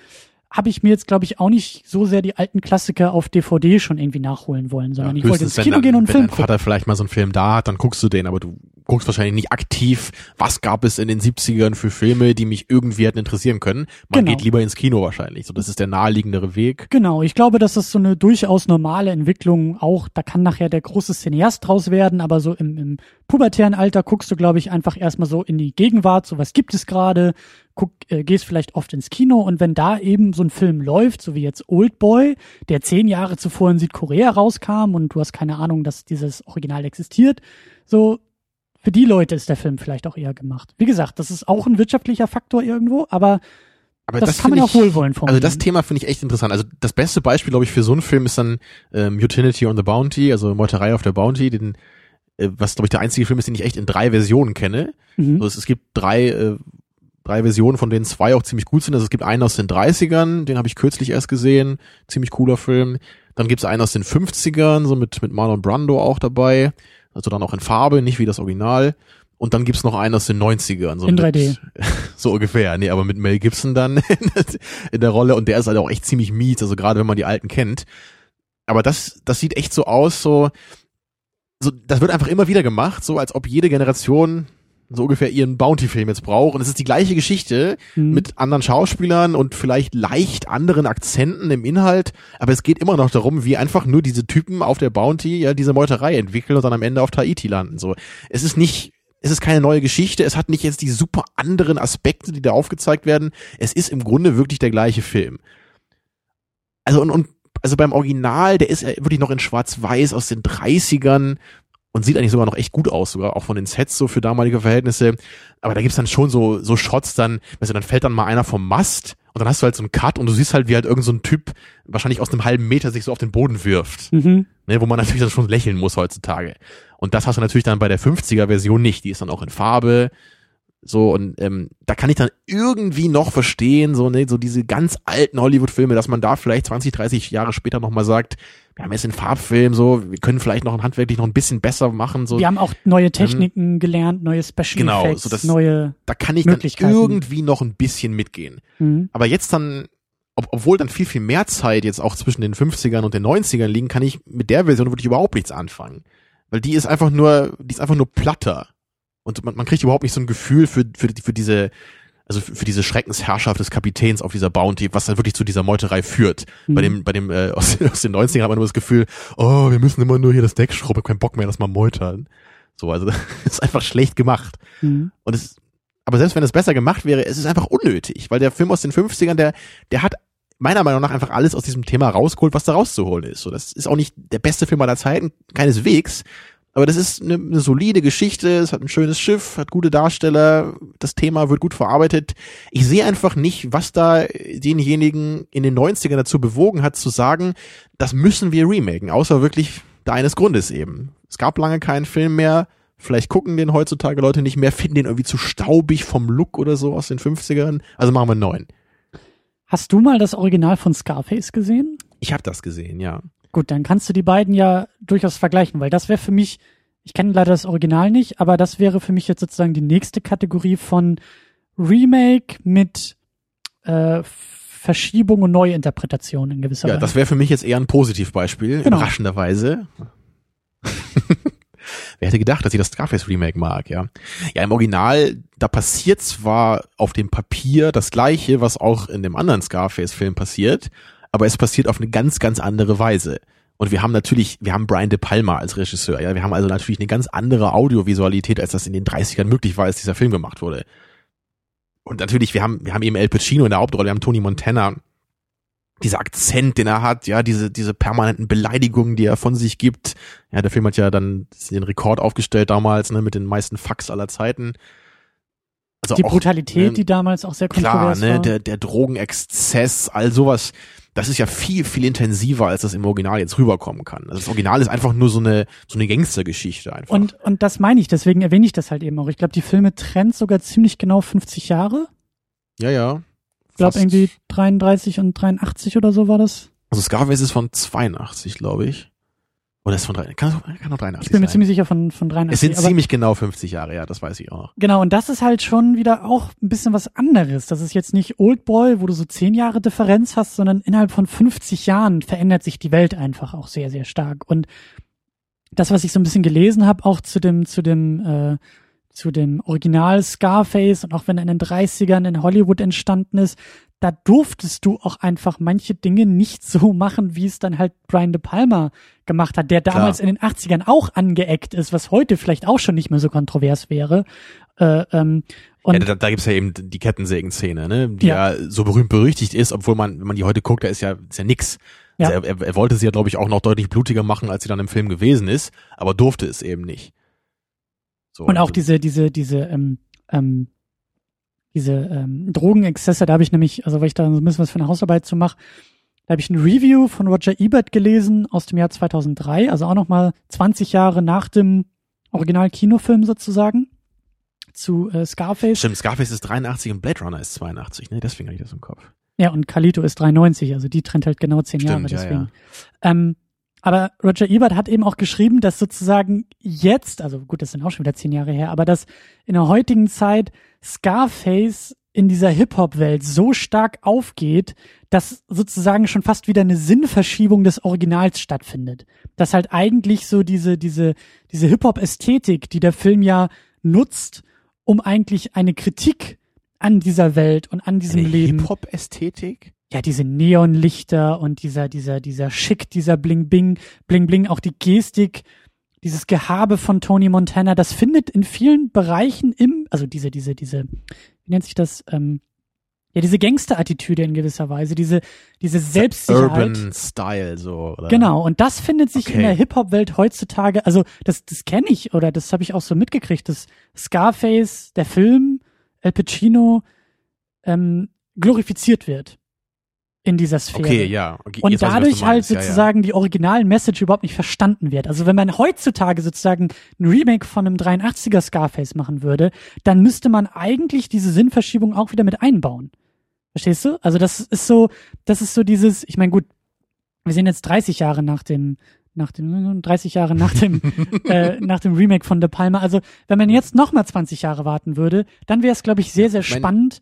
habe ich mir jetzt, glaube ich, auch nicht so sehr die alten Klassiker auf DVD schon irgendwie nachholen wollen, sondern ja, ich wollte ins Kino dann, gehen und einen Film gucken. Wenn dein Vater vielleicht mal so einen Film da hat, dann guckst du den, aber du guckst wahrscheinlich nicht aktiv, was gab es in den 70ern für Filme, die mich irgendwie hätten interessieren können. Man genau. geht lieber ins Kino wahrscheinlich. So, das ist der naheliegendere Weg. Genau, ich glaube, dass das so eine durchaus normale Entwicklung auch, da kann nachher der große Cineast draus werden, aber so im, im pubertären Alter guckst du, glaube ich, einfach erstmal so in die Gegenwart, so was gibt es gerade, guck, äh, gehst vielleicht oft ins Kino und wenn da eben so ein Film läuft, so wie jetzt Old Boy, der zehn Jahre zuvor in Südkorea rauskam und du hast keine Ahnung, dass dieses Original existiert, so für die Leute ist der Film vielleicht auch eher gemacht. Wie gesagt, das ist auch ein wirtschaftlicher Faktor irgendwo, aber, aber das, das kann man auch wohlwollend formulieren. Also das Thema finde ich echt interessant. Also das beste Beispiel, glaube ich, für so einen Film ist dann ähm, Utility on the Bounty, also Meuterei auf der Bounty, den äh, was glaube ich der einzige Film ist, den ich echt in drei Versionen kenne. Mhm. Also es, es gibt drei äh, drei Versionen, von denen zwei auch ziemlich gut sind. Also es gibt einen aus den 30ern, den habe ich kürzlich erst gesehen, ziemlich cooler Film. Dann gibt es einen aus den 50ern, so mit mit Marlon Brando auch dabei also dann auch in Farbe, nicht wie das Original. Und dann gibt's noch einen aus den 90ern. So in 3D. so ungefähr, nee, aber mit Mel Gibson dann in der Rolle und der ist halt auch echt ziemlich mies, also gerade wenn man die alten kennt. Aber das, das sieht echt so aus, so, so, das wird einfach immer wieder gemacht, so als ob jede Generation so ungefähr ihren Bounty-Film jetzt braucht. Und es ist die gleiche Geschichte mhm. mit anderen Schauspielern und vielleicht leicht anderen Akzenten im Inhalt. Aber es geht immer noch darum, wie einfach nur diese Typen auf der Bounty ja diese Meuterei entwickeln und dann am Ende auf Tahiti landen. So, es ist nicht es ist keine neue Geschichte, es hat nicht jetzt die super anderen Aspekte, die da aufgezeigt werden. Es ist im Grunde wirklich der gleiche Film. Also und, und also beim Original, der ist ja wirklich noch in Schwarz-Weiß aus den 30ern und sieht eigentlich sogar noch echt gut aus, sogar auch von den Sets so für damalige Verhältnisse. Aber da gibt's dann schon so, so Shots dann, weißt du, dann fällt dann mal einer vom Mast und dann hast du halt so einen Cut und du siehst halt, wie halt irgend so ein Typ wahrscheinlich aus einem halben Meter sich so auf den Boden wirft. Mhm. Ne, wo man natürlich dann schon lächeln muss heutzutage. Und das hast du natürlich dann bei der 50er Version nicht. Die ist dann auch in Farbe. So, und ähm, da kann ich dann irgendwie noch verstehen, so, ne, so diese ganz alten Hollywood-Filme, dass man da vielleicht 20, 30 Jahre später nochmal sagt, wir haben jetzt den Farbfilm, so, wir können vielleicht noch handwerklich noch ein bisschen besser machen. So. Wir haben auch neue ähm, Techniken ähm, gelernt, neue Special genau, Effects, so das, neue Da kann ich dann irgendwie noch ein bisschen mitgehen. Mhm. Aber jetzt dann, ob, obwohl dann viel, viel mehr Zeit jetzt auch zwischen den 50ern und den 90ern liegen, kann ich mit der Version wirklich überhaupt nichts anfangen. Weil die ist einfach nur, die ist einfach nur platter. Und man, man kriegt überhaupt nicht so ein Gefühl für, für, für diese, also für, für diese Schreckensherrschaft des Kapitäns auf dieser Bounty, was dann wirklich zu dieser Meuterei führt. Mhm. Bei dem, bei dem, äh, aus, aus den 90ern hat man nur das Gefühl, oh, wir müssen immer nur hier das Deck schrubben, kein Bock mehr, das mal meutern. So, also, das ist einfach schlecht gemacht. Mhm. Und es, aber selbst wenn es besser gemacht wäre, es ist einfach unnötig, weil der Film aus den 50ern, der, der hat meiner Meinung nach einfach alles aus diesem Thema rausgeholt, was da rauszuholen ist. So, das ist auch nicht der beste Film aller Zeiten, keineswegs. Aber das ist eine, eine solide Geschichte, es hat ein schönes Schiff, hat gute Darsteller, das Thema wird gut verarbeitet. Ich sehe einfach nicht, was da denjenigen in den 90ern dazu bewogen hat, zu sagen, das müssen wir remaken, außer wirklich da eines Grundes eben. Es gab lange keinen Film mehr, vielleicht gucken den heutzutage Leute nicht mehr, finden den irgendwie zu staubig vom Look oder so aus den 50ern, also machen wir einen neuen. Hast du mal das Original von Scarface gesehen? Ich habe das gesehen, ja. Gut, dann kannst du die beiden ja durchaus vergleichen, weil das wäre für mich, ich kenne leider das Original nicht, aber das wäre für mich jetzt sozusagen die nächste Kategorie von Remake mit äh, Verschiebung und Neuinterpretation in gewisser Ja, Weise. das wäre für mich jetzt eher ein Positivbeispiel, Genau. überraschenderweise. Wer hätte gedacht, dass ich das Scarface Remake mag, ja. Ja, im Original, da passiert zwar auf dem Papier das gleiche, was auch in dem anderen Scarface-Film passiert, aber es passiert auf eine ganz, ganz andere Weise. Und wir haben natürlich, wir haben Brian De Palma als Regisseur, ja. Wir haben also natürlich eine ganz andere Audiovisualität, als das in den 30ern möglich war, als dieser Film gemacht wurde. Und natürlich, wir haben, wir haben eben El Pacino in der Hauptrolle, wir haben Tony Montana, dieser Akzent, den er hat, ja, diese, diese permanenten Beleidigungen, die er von sich gibt. Ja, der Film hat ja dann den Rekord aufgestellt damals, ne, mit den meisten Fucks aller Zeiten. Also die auch, Brutalität, ne, die damals auch sehr Klar, kontrovers ne, war. der, der Drogenexzess, all sowas, das ist ja viel, viel intensiver, als das im Original jetzt rüberkommen kann. Also das Original ist einfach nur so eine, so eine Gangstergeschichte einfach. und, und das meine ich, deswegen erwähne ich das halt eben auch. Ich glaube, die Filme trennt sogar ziemlich genau 50 Jahre. ja, ja. Ich glaube irgendwie 33 und 83 oder so war das. Also Scarface ist von 82, glaube ich. Oder ist von drei, kann, kann auch 83 Ich bin mir sein. ziemlich sicher von, von 83. es sind ziemlich genau 50 Jahre, ja, das weiß ich auch noch. Genau, und das ist halt schon wieder auch ein bisschen was anderes. Das ist jetzt nicht Oldboy, wo du so 10 Jahre Differenz hast, sondern innerhalb von 50 Jahren verändert sich die Welt einfach auch sehr, sehr stark. Und das, was ich so ein bisschen gelesen habe, auch zu dem, zu dem, äh, zu dem Original Scarface und auch wenn er in den 30ern in Hollywood entstanden ist, da durftest du auch einfach manche Dinge nicht so machen, wie es dann halt Brian De Palma gemacht hat, der damals Klar. in den 80ern auch angeeckt ist, was heute vielleicht auch schon nicht mehr so kontrovers wäre. Äh, ähm, und ja, da, da gibt's ja eben die Kettensägen-Szene, ne, die Ja. ja. so berühmt berüchtigt ist, obwohl man, wenn man die heute guckt, da ist ja, ist ja nix. Ja. Also er, er, wollte sie ja, glaube ich, auch noch deutlich blutiger machen, als sie dann im Film gewesen ist, aber durfte es eben nicht. So, Und auch also- diese, diese, diese, ähm, ähm, diese ähm, Drogenexzesse, da habe ich nämlich, also weil ich da so ein bisschen was für eine Hausarbeit zu mache, da habe ich ein Review von Roger Ebert gelesen aus dem Jahr 2003, also auch nochmal 20 Jahre nach dem Original-Kinofilm sozusagen zu äh, Scarface. Stimmt, Scarface ist 83 und Blade Runner ist 82, ne, deswegen habe ich das im Kopf. Ja, und Carlito ist 93, also die trennt halt genau zehn Jahre, Stimmt, ja, deswegen. ja. Ähm, aber Roger Ebert hat eben auch geschrieben, dass sozusagen jetzt, also gut, das sind auch schon wieder zehn Jahre her, aber dass in der heutigen Zeit Scarface in dieser Hip-Hop-Welt so stark aufgeht, dass sozusagen schon fast wieder eine Sinnverschiebung des Originals stattfindet. Dass halt eigentlich so diese, diese, diese Hip-Hop-Ästhetik, die der Film ja nutzt, um eigentlich eine Kritik an dieser Welt und an diesem Eine Leben Hip-Hop-Ästhetik? ja, diese Neonlichter und dieser, dieser, dieser Schick, dieser Bling Bling, Bling Bling, auch die Gestik, dieses Gehabe von Tony Montana, das findet in vielen Bereichen im, also diese, diese, diese, wie nennt sich das, ähm, ja, diese Gangster-Attitüde in gewisser Weise, diese, diese Selbstsicherheit. Urban Style, so, oder? Genau, und das findet sich in Okay. der Hip-Hop-Welt heutzutage, also das, das kenne ich oder das habe ich auch so mitgekriegt, dass Scarface, der Film, El Pacino, ähm, glorifiziert wird in dieser Sphäre. Okay, ja. Okay, Und weiß dadurch du halt meinst. Ja, ja. sozusagen die originalen Message überhaupt nicht verstanden wird. Also wenn man heutzutage sozusagen ein Remake von einem 83er Scarface machen würde, dann müsste man eigentlich diese Sinnverschiebung auch wieder mit einbauen. Verstehst du? Also das ist so, das ist so dieses, ich meine gut, wir sind jetzt 30 Jahre nach dem nach dem 30 Jahre nach dem äh, nach dem Remake von De Palma. Also wenn man jetzt noch mal 20 Jahre warten würde, dann wäre es glaube ich sehr sehr mein- spannend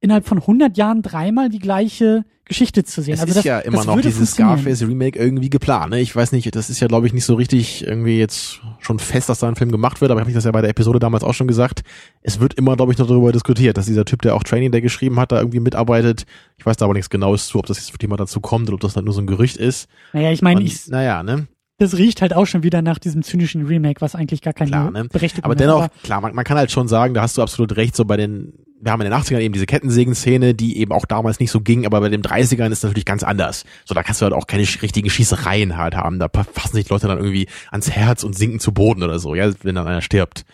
innerhalb von 100 Jahren dreimal die gleiche Geschichte zu sehen. Es also ist das, ja immer noch dieses funktionieren. Scarface Remake irgendwie geplant. Ne? Ich weiß nicht, das ist ja glaube ich nicht so richtig irgendwie jetzt schon fest, dass da ein Film gemacht wird, aber ich habe das ja bei der Episode damals auch schon gesagt. Es wird immer, glaube ich, noch darüber diskutiert, dass dieser Typ, der auch Training Day geschrieben hat, da irgendwie mitarbeitet. Ich weiß da aber nichts Genaues zu, ob das jetzt wirklich mal dazu kommt oder ob das dann nur so ein Gerücht ist. Naja, ich meine, ich, naja, ne? Das riecht halt auch schon wieder nach diesem zynischen Remake, was eigentlich gar keine Klar, ne? Berechtigung Aber hat. dennoch, klar, man, man kann halt schon sagen, da hast du absolut recht, so bei den, wir haben in den 80ern eben diese Kettensägen-Szene, die eben auch damals nicht so ging, aber bei den 30ern ist es natürlich ganz anders. So, da kannst du halt auch keine richtigen Schießereien halt haben. Da fassen sich Leute dann irgendwie ans Herz und sinken zu Boden oder so, ja, wenn dann einer stirbt.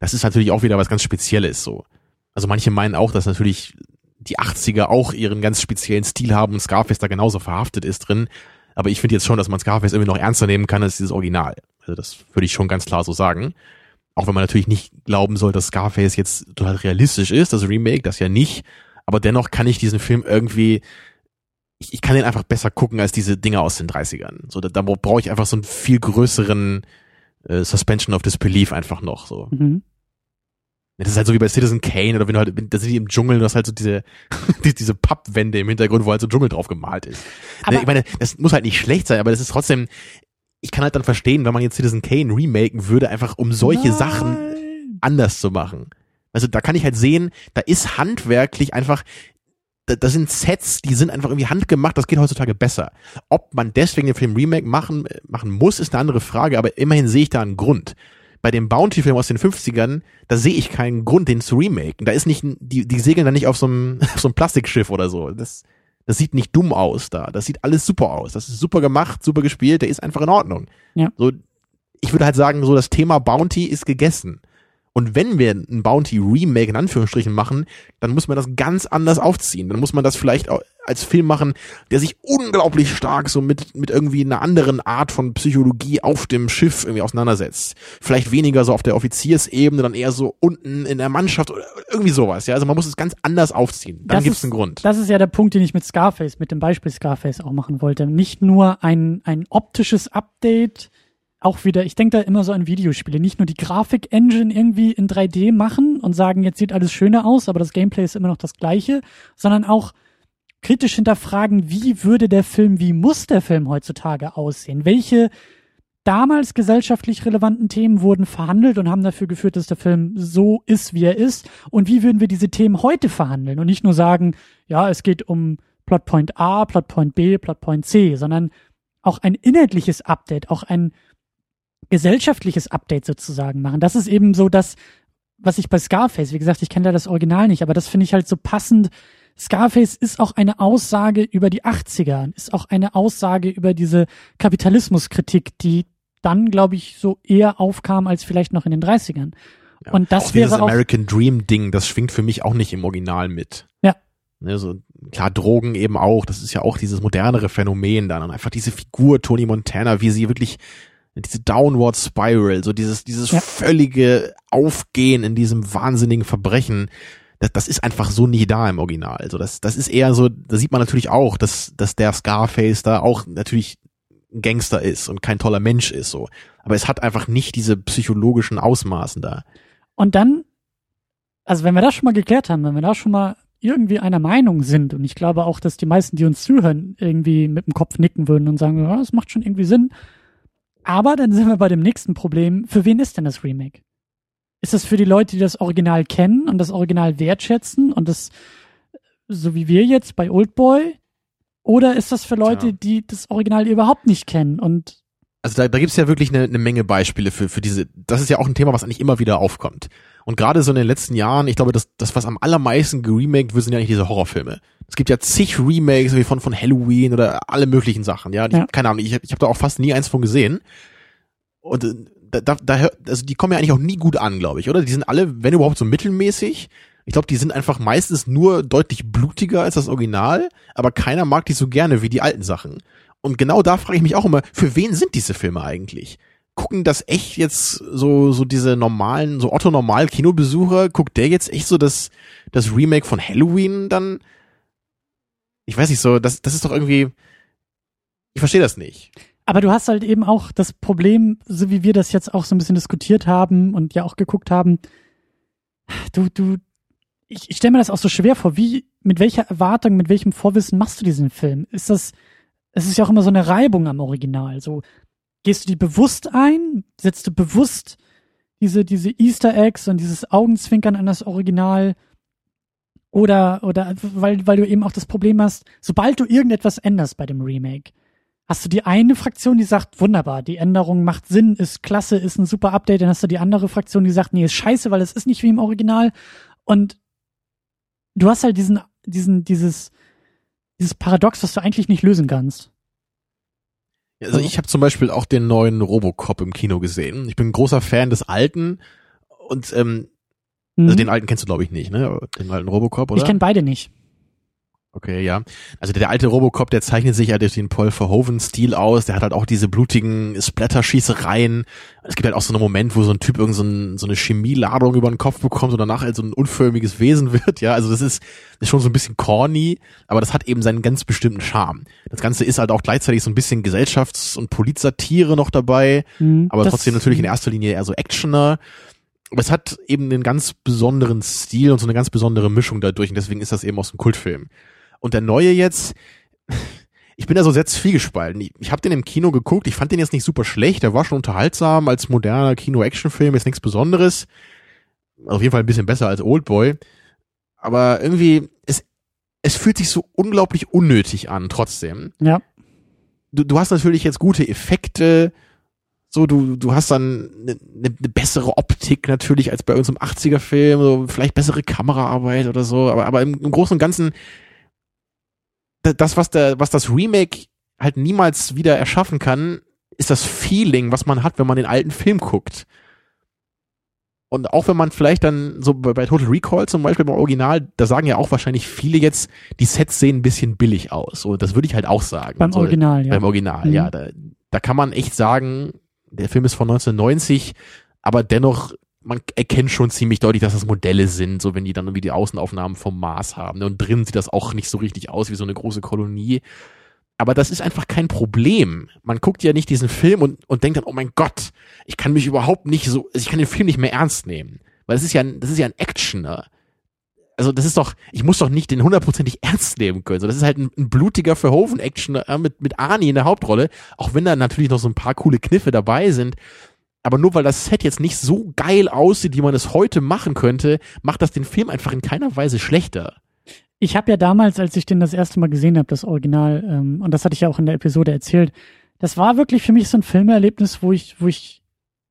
Das ist natürlich auch wieder was ganz Spezielles, so. Also manche meinen auch, dass natürlich die 80er auch ihren ganz speziellen Stil haben und Scarface da genauso verhaftet ist drin. Aber ich finde jetzt schon, dass man Scarface irgendwie noch ernster nehmen kann als dieses Original. Also das würde ich schon ganz klar so sagen. Auch wenn man natürlich nicht glauben soll, dass Scarface jetzt total realistisch ist, das Remake, das ja nicht. Aber dennoch kann ich diesen Film irgendwie, ich, ich kann den einfach besser gucken als diese Dinger aus den 30ern. So, da, da brauche ich einfach so einen viel größeren äh, Suspension of Disbelief einfach noch. So. Mhm. Das ist halt so wie bei Citizen Kane oder wenn du halt, da sind die im Dschungel, du hast halt so diese, die- diese Pappwände im Hintergrund, wo halt so Dschungel drauf gemalt ist. Aber- ich meine, das muss halt nicht schlecht sein, aber das ist trotzdem, ich kann halt dann verstehen, wenn man jetzt Citizen Kane remaken würde, einfach um solche Nein. Sachen anders zu machen. Also da kann ich halt sehen, da ist handwerklich einfach, da, da sind Sets, die sind einfach irgendwie handgemacht, das geht heutzutage besser. Ob man deswegen den Film Remake machen, äh, machen muss, ist eine andere Frage, aber immerhin sehe ich da einen Grund. Bei dem Bounty-Film aus den 50ern, da sehe ich keinen Grund, den zu remaken. Da ist nicht, die, die segeln da nicht auf so einem, auf so einem Plastikschiff oder so. Das, das sieht nicht dumm aus da. Das sieht alles super aus. Das ist super gemacht, super gespielt, der ist einfach in Ordnung. Ja. So, ich würde halt sagen, so das Thema Bounty ist gegessen. Und wenn wir ein Bounty Remake in Anführungsstrichen machen, dann muss man das ganz anders aufziehen. Dann muss man das vielleicht als Film machen, der sich unglaublich stark so mit, mit irgendwie einer anderen Art von Psychologie auf dem Schiff irgendwie auseinandersetzt. Vielleicht weniger so auf der Offiziersebene, dann eher so unten in der Mannschaft oder irgendwie sowas. Ja, also man muss es ganz anders aufziehen. Dann gibt's ist- einen Grund. Das ist ja der Punkt, den ich mit Scarface, mit dem Beispiel Scarface auch machen wollte. Nicht nur ein, ein optisches Update, auch wieder, ich denke da immer so an Videospiele, nicht nur die Grafik-Engine irgendwie in 3D machen und sagen, jetzt sieht alles schöner aus, aber das Gameplay ist immer noch das gleiche, sondern auch kritisch hinterfragen, wie würde der Film, wie muss der Film heutzutage aussehen? Welche damals gesellschaftlich relevanten Themen wurden verhandelt und haben dafür geführt, dass der Film so ist, wie er ist. Und wie würden wir diese Themen heute verhandeln und nicht nur sagen, ja, es geht um Plotpoint A, Plotpoint B, Plotpoint C, sondern auch ein inhaltliches Update, auch ein gesellschaftliches Update sozusagen machen. Das ist eben so das, was ich bei Scarface, wie gesagt, ich kenne da das Original nicht, aber das finde ich halt so passend. Scarface ist auch eine Aussage über die 80er, ist auch eine Aussage über diese Kapitalismuskritik, die dann, glaube ich, so eher aufkam als vielleicht noch in den 30ern. Ja. Und das auch dieses wäre auch, American Dream Ding, das schwingt für mich auch nicht im Original mit. Ja. Ne, so, klar, Drogen eben auch, das ist ja auch dieses modernere Phänomen dann und einfach diese Figur Tony Montana, wie sie wirklich diese Downward Spiral, so dieses, dieses Ja. völlige Aufgehen in diesem wahnsinnigen Verbrechen, das, das ist einfach so nie da im Original. Also das, das ist eher so, da sieht man natürlich auch, dass, dass der Scarface da auch natürlich ein Gangster ist und kein toller Mensch ist, so. Aber es hat einfach nicht diese psychologischen Ausmaßen da. Und dann, also wenn wir das schon mal geklärt haben, wenn wir da schon mal irgendwie einer Meinung sind, und ich glaube auch, dass die meisten, die uns zuhören, irgendwie mit dem Kopf nicken würden und sagen, ja, das macht schon irgendwie Sinn. Aber dann sind wir bei dem nächsten Problem. Für wen ist denn das Remake? Ist das für die Leute, die das Original kennen und das Original wertschätzen und das, so wie wir jetzt bei Oldboy? Oder ist das für Leute, Tja. die das Original überhaupt nicht kennen und Also da, da gibt's ja wirklich eine, eine Menge Beispiele für, für diese, das ist ja auch ein Thema, was eigentlich immer wieder aufkommt. Und gerade so in den letzten Jahren, ich glaube, das, das was am allermeisten geremaked wird, sind ja eigentlich diese Horrorfilme. Es gibt ja zig Remakes wie von, von Halloween oder alle möglichen Sachen, ja. Die, Ja. Keine Ahnung, ich, ich habe da auch fast nie eins von gesehen. Und äh, da, da, da, also die kommen ja eigentlich auch nie gut an, glaube ich, oder? Die sind alle, wenn überhaupt, so mittelmäßig. Ich glaube, die sind einfach meistens nur deutlich blutiger als das Original, aber keiner mag die so gerne wie die alten Sachen. Und genau da frage ich mich auch immer, für wen sind diese Filme eigentlich? Gucken das echt jetzt so, so diese normalen, so Otto Normal Kinobesucher, guckt der jetzt echt so das, das Remake von Halloween dann? Ich weiß nicht so, das, das ist doch irgendwie, ich verstehe das nicht. Aber du hast halt eben auch das Problem, so wie wir das jetzt auch so ein bisschen diskutiert haben und ja auch geguckt haben, du, du, ich, ich stelle mir das auch so schwer vor. Wie, mit welcher Erwartung, mit welchem Vorwissen machst du diesen Film? Ist das, es ist ja auch immer so eine Reibung am Original. So, gehst du die bewusst ein? Setzt du bewusst diese, diese Easter Eggs und dieses Augenzwinkern an das Original? Oder, oder, weil, weil du eben auch das Problem hast, sobald du irgendetwas änderst bei dem Remake, hast du die eine Fraktion, die sagt, wunderbar, die Änderung macht Sinn, ist klasse, ist ein super Update, dann hast du die andere Fraktion, die sagt, nee, ist scheiße, weil es ist nicht wie im Original. Und du hast halt diesen, diesen, dieses, dieses Paradox, was du eigentlich nicht lösen kannst. Also ich habe zum Beispiel auch den neuen Robocop im Kino gesehen. Ich bin ein großer Fan des alten und ähm, mhm. also den alten kennst du glaube ich nicht, ne? Den alten Robocop, oder? Ich kenne beide nicht. Okay, ja. Also der alte Robocop, der zeichnet sich ja durch den Paul Verhoeven-Stil aus. Der hat halt auch diese blutigen Splatter-Schießereien. Es gibt halt auch so einen Moment, wo so ein Typ irgend so, ein, so eine Chemieladung über den Kopf bekommt und danach halt so ein unförmiges Wesen wird. Ja, also das ist, ist schon so ein bisschen corny, aber das hat eben seinen ganz bestimmten Charme. Das Ganze ist halt auch gleichzeitig so ein bisschen Gesellschafts- und Politsatire noch dabei, mhm, aber trotzdem natürlich in erster Linie eher so Actioner. Aber es hat eben einen ganz besonderen Stil und so eine ganz besondere Mischung dadurch und deswegen ist das eben auch so ein Kultfilm. Und der neue jetzt, ich bin da so sehr zwiegespalten. Ich, ich habe den im Kino geguckt, ich fand den jetzt nicht super schlecht, der war schon unterhaltsam als moderner Kino-Action-Film, ist nichts Besonderes. Auf jeden Fall ein bisschen besser als Oldboy. Aber irgendwie, es, es fühlt sich so unglaublich unnötig an, trotzdem. Ja. Du, du hast natürlich jetzt gute Effekte, so, du, du hast dann eine ne, ne bessere Optik natürlich als bei uns im 80er-Film, so vielleicht bessere Kameraarbeit oder so, aber, aber im, im Großen und Ganzen das, was der, was das Remake halt niemals wieder erschaffen kann, ist das Feeling, was man hat, wenn man den alten Film guckt. Und auch wenn man vielleicht dann so bei Total Recall zum Beispiel beim Original, da sagen ja auch wahrscheinlich viele jetzt, die Sets sehen ein bisschen billig aus. So, das würde ich halt auch sagen. Beim so, Original, ja. Beim Original, mhm. ja. Da, da kann man echt sagen, der Film ist von 1990, aber dennoch man erkennt schon ziemlich deutlich, dass das Modelle sind, so wenn die dann irgendwie die Außenaufnahmen vom Mars haben. Und drin sieht das auch nicht so richtig aus wie so eine große Kolonie. Aber das ist einfach kein Problem. Man guckt ja nicht diesen Film und, und denkt dann, oh mein Gott, ich kann mich überhaupt nicht so, ich kann den Film nicht mehr ernst nehmen. Weil das ist ja, das ist ja ein Actioner. Also das ist doch, ich muss doch nicht den hundertprozentig ernst nehmen können. So, das ist halt ein, ein blutiger Verhoeven-Action äh, mit, mit Arnie in der Hauptrolle. Auch wenn da natürlich noch so ein paar coole Kniffe dabei sind aber nur weil das Set jetzt nicht so geil aussieht, wie man es heute machen könnte, macht das den Film einfach in keiner Weise schlechter. Ich habe ja damals, als ich den das erste Mal gesehen habe, das Original, ähm, und das hatte ich ja auch in der Episode erzählt, das war wirklich für mich so ein Filmerlebnis, wo ich, wo ich,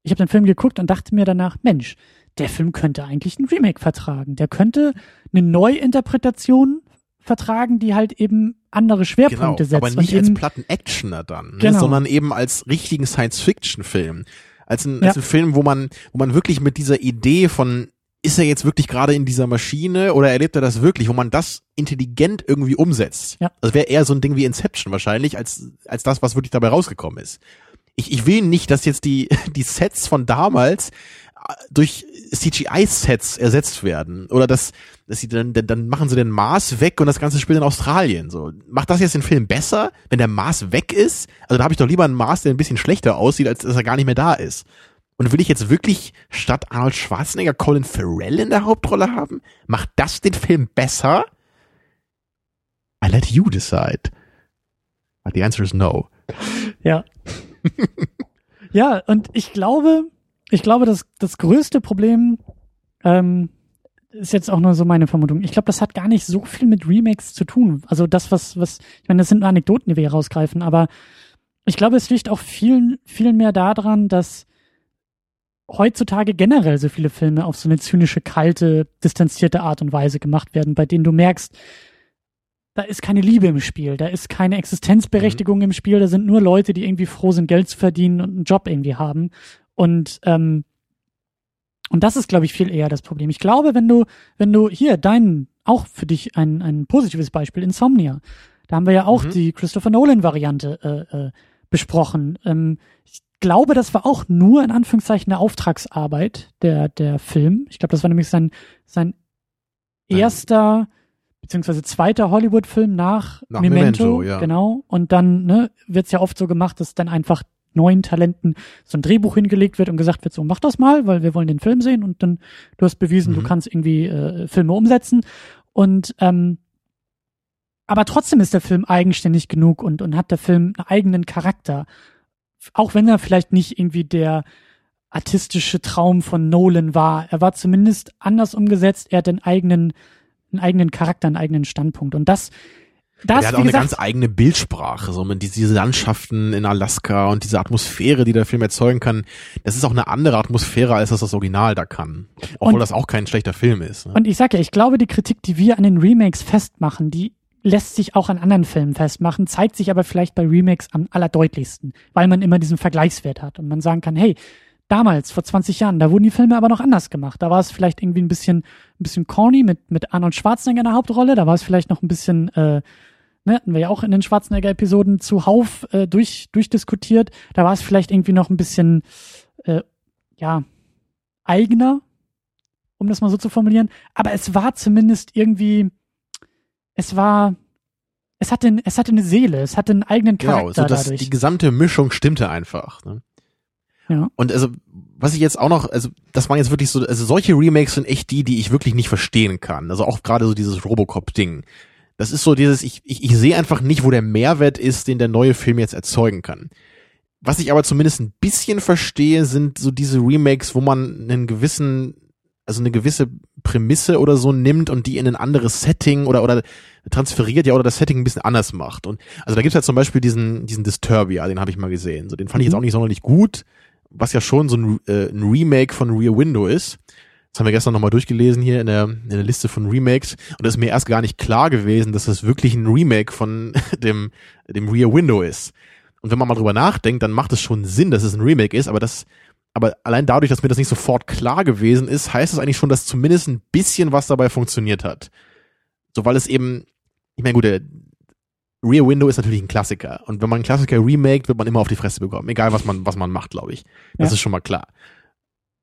ich habe den Film geguckt und dachte mir danach, Mensch, der Film könnte eigentlich ein Remake vertragen. Der könnte eine Neuinterpretation vertragen, die halt eben andere Schwerpunkte genau, setzt. Aber nicht als platten Actioner dann, ne? genau. sondern eben als richtigen Science-Fiction-Film als ein, ja. als ein Film, wo man, wo man wirklich mit dieser Idee von ist er jetzt wirklich gerade in dieser Maschine oder erlebt er das wirklich, wo man das intelligent irgendwie umsetzt. Ja. Das wäre eher so ein Ding wie Inception wahrscheinlich, als, als das, was wirklich dabei rausgekommen ist. Ich, ich will nicht, dass jetzt die, die Sets von damals durch CGI-Sets ersetzt werden. Oder dass, dass sie dann, dann machen sie den Mars weg und das ganze spielt in Australien. So. Macht das jetzt den Film besser, wenn der Mars weg ist? Also da habe ich doch lieber einen Mars, der ein bisschen schlechter aussieht, als dass er gar nicht mehr da ist. Und will ich jetzt wirklich statt Arnold Schwarzenegger Colin Farrell in der Hauptrolle haben? Macht das den Film besser? I let you decide. But the answer is no. Ja. ja, und ich glaube, ich glaube, das, das größte Problem ähm, ist jetzt auch nur so meine Vermutung. Ich glaube, das hat gar nicht so viel mit Remakes zu tun. Also das, was, was, ich meine, das sind nur Anekdoten, die wir hier rausgreifen, aber ich glaube, es liegt auch viel, viel mehr daran, dass heutzutage generell so viele Filme auf so eine zynische, kalte, distanzierte Art und Weise gemacht werden, bei denen du merkst, da ist keine Liebe im Spiel, da ist keine Existenzberechtigung mhm. im Spiel, da sind nur Leute, die irgendwie froh sind, Geld zu verdienen und einen Job irgendwie haben. Und ähm, und das ist, glaube ich, viel eher das Problem. Ich glaube, wenn du, wenn du hier dein, auch für dich ein, ein positives Beispiel, Insomnia, da haben wir ja auch mhm. die Christopher Nolan-Variante äh, äh, besprochen. Ähm, ich glaube, das war auch nur in Anführungszeichen eine Auftragsarbeit, der, der Film. Ich glaube, das war nämlich sein, sein erster beziehungsweise zweiter Hollywood-Film nach, nach Memento, Memento ja. genau. Und dann ne, wird es ja oft so gemacht, dass dann einfach neuen Talenten so ein Drehbuch hingelegt wird und gesagt wird, so mach das mal, weil wir wollen den Film sehen und dann du hast bewiesen, mhm. du kannst irgendwie äh, Filme umsetzen und ähm, aber trotzdem ist der Film eigenständig genug und, und hat der Film einen eigenen Charakter. Auch wenn er vielleicht nicht irgendwie der artistische Traum von Nolan war. Er war zumindest anders umgesetzt. Er hat einen eigenen, einen eigenen Charakter, einen eigenen Standpunkt. Und das, das, er hat auch gesagt, eine ganz eigene Bildsprache, so mit diese Landschaften in Alaska und diese Atmosphäre, die der Film erzeugen kann. Das ist auch eine andere Atmosphäre, als das das Original da kann. Obwohl und, das auch kein schlechter Film ist. Ne? Und ich sag ja, ich glaube, die Kritik, die wir an den Remakes festmachen, die lässt sich auch an anderen Filmen festmachen, zeigt sich aber vielleicht bei Remakes am allerdeutlichsten, weil man immer diesen Vergleichswert hat und man sagen kann, hey, damals, vor 20 Jahren, da wurden die Filme aber noch anders gemacht. Da war es vielleicht irgendwie ein bisschen, ein bisschen corny mit, mit Arnold Schwarzenegger in der Hauptrolle, da war es vielleicht noch ein bisschen, äh, ne, hatten wir ja auch in den Schwarzenegger-Episoden zuhauf äh, durch, durchdiskutiert, da war es vielleicht irgendwie noch ein bisschen, äh, ja, eigener, um das mal so zu formulieren, aber es war zumindest irgendwie, es war, es hatte, es hatte eine Seele, es hatte einen eigenen genau, Charakter genau, so dass dadurch. Die gesamte Mischung stimmte einfach. Ne? Ja. Und also, was ich jetzt auch noch, also das waren jetzt wirklich so, also solche Remakes sind echt die, die ich wirklich nicht verstehen kann. Also auch gerade so dieses Robocop-Ding. Das ist so dieses, ich, ich, ich sehe einfach nicht, wo der Mehrwert ist, den der neue Film jetzt erzeugen kann. Was ich aber zumindest ein bisschen verstehe, sind so diese Remakes, wo man einen gewissen also eine gewisse Prämisse oder so nimmt und die in ein anderes Setting oder oder transferiert ja oder das Setting ein bisschen anders macht. Und also da gibt's ja zum Beispiel diesen diesen Disturbia, den habe ich mal gesehen. So den fand ich jetzt mhm. auch nicht sonderlich gut, was ja schon so ein, äh, ein Remake von Rear Window ist. Das haben wir gestern nochmal durchgelesen hier in der, in der Liste von Remakes und es ist mir erst gar nicht klar gewesen, dass das wirklich ein Remake von dem, dem Rear Window ist. Und wenn man mal drüber nachdenkt, dann macht es schon Sinn, dass es ein Remake ist, aber das aber allein dadurch, dass mir das nicht sofort klar gewesen ist, heißt es eigentlich schon, dass zumindest ein bisschen was dabei funktioniert hat. So, weil es eben, ich meine, gut, der Rear Window ist natürlich ein Klassiker. Und wenn man einen Klassiker remaked, wird man immer auf die Fresse bekommen. Egal, was man, was man macht, glaube ich. Das ja. ist schon mal klar.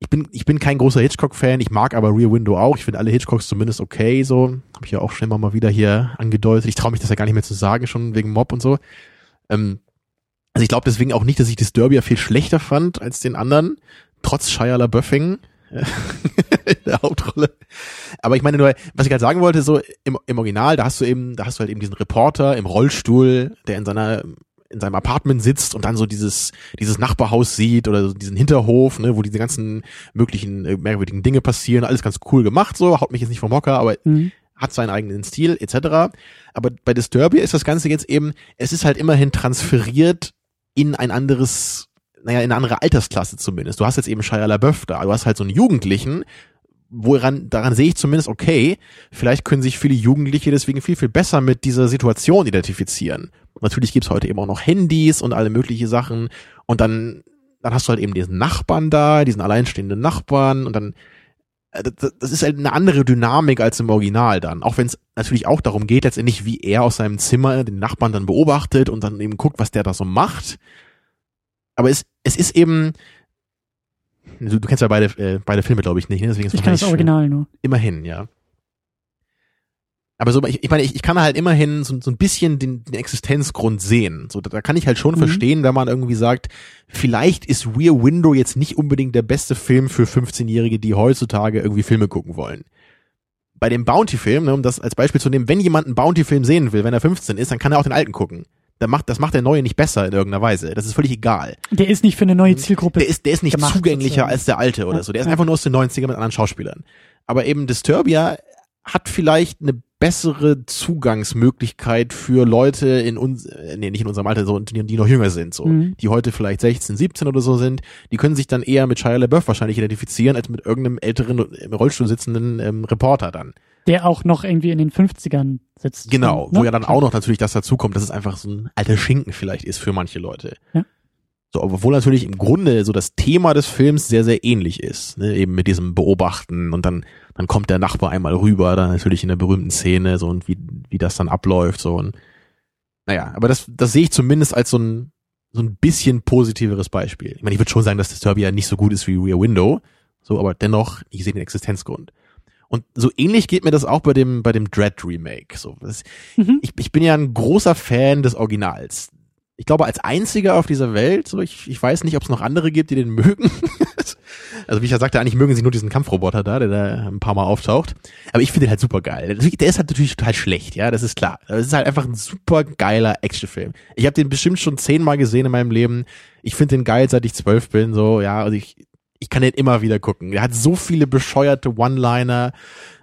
Ich bin, ich bin kein großer Hitchcock-Fan, ich mag aber Rear Window auch. Ich finde alle Hitchcocks zumindest okay, so. Habe ich ja auch schon immer mal wieder hier angedeutet. Ich traue mich das ja gar nicht mehr zu sagen, schon wegen Mob und so. Ähm, also ich glaube deswegen auch nicht, dass ich Disturbia viel schlechter fand als den anderen, trotz Shia LaBeoufing in der Hauptrolle. Aber ich meine nur, was ich halt sagen wollte, so im, im Original, da hast du eben, da hast du halt eben diesen Reporter im Rollstuhl, der in seiner in seinem Apartment sitzt und dann so dieses dieses Nachbarhaus sieht oder so diesen Hinterhof, ne, wo diese ganzen möglichen äh, merkwürdigen Dinge passieren, alles ganz cool gemacht, so haut mich jetzt nicht vom Hocker, aber mhm. hat seinen eigenen Stil etc. Aber bei Disturbia ist das Ganze jetzt eben, es ist halt immerhin transferiert in ein anderes, naja, in eine andere Altersklasse zumindest. Du hast jetzt eben Shia LaBeouf da, du hast halt so einen Jugendlichen, woran, daran sehe ich zumindest, okay, vielleicht können sich viele Jugendliche deswegen viel, viel besser mit dieser Situation identifizieren. Natürlich gibt's heute eben auch noch Handys und alle mögliche Sachen und dann, dann hast du halt eben diesen Nachbarn da, diesen alleinstehenden Nachbarn und dann äh, das ist halt eine andere Dynamik als im Original dann. Auch wenn es natürlich auch darum geht, letztendlich, wie er aus seinem Zimmer den Nachbarn dann beobachtet und dann eben guckt, was der da so macht. Aber es, es ist eben, du, du kennst ja beide, äh, beide Filme, glaube ich, nicht, ne? Deswegen ist ich kenne das Original nur. Immerhin, ja. Aber so, ich, ich meine, ich, ich kann halt immerhin so, so ein bisschen den, den Existenzgrund sehen. So, da, da kann ich halt schon mhm. verstehen, wenn man irgendwie sagt, vielleicht ist Rear Window jetzt nicht unbedingt der beste Film für 15-Jährige, die heutzutage irgendwie Filme gucken wollen. Bei dem Bounty-Film, ne, um das als Beispiel zu nehmen, wenn jemand einen Bounty-Film sehen will, wenn er 15 ist, dann kann er auch den alten gucken. Der macht, das macht der neue nicht besser in irgendeiner Weise. Das ist völlig egal. Der ist nicht für eine neue Zielgruppe. Der ist, der ist nicht zugänglicher sozusagen. als der alte oder so. Der ist einfach nur aus den 90ern mit anderen Schauspielern. Aber eben Disturbia hat vielleicht eine bessere Zugangsmöglichkeit für Leute in uns, äh, nee, nicht in unserem Alter, so, die, die noch jünger sind, so, mhm. die heute vielleicht 16, 17 oder so sind, die können sich dann eher mit Shia LaBeouf wahrscheinlich identifizieren, als mit irgendeinem älteren, im Rollstuhl sitzenden ähm, Reporter dann. Der auch noch irgendwie in den 50ern sitzt. Genau, ne? wo ja dann auch noch natürlich das dazukommt, dass es einfach so ein alter Schinken vielleicht ist für manche Leute. Ja. So, obwohl natürlich im Grunde so das Thema des Films sehr, sehr ähnlich ist. Ne? Eben mit diesem Beobachten und dann, dann kommt der Nachbar einmal rüber, dann natürlich in der berühmten Szene, so und wie, wie das dann abläuft, so und naja, aber das, das sehe ich zumindest als so ein, so ein bisschen positiveres Beispiel. Ich meine, ich würde schon sagen, dass Disturbia nicht so gut ist wie Rear Window, so, aber dennoch, ich sehe den Existenzgrund. Und so ähnlich geht mir das auch bei dem, bei dem Dread Remake. So, das, mhm. ich, ich bin ja ein großer Fan des Originals ich glaube, als einziger auf dieser Welt. So, ich, ich weiß nicht, ob es noch andere gibt, die den mögen. also wie ich ja sagte, eigentlich mögen sie nur diesen Kampfroboter da, der da ein paar Mal auftaucht. Aber ich finde den halt super geil. Der ist halt natürlich total schlecht, ja, das ist klar. Das ist halt einfach ein super geiler Actionfilm. Ich habe den bestimmt schon zehnmal gesehen in meinem Leben. Ich finde den geil, seit ich zwölf bin. So, ja, also ich, ich kann den immer wieder gucken. Er hat so viele bescheuerte One-Liner.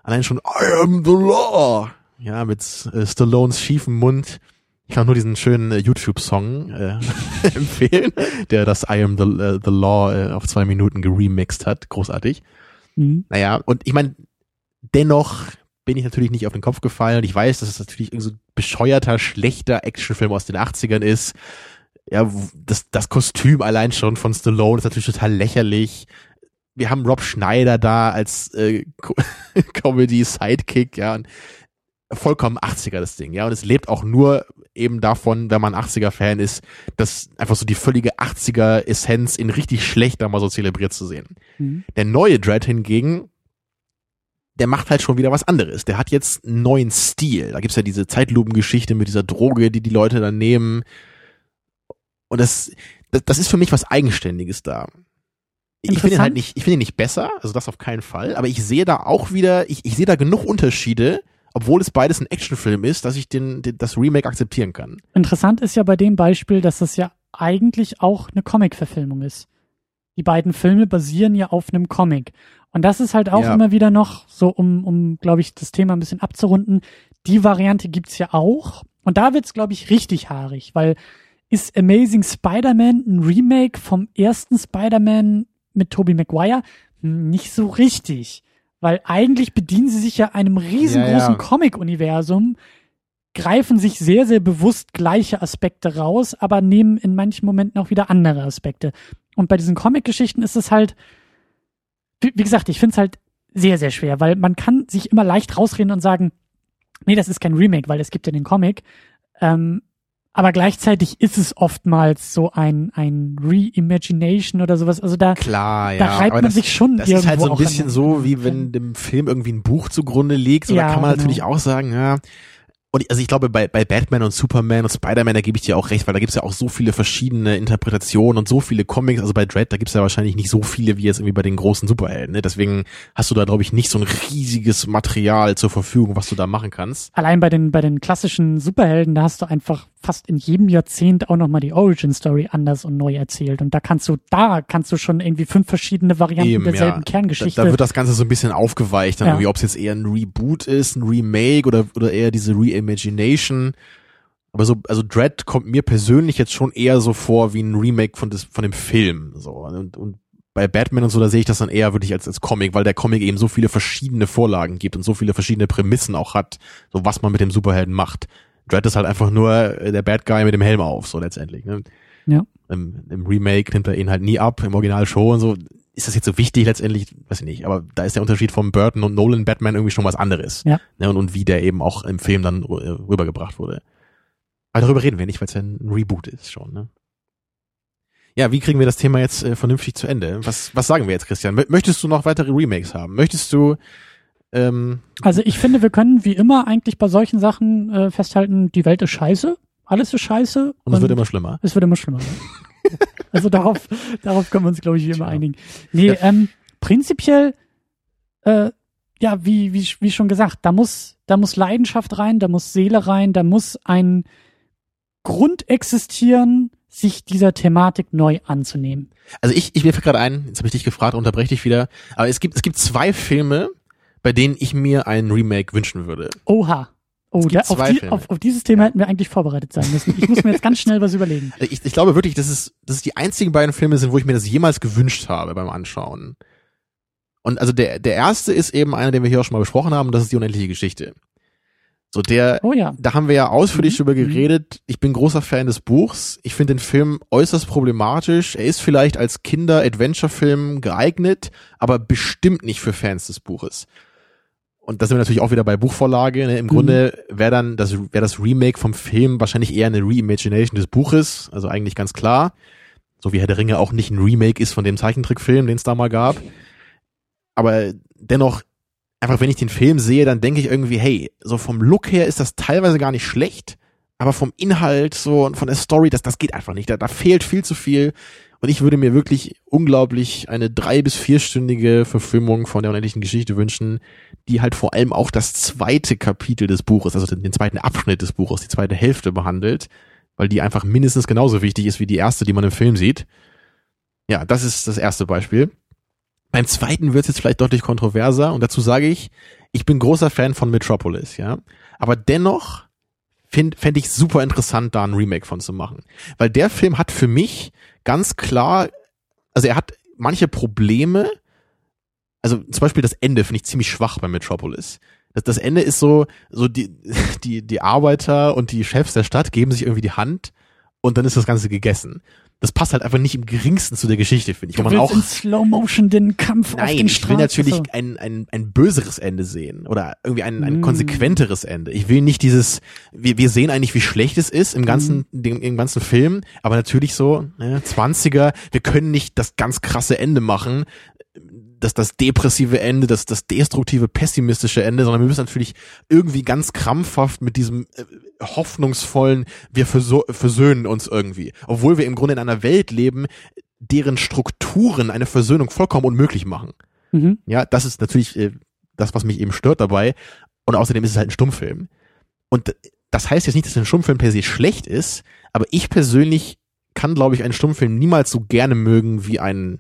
Allein schon I am the law. Ja, mit äh, Stallones schiefen Mund. Ich kann nur diesen schönen äh, YouTube-Song äh, empfehlen, der das I Am the, uh, the Law äh, auf zwei Minuten geremixed hat. Großartig. Mhm. Naja, und ich meine, dennoch bin ich natürlich nicht auf den Kopf gefallen. Und ich weiß, dass es natürlich irgendwie so bescheuerter, schlechter Actionfilm aus den 80ern ist. Ja, das, das Kostüm allein schon von Stallone ist natürlich total lächerlich. Wir haben Rob Schneider da als äh, Comedy-Sidekick, ja. Und vollkommen 80er das Ding, ja. Und es lebt auch nur eben davon, wenn man 80er-Fan ist, das einfach so die völlige 80er-Essenz in richtig schlecht da mal so zelebriert zu sehen. Mhm. Der neue Dread hingegen, der macht halt schon wieder was anderes. Der hat jetzt einen neuen Stil. Da gibt's ja diese Zeitlupengeschichte mit dieser Droge, die die Leute dann nehmen. Und das, das, das ist für mich was Eigenständiges da. Ich finde ihn halt nicht, ich finde ihn nicht besser, also das auf keinen Fall, aber ich sehe da auch wieder, ich, ich sehe da genug Unterschiede, obwohl es beides ein Actionfilm ist, dass ich den, den, das Remake akzeptieren kann. Interessant ist ja bei dem Beispiel, dass das ja eigentlich auch eine Comic-Verfilmung ist. Die beiden Filme basieren ja auf einem Comic. Und das ist halt auch ja. immer wieder noch so, um, um glaube ich, das Thema ein bisschen abzurunden. Die Variante gibt's ja auch. Und da wird's, glaube ich, richtig haarig, weil ist Amazing Spider-Man ein Remake vom ersten Spider-Man mit Tobey Maguire? Nicht so richtig weil eigentlich bedienen sie sich ja einem riesengroßen ja, ja. Comic-Universum, greifen sich sehr, sehr bewusst gleiche Aspekte raus, aber nehmen in manchen Momenten auch wieder andere Aspekte. Und bei diesen Comic-Geschichten ist es halt, wie, wie gesagt, ich finde es halt sehr, sehr schwer, weil man kann sich immer leicht rausreden und sagen, nee, das ist kein Remake, weil es gibt ja den Comic. Ähm, aber gleichzeitig ist es oftmals so ein, ein Reimagination oder sowas. Also da, Klar, ja. da reibt man das, sich schon Das ist halt so ein bisschen so, wie wenn dem Film irgendwie ein Buch zugrunde liegt. So, ja, da kann man genau. natürlich auch sagen, ja, und also ich glaube, bei, bei Batman und Superman und Spider-Man, da gebe ich dir auch recht, weil da gibt's ja auch so viele verschiedene Interpretationen und so viele Comics. Also bei Dread, da gibt's ja wahrscheinlich nicht so viele wie jetzt irgendwie bei den großen Superhelden. Ne? Deswegen hast du da, glaube ich, nicht so ein riesiges Material zur Verfügung, was du da machen kannst. Allein bei den, bei den klassischen Superhelden, da hast du einfach fast in jedem Jahrzehnt auch nochmal die Origin Story anders und neu erzählt. Und da kannst du, da kannst du schon irgendwie fünf verschiedene Varianten Eben, derselben ja. Kerngeschichte. Da, da, wird das Ganze so ein bisschen aufgeweicht, dann ja. irgendwie, ob es jetzt eher ein Reboot ist, ein Remake oder, oder eher diese Reimagination. Aber so, also Dread kommt mir persönlich jetzt schon eher so vor wie ein Remake von, des, von dem Film. So. Und, und bei Batman und so, da sehe ich das dann eher wirklich als, als Comic, weil der Comic eben so viele verschiedene Vorlagen gibt und so viele verschiedene Prämissen auch hat, so was man mit dem Superhelden macht. Dread ist halt einfach nur äh, der Bad Guy mit dem Helm auf, so letztendlich. Ne? Ja. Im, Im Remake nimmt er ihn halt nie ab, im Original schon so. Ist das jetzt so wichtig letztendlich? Weiß ich nicht. Aber da ist der Unterschied von Burton und Nolan Batman irgendwie schon was anderes. Ja. Ne? Und, und wie der eben auch im Film dann rübergebracht wurde. Aber darüber reden wir nicht, weil es ja ein Reboot ist schon. Ne? Ja, wie kriegen wir das Thema jetzt äh, vernünftig zu Ende? Was, was sagen wir jetzt, Christian? Möchtest du noch weitere Remakes haben? Möchtest du ähm, also ich finde, wir können wie immer eigentlich bei solchen Sachen äh, festhalten, die Welt ist scheiße, alles ist scheiße. Und, und es wird immer schlimmer. Es wird immer schlimmer. also darauf, darauf können wir uns, glaube ich, wie immer einigen. Nee, ja. ähm, prinzipiell, äh, ja, wie, wie, wie schon gesagt, da muss, da muss Leidenschaft rein, da muss Seele rein, da muss ein Grund existieren, sich dieser Thematik neu anzunehmen. Also ich, ich mir fällt gerade ein, jetzt habe ich dich gefragt, unterbreche dich wieder, aber es gibt, es gibt zwei Filme, bei denen ich mir ein Remake wünschen würde. Oha. Oh, da, auf, die, auf, auf, dieses Thema hätten wir eigentlich vorbereitet sein müssen. Ich muss mir jetzt ganz schnell was überlegen. Ich, ich glaube wirklich, dass es, dass es die einzigen beiden Filme sind, wo ich mir das jemals gewünscht habe beim Anschauen. Und also der, der erste ist eben einer, den wir hier auch schon mal besprochen haben, und das ist die unendliche Geschichte. So der, oh ja. da haben wir ja ausführlich mhm. drüber mhm. geredet. Ich bin großer Fan des Buchs. Ich finde den Film äußerst problematisch. Er ist vielleicht als Kinder-Adventure-Film geeignet, aber bestimmt nicht für Fans des Buches und da sind wir natürlich auch wieder bei Buchvorlage. Ne? Im mhm. Grunde wäre dann das, wäre das Remake vom Film wahrscheinlich eher eine Reimagination des Buches, also eigentlich ganz klar. So wie Herr der Ringe auch nicht ein Remake ist von dem Zeichentrickfilm, den es da mal gab. Aber dennoch, einfach wenn ich den Film sehe, dann denke ich irgendwie, hey, so vom Look her ist das teilweise gar nicht schlecht. aber vom Inhalt so und von der Story, das, das geht einfach nicht. Da, da fehlt viel zu viel. Und ich würde mir wirklich unglaublich eine drei- bis vierstündige Verfilmung von der unendlichen Geschichte wünschen, die halt vor allem auch das zweite Kapitel des Buches, also den, zweiten Abschnitt des Buches, die zweite Hälfte behandelt, weil die einfach mindestens genauso wichtig ist wie die erste, die man im Film sieht. Ja, das ist das erste Beispiel. Beim zweiten wird es jetzt vielleicht deutlich kontroverser und dazu sage ich, ich bin großer Fan von Metropolis, ja. Aber dennoch fände fänd ich super interessant, da ein Remake von zu machen. Weil der Film hat für mich ganz klar, also er hat manche Probleme, also zum Beispiel das Ende finde ich ziemlich schwach bei Metropolis. Das, das Ende ist so, so die, die, die Arbeiter und die Chefs der Stadt geben sich irgendwie die Hand und dann ist das Ganze gegessen. Das passt halt einfach nicht im geringsten zu der Geschichte, finde ich. Du man auch, in Slow Motion den Kampf auf Nein, den ich will Straßen- natürlich ein, ein, ein böseres Ende sehen oder irgendwie ein, ein Mm. konsequenteres Ende. Ich will nicht dieses, wir, wir sehen eigentlich, wie schlecht es ist im ganzen, Mm. dem, im ganzen Film, aber natürlich so, ne, 20er, wir können nicht das ganz krasse Ende machen, das, das depressive Ende, das, das destruktive, pessimistische Ende, sondern wir müssen natürlich irgendwie ganz krampfhaft mit diesem äh, hoffnungsvollen, wir versöhnen uns irgendwie. Obwohl wir im Grunde in einer Welt leben, deren Strukturen eine Versöhnung vollkommen unmöglich machen. Mhm. Ja, das ist natürlich äh, das, was mich eben stört dabei. Und außerdem ist es halt ein Stummfilm. Und das heißt jetzt nicht, dass ein Stummfilm per se schlecht ist, aber ich persönlich kann, glaube ich, einen Stummfilm niemals so gerne mögen wie einen,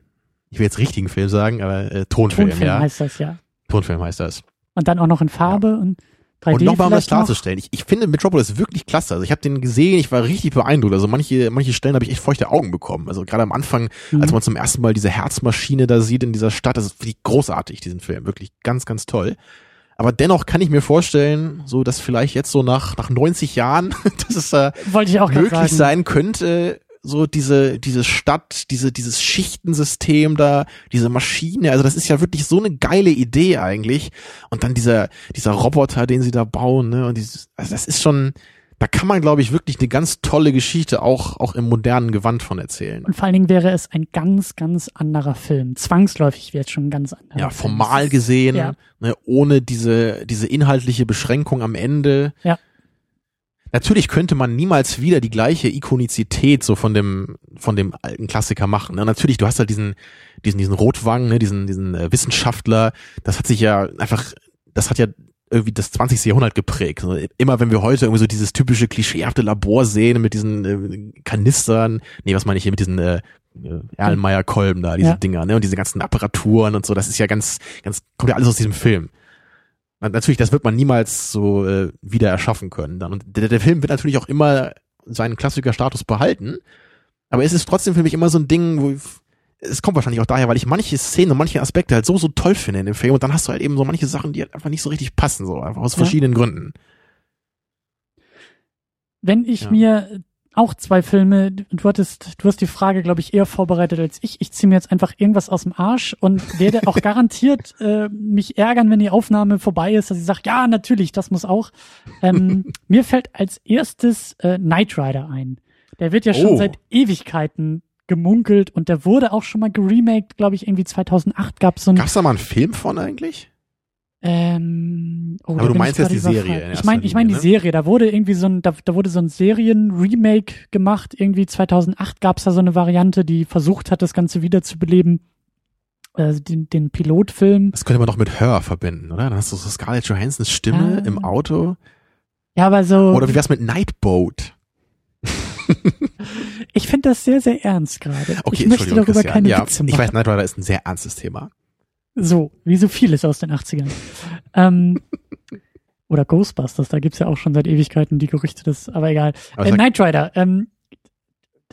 ich will jetzt richtigen Film sagen, aber äh, Tonfilm, Tonfilm ja. heißt das ja. Tonfilm heißt das. Und dann auch noch in Farbe und 3D Und nochmal um das klarzustellen, ich, ich finde Metropolis wirklich klasse. Also ich habe den gesehen, ich war richtig beeindruckt. Also manche, manche Stellen habe ich echt feuchte Augen bekommen. Also gerade am Anfang, Mhm. als man zum ersten Mal diese Herzmaschine da sieht in dieser Stadt, das ist wirklich großartig, diesen Film. Wirklich ganz, ganz toll. Aber dennoch kann ich mir vorstellen, so dass vielleicht jetzt so nach, nach 90 Jahren, dass es da Wollte ich auch möglich sein könnte, so diese, diese Stadt, diese, dieses Schichtensystem da, diese Maschine, also das ist ja wirklich so eine geile Idee eigentlich. Und dann dieser, dieser Roboter, den sie da bauen, ne, und dieses, also das ist schon, da kann man, glaube ich, wirklich eine ganz tolle Geschichte auch, auch im modernen Gewand von erzählen. Und vor allen Dingen wäre es ein ganz, ganz anderer Film. Zwangsläufig wäre es schon ein ganz anderer Ja, Film. formal ist- gesehen, ja. ne, ohne diese, diese inhaltliche Beschränkung am Ende. Ja. Natürlich könnte man niemals wieder die gleiche Ikonizität so von dem, von dem alten Klassiker machen. Ne? Natürlich, du hast halt diesen, diesen, diesen Rotwang, ne, diesen, diesen äh, Wissenschaftler. Das hat sich ja einfach, das hat ja irgendwie das 20. Jahrhundert geprägt. Also Immer wenn wir heute irgendwie so dieses typische klischeehafte Labor sehen mit diesen äh, Kanistern, nee, was meine ich hier mit diesen äh, äh, Erlenmeyer-Kolben da, diese Ja. Dinger, ne, und diese ganzen Apparaturen und so, das ist ja ganz, ganz, kommt ja alles aus diesem Film. Na, Natürlich, das wird man niemals so äh, wieder erschaffen können dann. Und der, der Film wird natürlich auch immer seinen Klassiker-Status behalten. Aber es ist trotzdem für mich immer so ein Ding, wo ich, es kommt wahrscheinlich auch daher, weil ich manche Szenen und manche Aspekte halt so, so toll finde in dem Film. Und dann hast du halt eben so manche Sachen, die halt einfach nicht so richtig passen, so einfach aus Ja. verschiedenen Gründen. Wenn ich Ja. mir auch zwei Filme, du hattest, du hast die Frage, glaube ich, eher vorbereitet als ich. Ich ziehe mir jetzt einfach irgendwas aus dem Arsch und werde auch garantiert äh, mich ärgern, wenn die Aufnahme vorbei ist, dass ich sage, ja, natürlich, das muss auch. Ähm, mir fällt als erstes äh, Knight Rider ein. Der wird ja schon Oh. seit Ewigkeiten gemunkelt und der wurde auch schon mal geremaked, glaube ich, irgendwie 2008 gab es so ein Gab's da mal einen Film von eigentlich? Ähm, oh, Aber du meinst jetzt die Serie Ich meine, ich meine die ne? Serie. Da wurde irgendwie so ein, da, da wurde so ein Serien-Remake gemacht. Irgendwie 2008 gab es da so eine Variante, die versucht hat, das Ganze wiederzubeleben. Äh, den, den Pilotfilm. Das könnte man doch mit Her verbinden, oder? Dann hast du so Scarlett Johansons Stimme Ah. im Auto. Ja, aber so. Oder wie wär's mit Nightboat? ich finde das sehr, sehr ernst gerade. Okay, ich möchte darüber Christian. keine ja, Witze machen. Ich weiß, Knight Rider ist ein sehr ernstes Thema. So, wie so vieles aus den 80ern. ähm, oder Ghostbusters, da gibt's ja auch schon seit Ewigkeiten die Gerüchte, das, aber egal. Aber Äh, Knight Rider, ähm,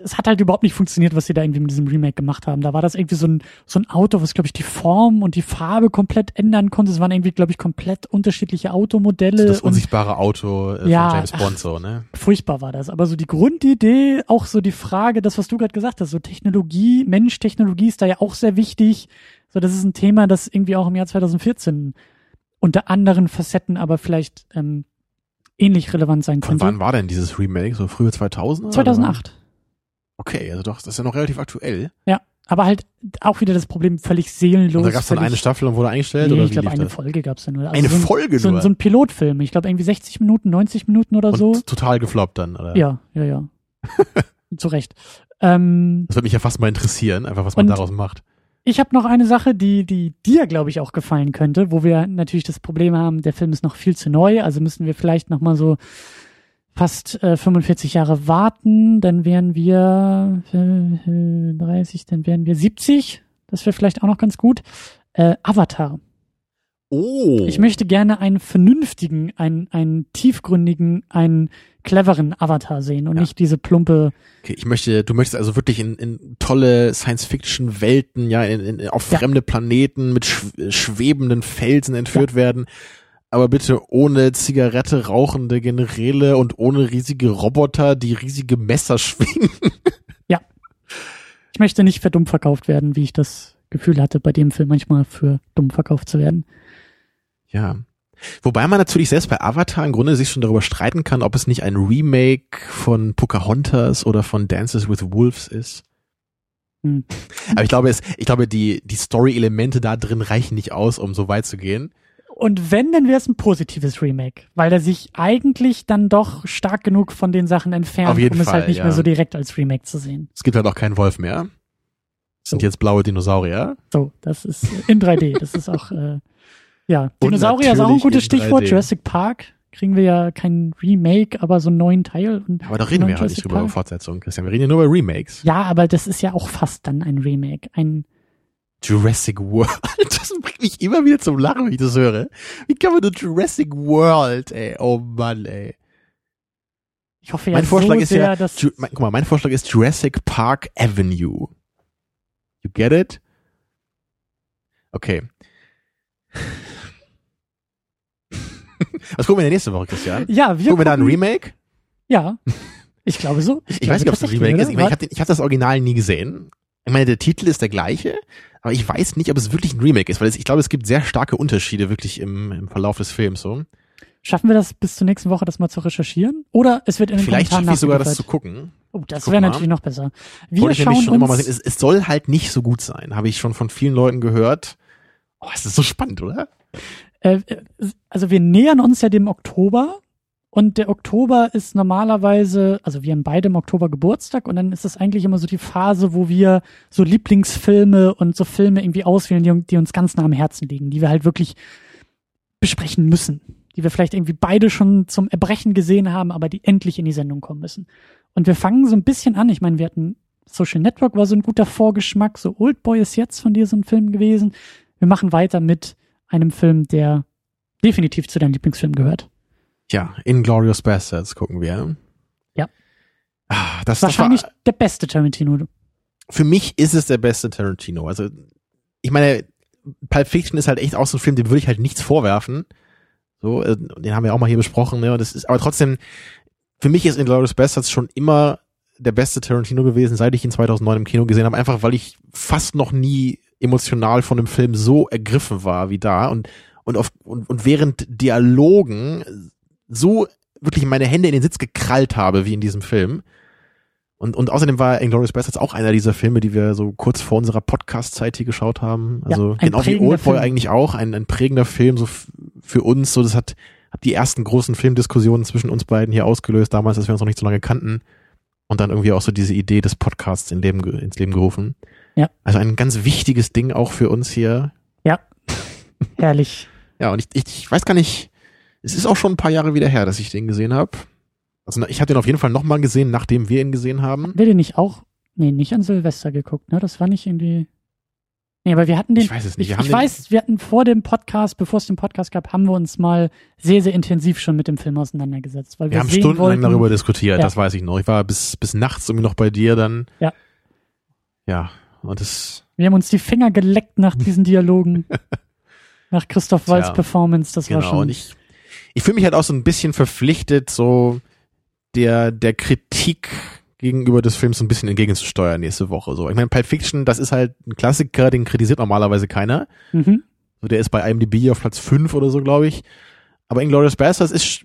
es hat halt überhaupt nicht funktioniert, was sie da irgendwie mit diesem Remake gemacht haben. Da war das irgendwie so ein, so ein Auto, was, glaube ich, die Form und die Farbe komplett ändern konnte. Es waren irgendwie, glaube ich, komplett unterschiedliche Automodelle. das und unsichtbare Auto äh, Ja, von James ach. Bond so, ne? furchtbar war das. Aber so die Grundidee, auch so die Frage, das, was du gerade gesagt hast, so Technologie, Mensch, Technologie ist da ja auch sehr wichtig. So, das ist ein Thema, das irgendwie auch im Jahr 2014 unter anderen Facetten aber vielleicht ähm, ähnlich relevant sein Von könnte. wann war denn dieses Remake? So frühe 2000? 2008. Okay, also doch, das ist ja noch relativ aktuell. Ja. aber halt auch wieder das Problem völlig seelenlos. Und da gab es dann eine Staffel und wurde eingestellt? Nee, oder ich glaube, eine das? Folge gab's da nur. Also Eine so ein, Folge so, ein- nur? so ein Pilotfilm. Ich glaube, irgendwie 60 Minuten, 90 Minuten oder und so. total gefloppt dann, oder? Ja, ja, ja. Zu Recht. Ähm, Das würde mich ja fast mal interessieren, einfach was man daraus macht. ich habe noch eine Sache, die, die dir, glaube ich, auch gefallen könnte, wo wir natürlich das Problem haben, der Film ist noch viel zu neu, also müssen wir vielleicht noch mal so fast äh, 45 Jahre warten, dann wären wir äh, 30, dann wären wir 70. Das wäre vielleicht auch noch ganz gut. Äh, Avatar. Oh. Ich möchte gerne einen vernünftigen, einen, einen tiefgründigen, einen cleveren Avatar sehen und Ja. nicht diese plumpe. Okay, ich möchte, du möchtest also wirklich in, in tolle Science-Fiction-Welten, ja, in, in, auf Ja. fremde Planeten mit sch schwebenden Felsen entführt werden, aber bitte ohne Zigarette rauchende Generäle und ohne riesige Roboter, die riesige Messer schwingen. Ich möchte nicht für dumm verkauft werden, wie ich das Gefühl hatte, bei dem Film manchmal für dumm verkauft zu werden. Ja. Wobei man natürlich selbst bei Avatar im Grunde sich schon darüber streiten kann, ob es nicht ein Remake von Pocahontas oder von Dances with Wolves ist. Hm. Aber ich glaube, es, ich glaube, die, die Story-Elemente da drin reichen nicht aus, um so weit zu gehen. Und wenn, dann wäre es ein positives Remake, weil er sich eigentlich dann doch stark genug von den Sachen entfernt, um es halt nicht ja. mehr so direkt als Remake zu sehen. Es gibt halt auch keinen Wolf mehr. Es sind So. jetzt blaue Dinosaurier. So, das ist in 3D. Das ist auch, äh, ja, Und Dinosaurier ist auch ein gutes Stichwort. 3D. Jurassic Park kriegen wir ja kein Remake, aber so einen neuen Teil. Und Aber da reden wir neuen halt nicht drüber über Park. Fortsetzungen, Christian. Wir reden ja nur über Remakes. Ja, aber das ist ja auch fast dann ein Remake. Ein, Jurassic World. Das bringt mich immer wieder zum Lachen, wenn ich das höre. Wie kann man nur Jurassic World, ey? Oh Mann, ey. ich hoffe ja Mein Vorschlag so ist sehr, ja, dass, Ju mein, guck mal, mein Vorschlag ist Jurassic Park Avenue. You get it? Okay. Was gucken wir denn nächste Woche, Christian? ja, wir Gucken wir da ein gucken- Remake? Ja, ich glaube so. Ich glaube weiß nicht, ob es ein Remake ist. Ich, meine, ich habe hab das Original nie gesehen. Ich meine, der Titel ist der gleiche, aber ich weiß nicht, ob es wirklich ein Remake ist, weil ich glaube, es gibt sehr starke Unterschiede wirklich im, im Verlauf des Films. So. Schaffen wir das bis zur nächsten Woche, das mal zu recherchieren? Oder es wird in den Vielleicht schaffe ich sogar das zu gucken. Oh, das wäre natürlich noch besser. Wir Wollte ich schauen schon uns, immer mal sehen. Es, es soll halt nicht so gut sein, habe ich schon von vielen Leuten gehört. Oh, es ist so spannend, oder? äh, äh, also wir nähern uns ja dem Oktober und der Oktober ist normalerweise, also wir haben beide im Oktober Geburtstag und dann ist das eigentlich immer so die Phase, wo wir so Lieblingsfilme und so Filme irgendwie auswählen, die, die uns ganz nah am Herzen liegen, die wir halt wirklich besprechen müssen, die wir vielleicht irgendwie beide schon zum Erbrechen gesehen haben, aber die endlich in die Sendung kommen müssen. Und wir fangen so ein bisschen an. Ich meine, wir hatten Social Network war so ein guter Vorgeschmack, so Oldboy ist jetzt von dir so ein Film gewesen. Wir machen weiter mit einem Film, der definitiv zu deinen Lieblingsfilmen gehört. Ja, Inglorious Bastards gucken wir. Ja. Ah, das, das war, Wahrscheinlich der beste Tarantino. für mich ist es der beste Tarantino. Also, ich meine, Pulp Fiction ist halt echt auch so ein Film, dem würde ich halt nichts vorwerfen. So, äh, den haben wir auch mal hier besprochen, ne? Und das ist, aber trotzdem, für mich ist Inglourious Bastards schon immer der beste Tarantino gewesen, seit ich ihn 2009 im Kino gesehen habe, einfach weil ich fast noch nie emotional von dem Film so ergriffen war wie da und und auf und, und während Dialogen so wirklich meine Hände in den Sitz gekrallt habe wie in diesem Film. Und, und außerdem war Inglourious Bastards auch einer dieser Filme, die wir so kurz vor unserer Podcast-Zeit hier geschaut haben. Also ein genau wie Oldboy eigentlich auch, ein, ein prägender Film so für uns. So, das hat, hat die ersten großen Filmdiskussionen zwischen uns beiden hier ausgelöst, damals, als wir uns noch nicht so lange kannten. Und dann irgendwie auch so diese Idee des Podcasts in Leben, ins Leben gerufen. Ja. Also ein ganz wichtiges Ding auch für uns hier. Herrlich. Ja, und ich, ich, ich weiß gar nicht, es ist auch schon ein paar Jahre wieder her, dass ich den gesehen habe. Also ich habe den auf jeden Fall nochmal gesehen, nachdem wir ihn gesehen haben. Wir den nicht auch, nee, nicht an Silvester geguckt, ne? Das war nicht irgendwie. Nee, aber wir hatten den. Ich weiß es nicht. Ich, Wir ich weiß, wir hatten vor dem Podcast, bevor es den Podcast gab, haben wir uns mal sehr, sehr intensiv schon mit dem Film auseinandergesetzt. Weil wir, Wir haben stundenlang wollten, darüber diskutiert, Ja. das weiß ich noch. Ich war bis, bis nachts irgendwie noch bei dir dann. Ja. Ja, und das, Wir haben uns die Finger geleckt nach diesen Dialogen. nach Christoph Waltz Tja, Performance, das war genau. schon. Und ich, ich fühle mich halt auch so ein bisschen verpflichtet, so der, der Kritik gegenüber des Films so ein bisschen entgegenzusteuern nächste Woche. So, ich meine, Pulp Fiction, das ist halt ein Klassiker, den kritisiert normalerweise keiner. mhm. So, der ist bei IMDb auf Platz 5 oder so, glaube ich. Aber Inglourious Basterds ist,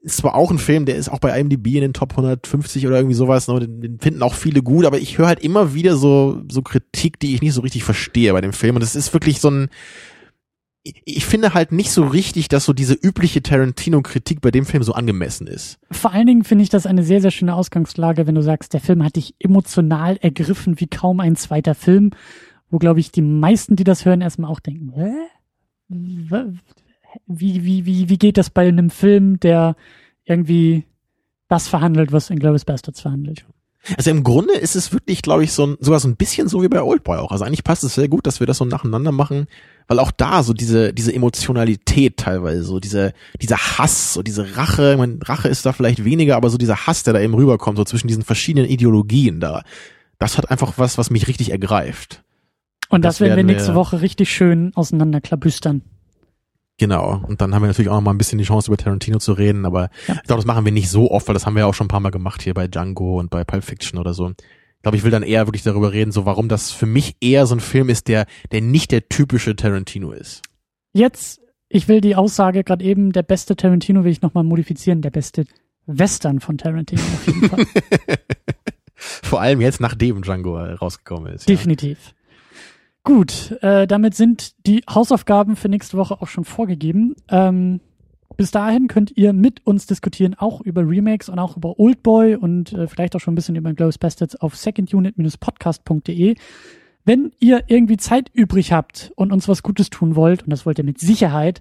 ist zwar auch ein Film, der ist auch bei IMDb in den Top 150 oder irgendwie sowas, ne, den, den finden auch viele gut, aber ich höre halt immer wieder so, so Kritik, die ich nicht so richtig verstehe bei dem Film. Und es ist wirklich so ein, ich finde halt nicht so richtig, dass so diese übliche Tarantino-Kritik bei dem Film so angemessen ist. Vor allen Dingen finde ich das eine sehr, sehr schöne Ausgangslage, wenn du sagst, der Film hat dich emotional ergriffen wie kaum ein zweiter Film, wo, glaube ich, die meisten, die das hören, erstmal auch denken, hä? Wie, wie, wie, wie geht das bei einem Film, der irgendwie das verhandelt, was in Glorious Bastards verhandelt? Also im Grunde ist es wirklich, glaube ich, so ein, sogar so ein bisschen so wie bei Oldboy auch. Also eigentlich passt es sehr gut, dass wir das so nacheinander machen, weil auch da so diese diese Emotionalität teilweise, so diese dieser Hass, so diese Rache, ich meine, Rache ist da vielleicht weniger, aber so dieser Hass, der da eben rüberkommt, so zwischen diesen verschiedenen Ideologien da, das hat einfach was, was mich richtig ergreift. Und das, das werden wir nächste wir, Woche richtig schön auseinanderklabüstern. Genau. Und dann haben wir natürlich auch noch mal ein bisschen die Chance, über Tarantino zu reden, aber ja. ich glaube, das machen wir nicht so oft, weil das haben wir ja auch schon ein paar Mal gemacht hier bei Django und bei Pulp Fiction oder so. Ich glaube, ich will dann eher wirklich darüber reden, so warum das für mich eher so ein Film ist, der, der nicht der typische Tarantino ist. Jetzt, ich will die Aussage gerade eben, der beste Tarantino will ich nochmal modifizieren, der beste Western von Tarantino auf jeden Fall. Vor allem jetzt, nachdem Django rausgekommen ist. Definitiv. Ja. Gut, äh, damit sind die Hausaufgaben für nächste Woche auch schon vorgegeben. Ähm, bis dahin könnt ihr mit uns diskutieren, auch über Remakes und auch über Oldboy und äh, vielleicht auch schon ein bisschen über Glorious Bastards auf secondunit-podcast.de. Wenn ihr irgendwie Zeit übrig habt und uns was Gutes tun wollt, und das wollt ihr mit Sicherheit,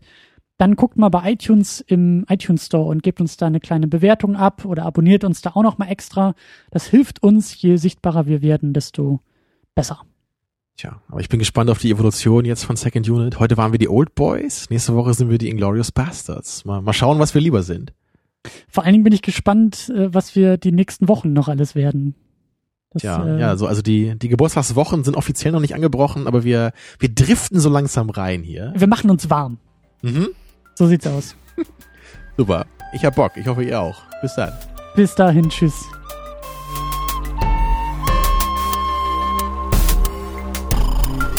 dann guckt mal bei iTunes im iTunes Store und gebt uns da eine kleine Bewertung ab oder abonniert uns da auch noch mal extra. Das hilft uns, je sichtbarer wir werden, desto besser. Tja, aber ich bin gespannt auf die Evolution jetzt von Second Unit. Heute waren wir die Old Boys, nächste Woche sind wir die Inglorious Bastards. Mal, mal schauen, was wir lieber sind. Vor allen Dingen bin ich gespannt, äh, was wir die nächsten Wochen noch alles werden. Das, ja, äh, ja, so, also die, die Geburtstagswochen sind offiziell noch nicht angebrochen, aber wir, wir driften so langsam rein hier. Wir machen uns warm. Mhm. So sieht's aus. Super. Ich hab Bock. Ich hoffe, ihr auch. Bis dann. Bis dahin. Tschüss.